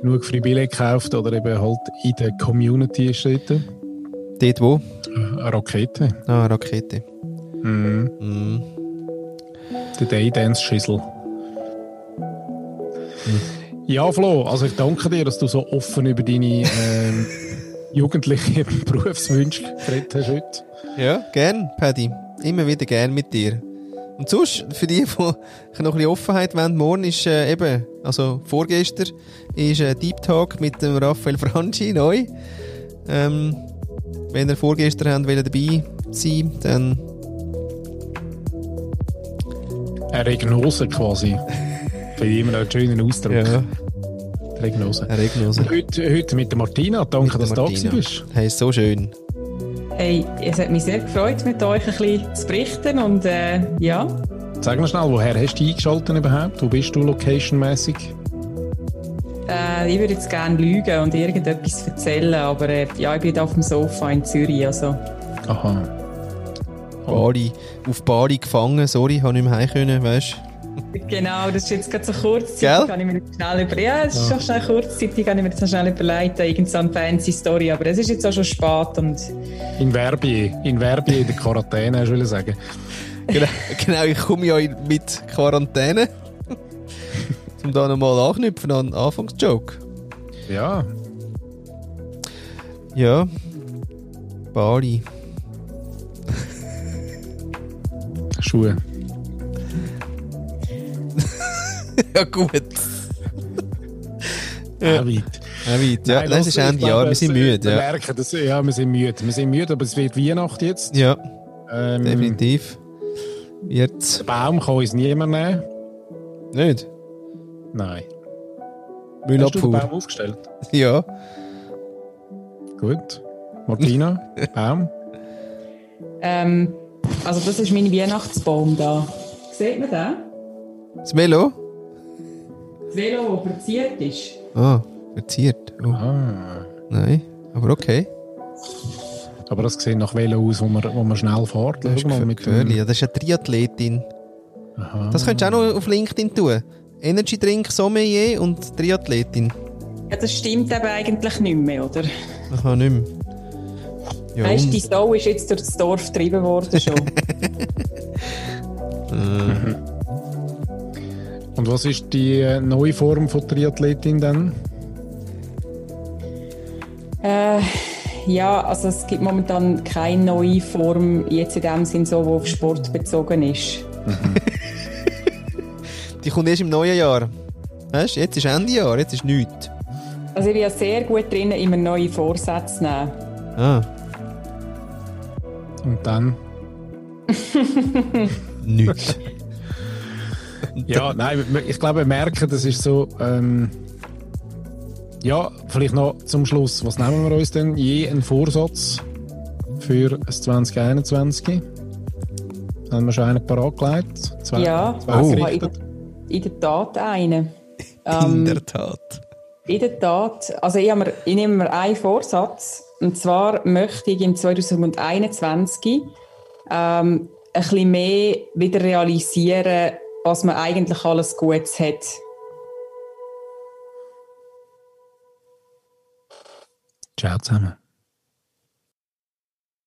genug Freibillett kauft oder eben halt in der Community ist dort. Äh, Dort wo? Eine Rakete. Ah, Rakete. Mhm. Mhm. Der Daydance-Schüssel. Ja, Flo, also ich danke dir, dass du so offen über deine ähm, <laughs> jugendlichen Berufswünsche geredet hast heute. Ja, gern, Paddy. Immer wieder gern mit dir. Und sonst, für die, die noch ein bisschen Offenheit wollen, morgen ist äh, eben, also vorgestern, ist äh, Deep Talk mit dem Raphael Franchi neu. Ähm, wenn ihr vorgestern habt, wollt dabei sein, dann Eine Regnose quasi. Finde ich immer einen schönen Ausdruck. ja, Regnose. Regnose. Und heute, heute mit der Martina, danke, Mit dass der du da bist. Hey, ist so schön. Hey, es hat mich sehr gefreut, mit euch ein bisschen zu berichten und äh, ja, Sag mal schnell, woher hast du eingeschaltet überhaupt? Wo bist du locationmäßig? Äh, ich würde jetzt gerne lügen und irgendetwas erzählen, aber äh, ja, ich bin auf dem Sofa in Zürich. Also. Aha. Bali, auf Bali gefangen, sorry, habe nicht mehr heim können, weißt <laughs> Genau, das ist jetzt gerade so kurzzeitig, Gell? kann ich mir jetzt schnell über... Ja, es ist schon schnell kurzzeitig, kann ich mir jetzt noch schnell überleiten, irgend so eine fancy Story, aber es ist jetzt auch schon spät und... In Verbier. In Verbier in der Quarantäne, hast du wollen sagen. genau, genau, ich komme ja mit Quarantäne. um da nochmal anknüpfen an den Anfangsjoke. Ja. Ja. Bali. Schuhe. <laughs> ja, gut. Ja. weit. Ja, weit. Ja, Nein, das los, ist Ende Jahr. Wir sind müde. Wir Ja, merken, das, ja, wir sind müde. Wir sind müde, aber es wird Weihnacht jetzt. ja Ähm, definitiv. Jetzt. Den Baum kann uns niemand nehmen. Nicht? Nein. Hast du den Müllabfuhr. Baum aufgestellt? <laughs> Ja. Gut. Martina, <laughs> Baum. Ähm, also das ist mein Weihnachtsbaum da. Sieht man den? Das Melo? Das Velo, das verziert ist. Ah, verziert. Oh, Ah. nein. Aber okay. Aber das sieht nach Velo aus, wo man, wo man schnell fährt. Das ist mit dem- Ja, das ist eine Triathletin. Aha. Das könntest du auch noch auf LinkedIn tun. Energy Drink Sommelier und Triathletin. Ja, das stimmt eben eigentlich nicht mehr, oder? Ich kann nicht mehr. Ja, Weißt du, die Sau ist jetzt durch das Dorf getrieben worden schon. <laughs> <laughs> Und was ist die neue Form von Triathletin dann? äh, ja, also es gibt momentan keine neue Form, jetzt in dem Sinn so, die auf Sport bezogen ist. <laughs> Die kommt erst im neuen Jahr. Weißt du, jetzt ist Ende Jahr, jetzt ist nichts. Also ich bin ja sehr gut drin, immer neue Vorsätze zu nehmen. Ah, Und dann? <laughs> nichts. Ja, <laughs> nein, ich glaube, wir merken, das ist so. Ähm, ja, vielleicht noch zum Schluss. Was nehmen wir uns denn? Je einen Vorsatz für das 2021? Haben wir schon einen parat gelegt? Zwei, Ja, zwei also gerichtet? in, in der Tat einen. <laughs> In Ähm, der Tat. In der Tat. Also ich, mir, ich nehme mir einen Vorsatz. Und zwar möchte ich im 2021 ähm, ein bisschen mehr wieder realisieren, was man eigentlich alles Gutes hat. Ciao zusammen.